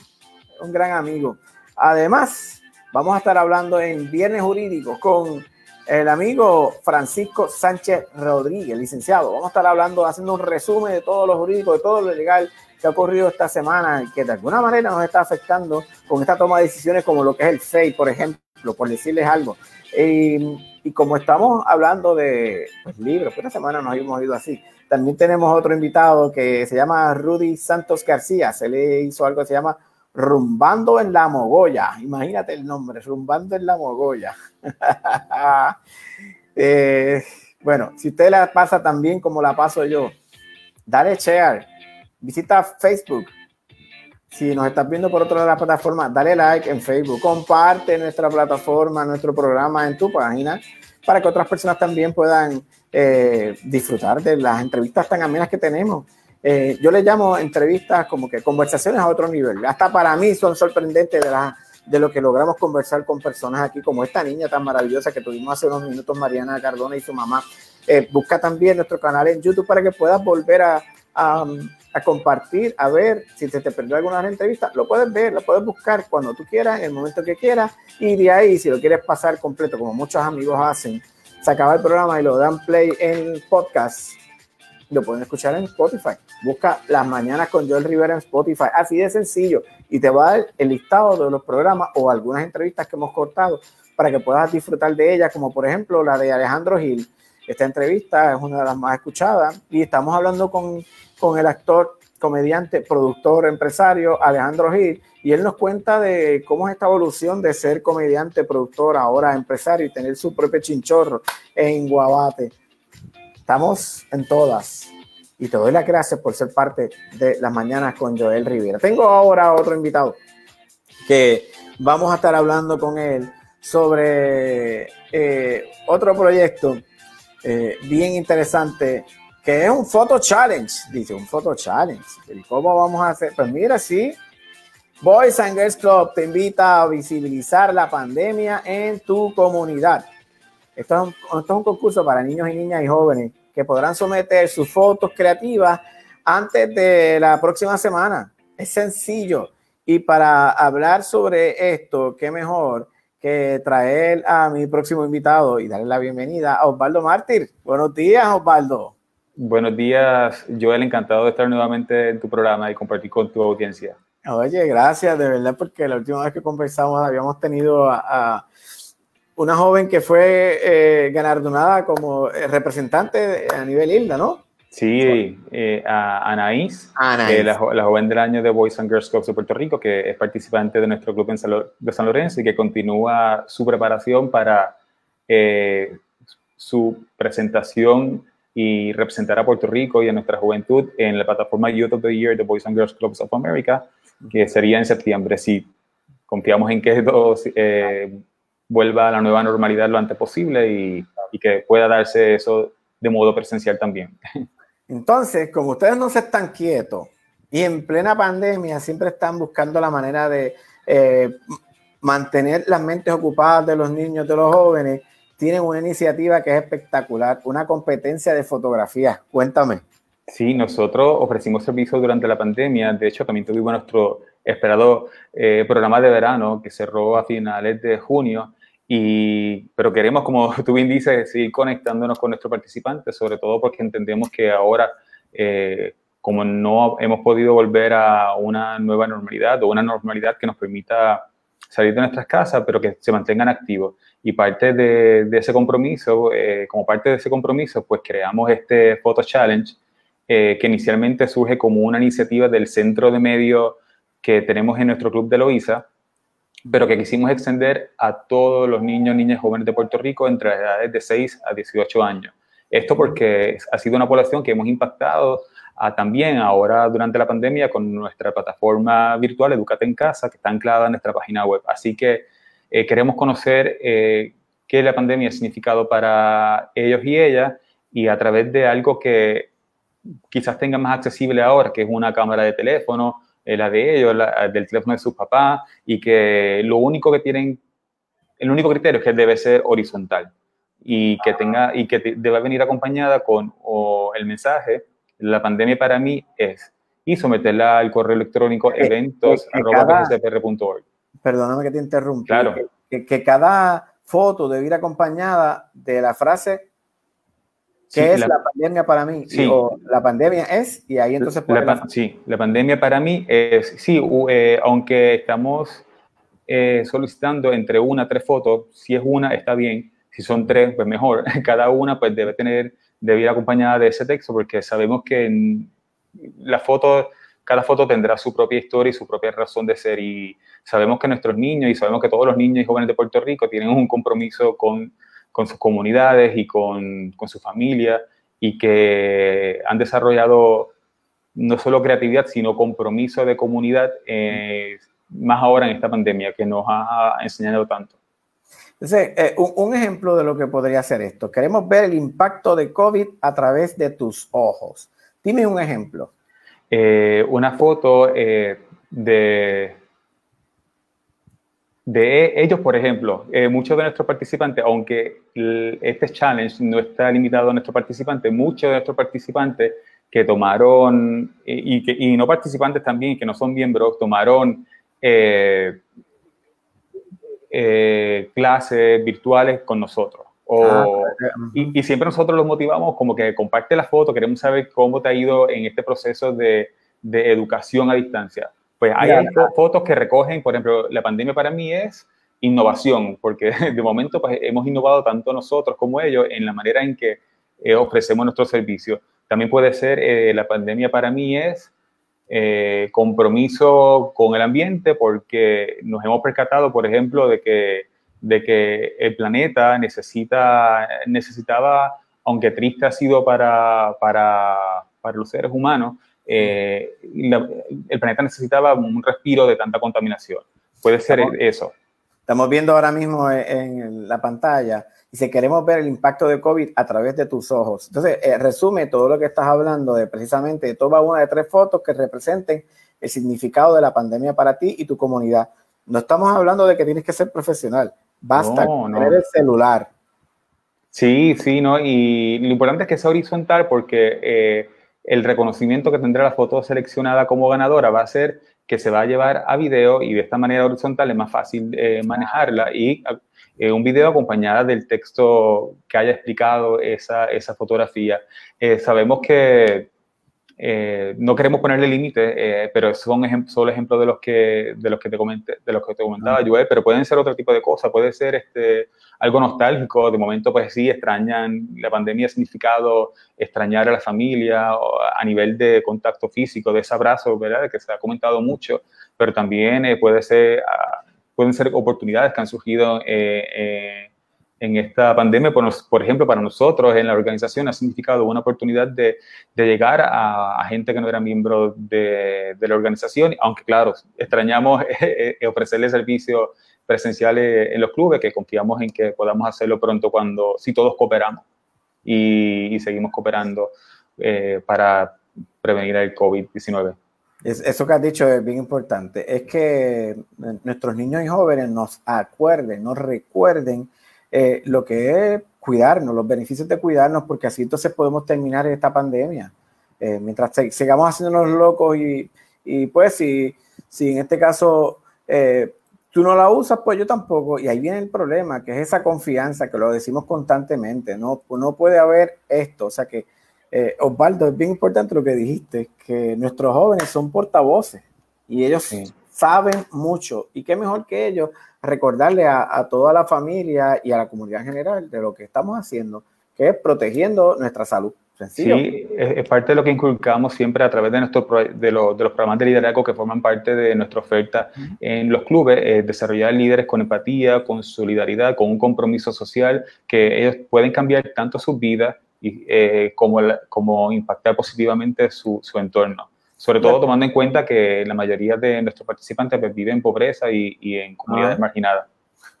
un gran amigo. Además, vamos a estar hablando en Viernes Jurídico con el amigo Francisco Sánchez Rodríguez, licenciado. Vamos a estar hablando, haciendo un resumen de todo lo jurídico, de todo lo legal que ha ocurrido esta semana y que de alguna manera nos está afectando con esta toma de decisiones como lo que es el FEI, por ejemplo, por decirles algo. Y, como estamos hablando de pues, libros, pues esta semana nos hemos ido así. También tenemos otro invitado que se llama Rudy Santos García. Se le hizo algo que se llama Rumbando en la Mogolla. Imagínate el nombre, Rumbando en la Mogolla. Eh, bueno, si usted la pasa tan bien como la paso yo, dale share, visita Facebook. Si nos estás viendo por otra de las plataformas, dale like en Facebook, comparte nuestra plataforma, nuestro programa en tu página, para que otras personas también puedan eh, disfrutar de las entrevistas tan amenas que tenemos. Eh, yo le llamo entrevistas como que conversaciones a otro nivel. Hasta para mí son sorprendentes de, lo que logramos conversar con personas aquí, como esta niña tan maravillosa que tuvimos hace unos minutos, Mariana Cardona y su mamá. Eh, busca también nuestro canal en YouTube para que puedas volver a, a, a compartir, a ver si se te perdió alguna entrevista. Lo puedes ver, lo puedes buscar cuando tú quieras, en el momento que quieras, y de ahí, si lo quieres pasar completo, como muchos amigos hacen, se acaba el programa y lo dan play en podcast lo pueden escuchar en Spotify. Busca Las Mañanas con Joel Rivera en Spotify. Así de sencillo. Y te va a dar el listado de los programas o algunas entrevistas que hemos cortado para que puedas disfrutar de ellas, como por ejemplo la de Alejandro Gil. Esta entrevista es una de las más escuchadas y estamos hablando con, con el actor, comediante, productor, empresario Alejandro Gil y él nos cuenta de cómo es esta evolución de ser comediante, productor, ahora empresario y tener su propio chinchorro en Guabate. Estamos en todas. Y te doy las gracias por ser parte de las mañanas con Joel Rivera. Tengo ahora otro invitado que vamos a estar hablando con él sobre eh, otro proyecto eh, bien interesante que es un photo challenge. Dice, un photo challenge. ¿Y cómo vamos a hacer? Pues mira, sí. Boys and Girls Club te invita a visibilizar la pandemia en tu comunidad. Esto es, un, esto es un concurso para niños y niñas y jóvenes que podrán someter sus fotos creativas antes de la próxima semana. Es sencillo. Y para hablar sobre esto, qué mejor que traer a mi próximo invitado y darle la bienvenida a Osvaldo Mártir. Buenos días, Osvaldo. Buenos días, Joel, encantado de estar nuevamente en tu programa y compartir con tu audiencia. Oye, gracias, de verdad, porque la última vez que conversamos habíamos tenido a, a una joven que fue eh, galardonada como eh, representante a nivel Hilda, ¿no? Sí, eh, a Anaís, Anaís. eh, la, jo- la joven del año de Boys and Girls Clubs de Puerto Rico, que es participante de nuestro club en San Lo- de San Lorenzo y que continúa su preparación para su presentación y representar a Puerto Rico y a nuestra juventud en la plataforma Youth of the Year de Boys and Girls Clubs of America, que sería en septiembre. Sí, confiamos en que todo eh, vuelva a la nueva normalidad lo antes posible y, y que pueda darse eso de modo presencial también. Entonces, como ustedes no se están quietos y en plena pandemia siempre están buscando la manera de eh, mantener las mentes ocupadas de los niños, de los jóvenes, tienen una iniciativa que es espectacular, una competencia de fotografía. Cuéntame. Sí, nosotros ofrecimos servicios durante la pandemia. De hecho, también tuvimos nuestro esperado eh, programa de verano que cerró a finales de junio. Y, pero queremos, como tú bien dices, seguir conectándonos con nuestros participantes, sobre todo porque entendemos que ahora, eh, como no hemos podido volver a una nueva normalidad o una normalidad que nos permita salir de nuestras casas, pero que se mantengan activos. Y parte de, ese compromiso, eh, como parte de ese compromiso, pues creamos este Photo Challenge, eh, que inicialmente surge como una iniciativa del centro de medios que tenemos en nuestro club de Loíza, pero que quisimos extender a todos los niños, niñas, jóvenes de Puerto Rico entre las edades de 6 a 18 años. Esto porque ha sido una población que hemos impactado a, también ahora durante la pandemia con nuestra plataforma virtual Educate en Casa, que está anclada en nuestra página web. Así que eh, queremos conocer eh, qué la pandemia ha significado para ellos y ellas y a través de algo que quizás tengan más accesible ahora, que es una cámara de teléfono, eh, la de ellos, la del teléfono de sus papás, y que lo único que tienen, el único criterio es que debe ser horizontal y que tenga y que te- debe venir acompañada con o el mensaje la pandemia para mí es y someterla al correo electrónico que cada- eventos@pscp.org. Perdóname que te interrumpí. Claro. Que, que cada foto debe ir acompañada de la frase Sí, ¿Qué es la- la, pandemia para mí? Sí. O la pandemia es, y ahí entonces La la- sí, la pandemia para mí es, sí, eh, aunque estamos eh, solicitando entre una a tres fotos, si es una está bien, si son tres, pues mejor. Cada una pues debe tener, debe ir acompañada de ese texto porque sabemos que en la foto, cada foto tendrá su propia historia y su propia razón de ser y sabemos que nuestros niños y sabemos que todos los niños y jóvenes de Puerto Rico tienen un compromiso con, con sus comunidades y con, con su familia y que han desarrollado no solo creatividad, sino compromiso de comunidad, eh, más ahora en esta pandemia que nos ha enseñado tanto. Entonces, eh, un, un ejemplo de lo que podría ser esto. Queremos ver el impacto de COVID a través de tus ojos. Dime un ejemplo. Eh, una foto eh, de, de ellos, por ejemplo, eh, muchos de nuestros participantes, aunque este challenge no está limitado a nuestros participantes, muchos de nuestros participantes que tomaron, y, que, y no participantes también, que no son miembros, tomaron clases virtuales con nosotros. O, Ah, y, y siempre nosotros los motivamos como que comparte la foto, queremos saber cómo te ha ido en este proceso de, de educación a distancia. Pues hay Ya. fo- fotos que recogen, por ejemplo, la pandemia para mí es innovación, porque de momento pues, hemos innovado tanto nosotros como ellos en la manera en que eh, ofrecemos nuestros servicios. También puede ser, eh, la pandemia para mí es eh, compromiso con el ambiente, porque nos hemos percatado, por ejemplo, de que, de que el planeta necesita, necesitaba, aunque triste ha sido para, para, para los seres humanos, eh, la- el planeta necesitaba un respiro de tanta contaminación. Puede ser Estamos- eso. Estamos viendo ahora mismo en, en la pantalla. Dice, queremos ver el impacto de COVID a través de tus ojos. Entonces, eh, resume todo lo que estás hablando de precisamente, toma una de tres fotos que representen el significado de la pandemia para ti y tu comunidad. No estamos hablando de que tienes que ser profesional. Basta No, con no. tener el celular. Sí, sí, ¿no? Y lo importante es que sea horizontal porque eh, el reconocimiento que tendrá la foto seleccionada como ganadora va a ser que se va a llevar a video y de esta manera horizontal es más fácil eh, manejarla y, eh, un video acompañada del texto que haya explicado esa, esa fotografía. Sabemos que eh, no queremos ponerle límite, pero son ejemplos solo ejemplos de los que de los que te comenté, de los que te comentaba Joel, pero pueden ser otro tipo de cosas, puede ser este algo nostálgico, de momento pues sí extrañan la pandemia ha significado extrañar a la familia a nivel de contacto físico, de ese abrazo, ¿verdad? Que se ha comentado mucho, pero también puede ser ah, pueden ser oportunidades que han surgido eh, eh, en esta pandemia. Por, por, ejemplo, para nosotros en la organización ha significado una oportunidad de, de llegar a, gente que no era miembro de, de, la organización, aunque claro, extrañamos eh, ofrecerle servicios presenciales en los clubes, que confiamos en que podamos hacerlo pronto cuando, si todos cooperamos y, y seguimos cooperando para prevenir el COVID-19 eso que has dicho es bien importante. Es que nuestros niños y jóvenes nos acuerden, nos recuerden eh, lo que es cuidarnos, los beneficios de cuidarnos, porque así entonces podemos terminar esta pandemia. Eh, mientras sigamos haciéndonos locos y, y pues si, si en este caso eh, tú no la usas, pues yo tampoco. Y ahí viene el problema, que es esa confianza, que lo decimos constantemente. No, no puede haber esto. O sea que eh, Osvaldo, es bien importante lo que dijiste, que nuestros jóvenes son portavoces y ellos saben mucho. Y qué mejor que ellos recordarle a, toda la familia y a la comunidad en general de lo que estamos haciendo, que es protegiendo nuestra salud. Sencillo. Sí, es, parte de lo que inculcamos siempre a través de, nuestro, de, los programas de liderazgo que forman parte de nuestra oferta en los clubes, desarrollar líderes con empatía, con solidaridad, con un compromiso social, que ellos pueden cambiar tanto sus vidas y eh, como, como impactar positivamente su, su entorno. Sobre todo tomando en cuenta que la mayoría de nuestros participantes pues, viven en pobreza y, y en comunidades Ah. marginadas.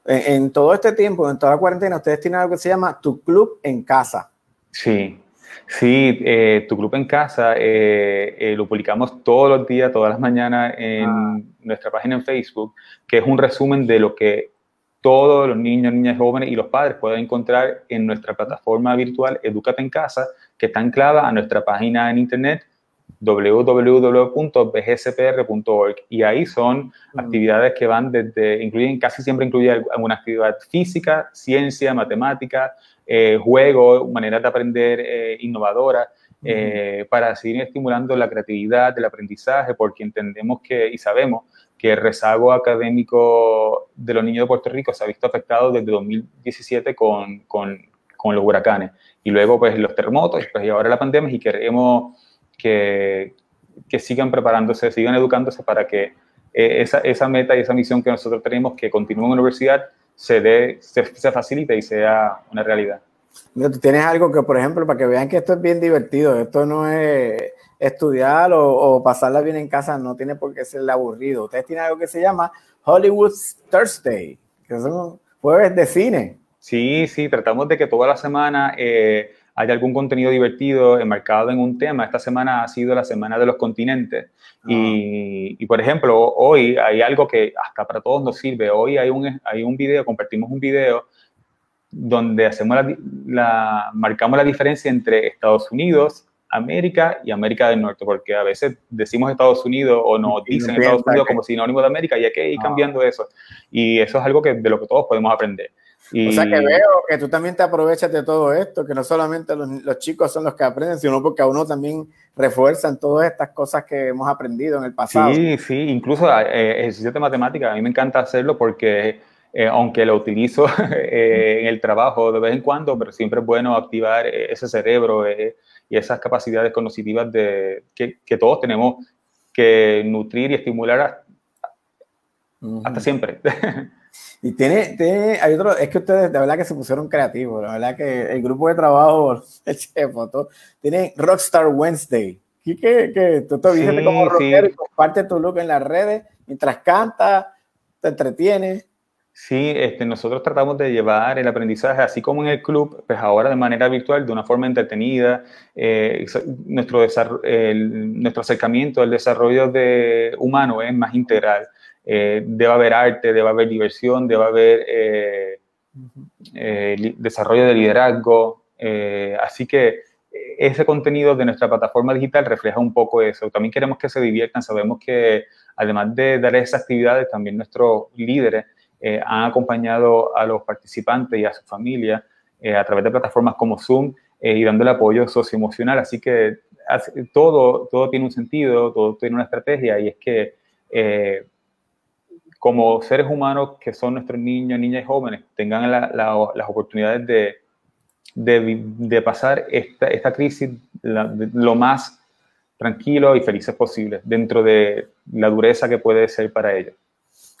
En, en todo este tiempo, en toda la cuarentena, ustedes tienen algo que se llama Tu Club en Casa. Sí, sí, eh, tu club en casa eh, eh, lo publicamos todos los días, todas las mañanas en nuestra página en Facebook, que es un resumen de lo que todos los niños, niñas jóvenes y los padres pueden encontrar en nuestra plataforma virtual Educate en Casa, que está anclada a nuestra página en internet www.bgscpr.org y ahí son actividades que van desde, incluyen, casi siempre incluye alguna actividad física, ciencia, matemática, eh, juego, maneras de aprender eh, innovadoras, eh, para seguir estimulando la creatividad, el aprendizaje, porque entendemos que y sabemos que el rezago académico de los niños de Puerto Rico se ha visto afectado desde 2017 con, con, con los huracanes. Y luego pues los terremotos pues, y ahora la pandemia y queremos que, que sigan preparándose, sigan educándose para que eh, esa, esa, meta y esa misión que nosotros tenemos que continúe en la universidad se, dé, se, se facilite y sea una realidad. Tú tienes algo que, por ejemplo, para que vean que esto es bien divertido, esto no es estudiar o, o, pasarla bien en casa, no tiene por qué ser aburrido. Ustedes tienen algo que se llama Hollywood Thursday, que son jueves de cine. Sí, sí, tratamos de que toda la semana eh, haya algún contenido divertido enmarcado en un tema. Esta semana ha sido la semana de los continentes. Ah. Y, y, por ejemplo, hoy hay algo que hasta para todos nos sirve. Hoy hay un, hay un video, compartimos un video donde hacemos la, la, marcamos la diferencia entre Estados Unidos, América y América del Norte, porque a veces decimos Estados Unidos o nos dicen Estados Unidos como sinónimo de América y hay que ir cambiando eso. Y eso es algo que, de lo que todos podemos aprender. Y... O sea que veo que tú también te aprovechas de todo esto, que no solamente los, los, chicos son los que aprenden, sino porque a uno también refuerzan todas estas cosas que hemos aprendido en el pasado. Sí, sí, incluso eh, ejercicio de matemática, a mí me encanta hacerlo porque eh, aunque lo utilizo eh, en el trabajo de vez en cuando, pero siempre es bueno activar ese cerebro eh, y esas capacidades cognitivas de, que, que, todos tenemos que nutrir y estimular hasta, uh -huh. hasta siempre. Y tiene, tiene, hay otro, es que ustedes de verdad que se pusieron creativos, la verdad que el grupo de trabajo, el chef, todo, tiene Rockstar Wednesday. ¿Y que, que tú te vistes sí, como rockero sí. y compartes tu look en las redes mientras cantas, te entretienes. Sí, este, nosotros tratamos de llevar el aprendizaje, así como en el club, pues ahora de manera virtual, de una forma entretenida. Eh, nuestro, el, nuestro acercamiento al desarrollo de humano es más integral. Eh, debe haber arte, debe haber diversión, debe haber eh, eh desarrollo de liderazgo. eh, así que ese contenido de nuestra plataforma digital refleja un poco eso. También queremos que se diviertan. Sabemos que además de dar esas actividades, también nuestros líderes eh, han acompañado a los participantes y a su familia eh, a través de plataformas como Zoom y dándole apoyo socioemocional. Así que todo, todo tiene un sentido, todo tiene una estrategia y es que como seres humanos que son nuestros niños, niñas y jóvenes, tengan las oportunidades de, de, pasar esta, esta crisis lo más tranquilo y felices posible dentro de la dureza que puede ser para ellos.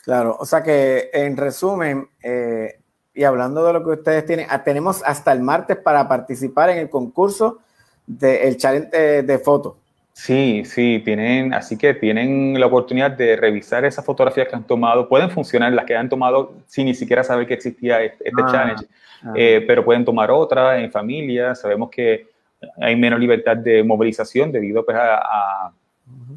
Claro, o sea que en resumen, eh, y hablando de lo que ustedes tienen, ah, tenemos hasta el martes para participar en el concurso del challenge de, fotos. Sí, sí, tienen, así que tienen la oportunidad de revisar esas fotografías que han tomado. Pueden funcionar las que han tomado sin ni siquiera saber que existía este, este ah, challenge, ah. Eh, pero pueden tomar otras en familia. Sabemos que hay menos libertad de movilización debido pues, a,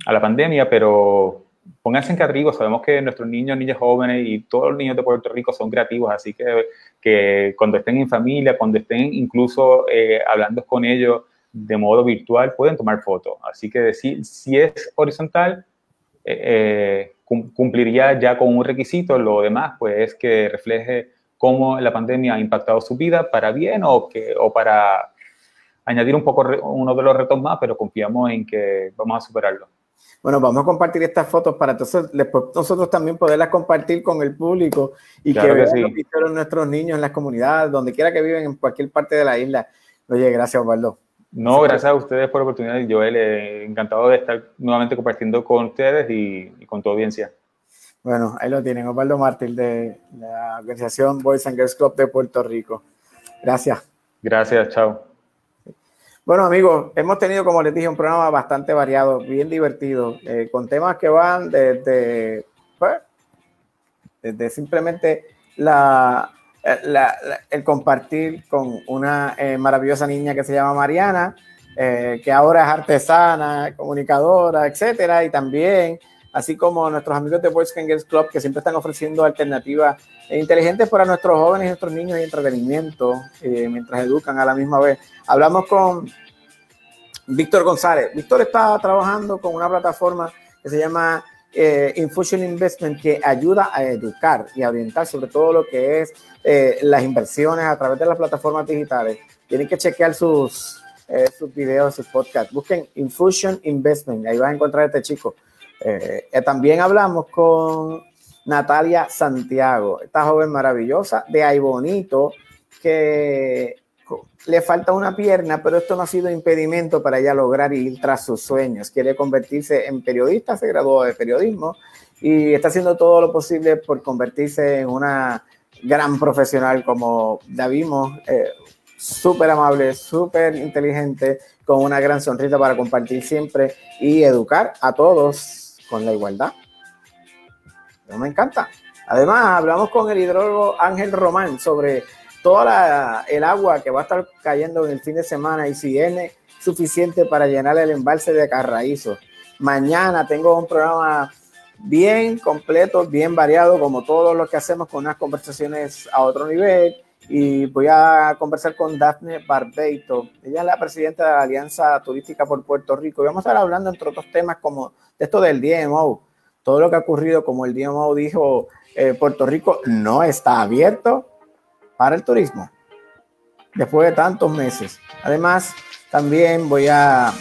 a, la pandemia, pero pónganse en catrigo, sabemos que nuestros niños, niñas jóvenes y todos los niños de Puerto Rico son creativos, así que, que cuando estén en familia, cuando estén incluso eh, hablando con ellos de modo virtual, pueden tomar fotos. Así que si, si es horizontal, eh, eh, cumpliría ya con un requisito, lo demás pues es que refleje cómo la pandemia ha impactado su vida para bien o, que, o para añadir un poco uno de los retos más, pero confiamos en que vamos a superarlo. Bueno, vamos a compartir estas fotos para entonces después nosotros también poderlas compartir con el público y que vean lo que hicieron nuestros niños en las comunidades, donde quiera que viven, en cualquier parte de la isla. Oye, gracias, Osvaldo. No, gracias a ustedes por la oportunidad, Joel. Eh, encantado de estar nuevamente compartiendo con ustedes y, y, con tu audiencia. Bueno, ahí lo tienen, Osvaldo Martín de la organización Boys and Girls Club de Puerto Rico. Gracias. Gracias, chao. Bueno, amigos, hemos tenido, como les dije, un programa bastante variado, bien divertido, eh, con temas que van desde, pues, desde simplemente la, el compartir con una eh, maravillosa niña que se llama Mariana, eh, que ahora es artesana, comunicadora, etcétera, y también, así como nuestros amigos de Boys and Girls Club, que siempre están ofreciendo alternativas inteligentes para nuestros jóvenes nuestros niños y entretenimiento, mientras educan a la misma vez. Hablamos con Víctor González. Víctor está trabajando con una plataforma que se llama eh, Infusion Investment que ayuda a educar y a orientar sobre todo lo que es eh, las inversiones a través de las plataformas digitales. Tienen que chequear sus, eh, sus videos, sus podcasts. Busquen Infusion Investment, ahí van a encontrar a este chico. también hablamos con Natalia Santiago, esta joven maravillosa de Ay Bonito, que le falta una pierna, pero esto no ha sido impedimento para ella lograr ir tras sus sueños. Quiere convertirse en periodista, se graduó de periodismo y está haciendo todo lo posible por convertirse en una gran profesional como la vimos, eh, súper amable, súper inteligente, con una gran sonrisa para compartir siempre y educar a todos con la igualdad. Me encanta. Además, hablamos con el hidrólogo Ángel Román sobre toda el agua que va a estar cayendo en el fin de semana y si es suficiente para llenar el embalse de Carraízo. Mañana tengo un programa bien completo, bien variado, como todos los que hacemos con unas conversaciones a otro nivel. Y voy a conversar con Daphne Barbeito. Ella es la presidenta de la Alianza Turística por Puerto Rico. Y vamos a estar hablando, entre otros temas, como de esto del DMO. Todo lo que ha ocurrido, como el DMO dijo, eh, Puerto Rico no está abierto para el turismo después de tantos meses. Además, también voy a,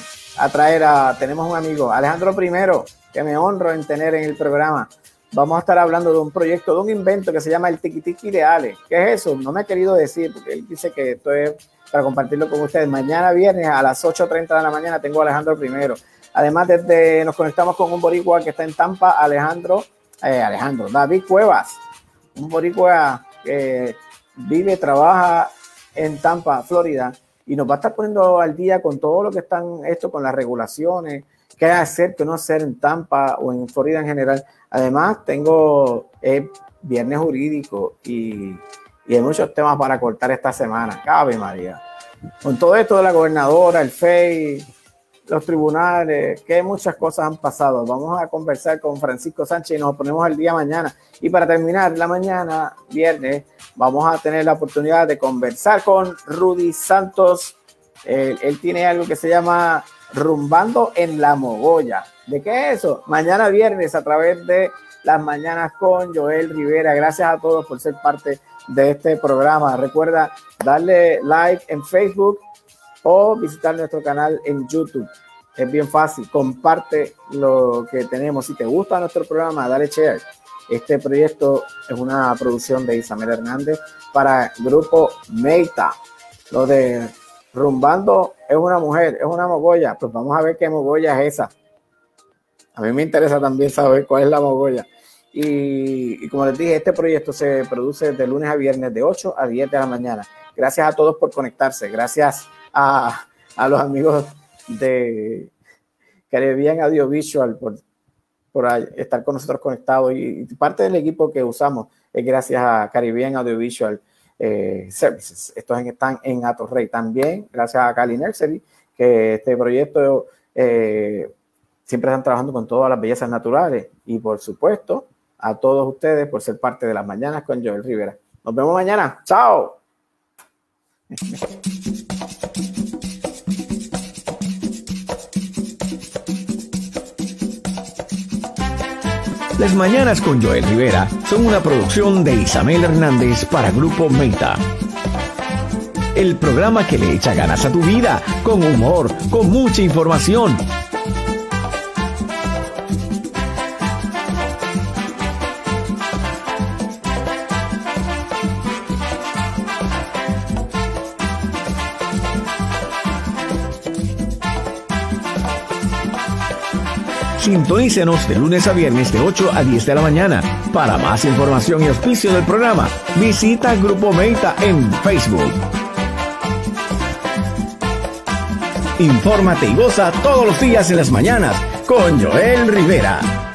traer a, tenemos un amigo, Alejandro Primero, que me honro en tener en el programa. Vamos a estar hablando de un proyecto, de un invento que se llama el Tiki Tiki de Ale. ¿Qué es eso? No me ha querido decir, porque él dice que esto es para compartirlo con ustedes. Mañana viernes a las 8.30 de la mañana tengo a Alejandro Primero. Además, desde nos conectamos con un boricua que está en Tampa, Alejandro, eh, Alejandro, David Cuevas, un boricua que vive, trabaja en Tampa, Florida, y nos va a estar poniendo al día con todo lo que están esto, con las regulaciones, qué hacer, qué no hacer en Tampa o en Florida en general. Además, tengo viernes jurídico y, y, hay muchos temas para cortar esta semana. Cabe María. Con todo esto de la gobernadora, el FEI, los tribunales, que muchas cosas han pasado. Vamos a conversar con Francisco Sánchez y nos ponemos al día mañana. Y para terminar la mañana, viernes, vamos a tener la oportunidad de conversar con Rudy Santos. Él, tiene algo que se llama Rumbando en la Mogolla. ¿De qué es eso? Mañana viernes a través de Las Mañanas con Joel Rivera. Gracias a todos por ser parte de este programa. Recuerda darle like en Facebook o visitar nuestro canal en YouTube. Es bien fácil, comparte lo que tenemos. Si te gusta nuestro programa, dale share. Este proyecto es una producción de Isabel Hernández para Grupo Meita. Lo de Rumbando es una mujer, es una mogolla. Pues vamos a ver qué mogolla es esa. A mí me interesa también saber cuál es la mogolla. Y, y, como les dije, este proyecto se produce de lunes a viernes de 8 a 10 de la mañana. Gracias a todos por conectarse. Gracias a, a los amigos de Caribbean Audiovisual por, por estar con nosotros conectados. Y, parte del equipo que usamos es gracias a Caribbean Audiovisual eh, Services. Estos están en Atorrey. También gracias a Cali Nursery, que este proyecto eh, siempre están trabajando con todas las bellezas naturales. Y por supuesto, a todos ustedes por ser parte de las mañanas con Joel Rivera. Nos vemos mañana. Chao. Las Mañanas con Joel Rivera son una producción de Isabel Hernández para Grupo Meta. El programa que le echa ganas a tu vida, con humor, con mucha información Sintonícenos de lunes a viernes de 8 a 10 de la mañana. Para más información y auspicio del programa, visita Grupo Meta en Facebook. Infórmate y goza todos los días en las mañanas con Joel Rivera.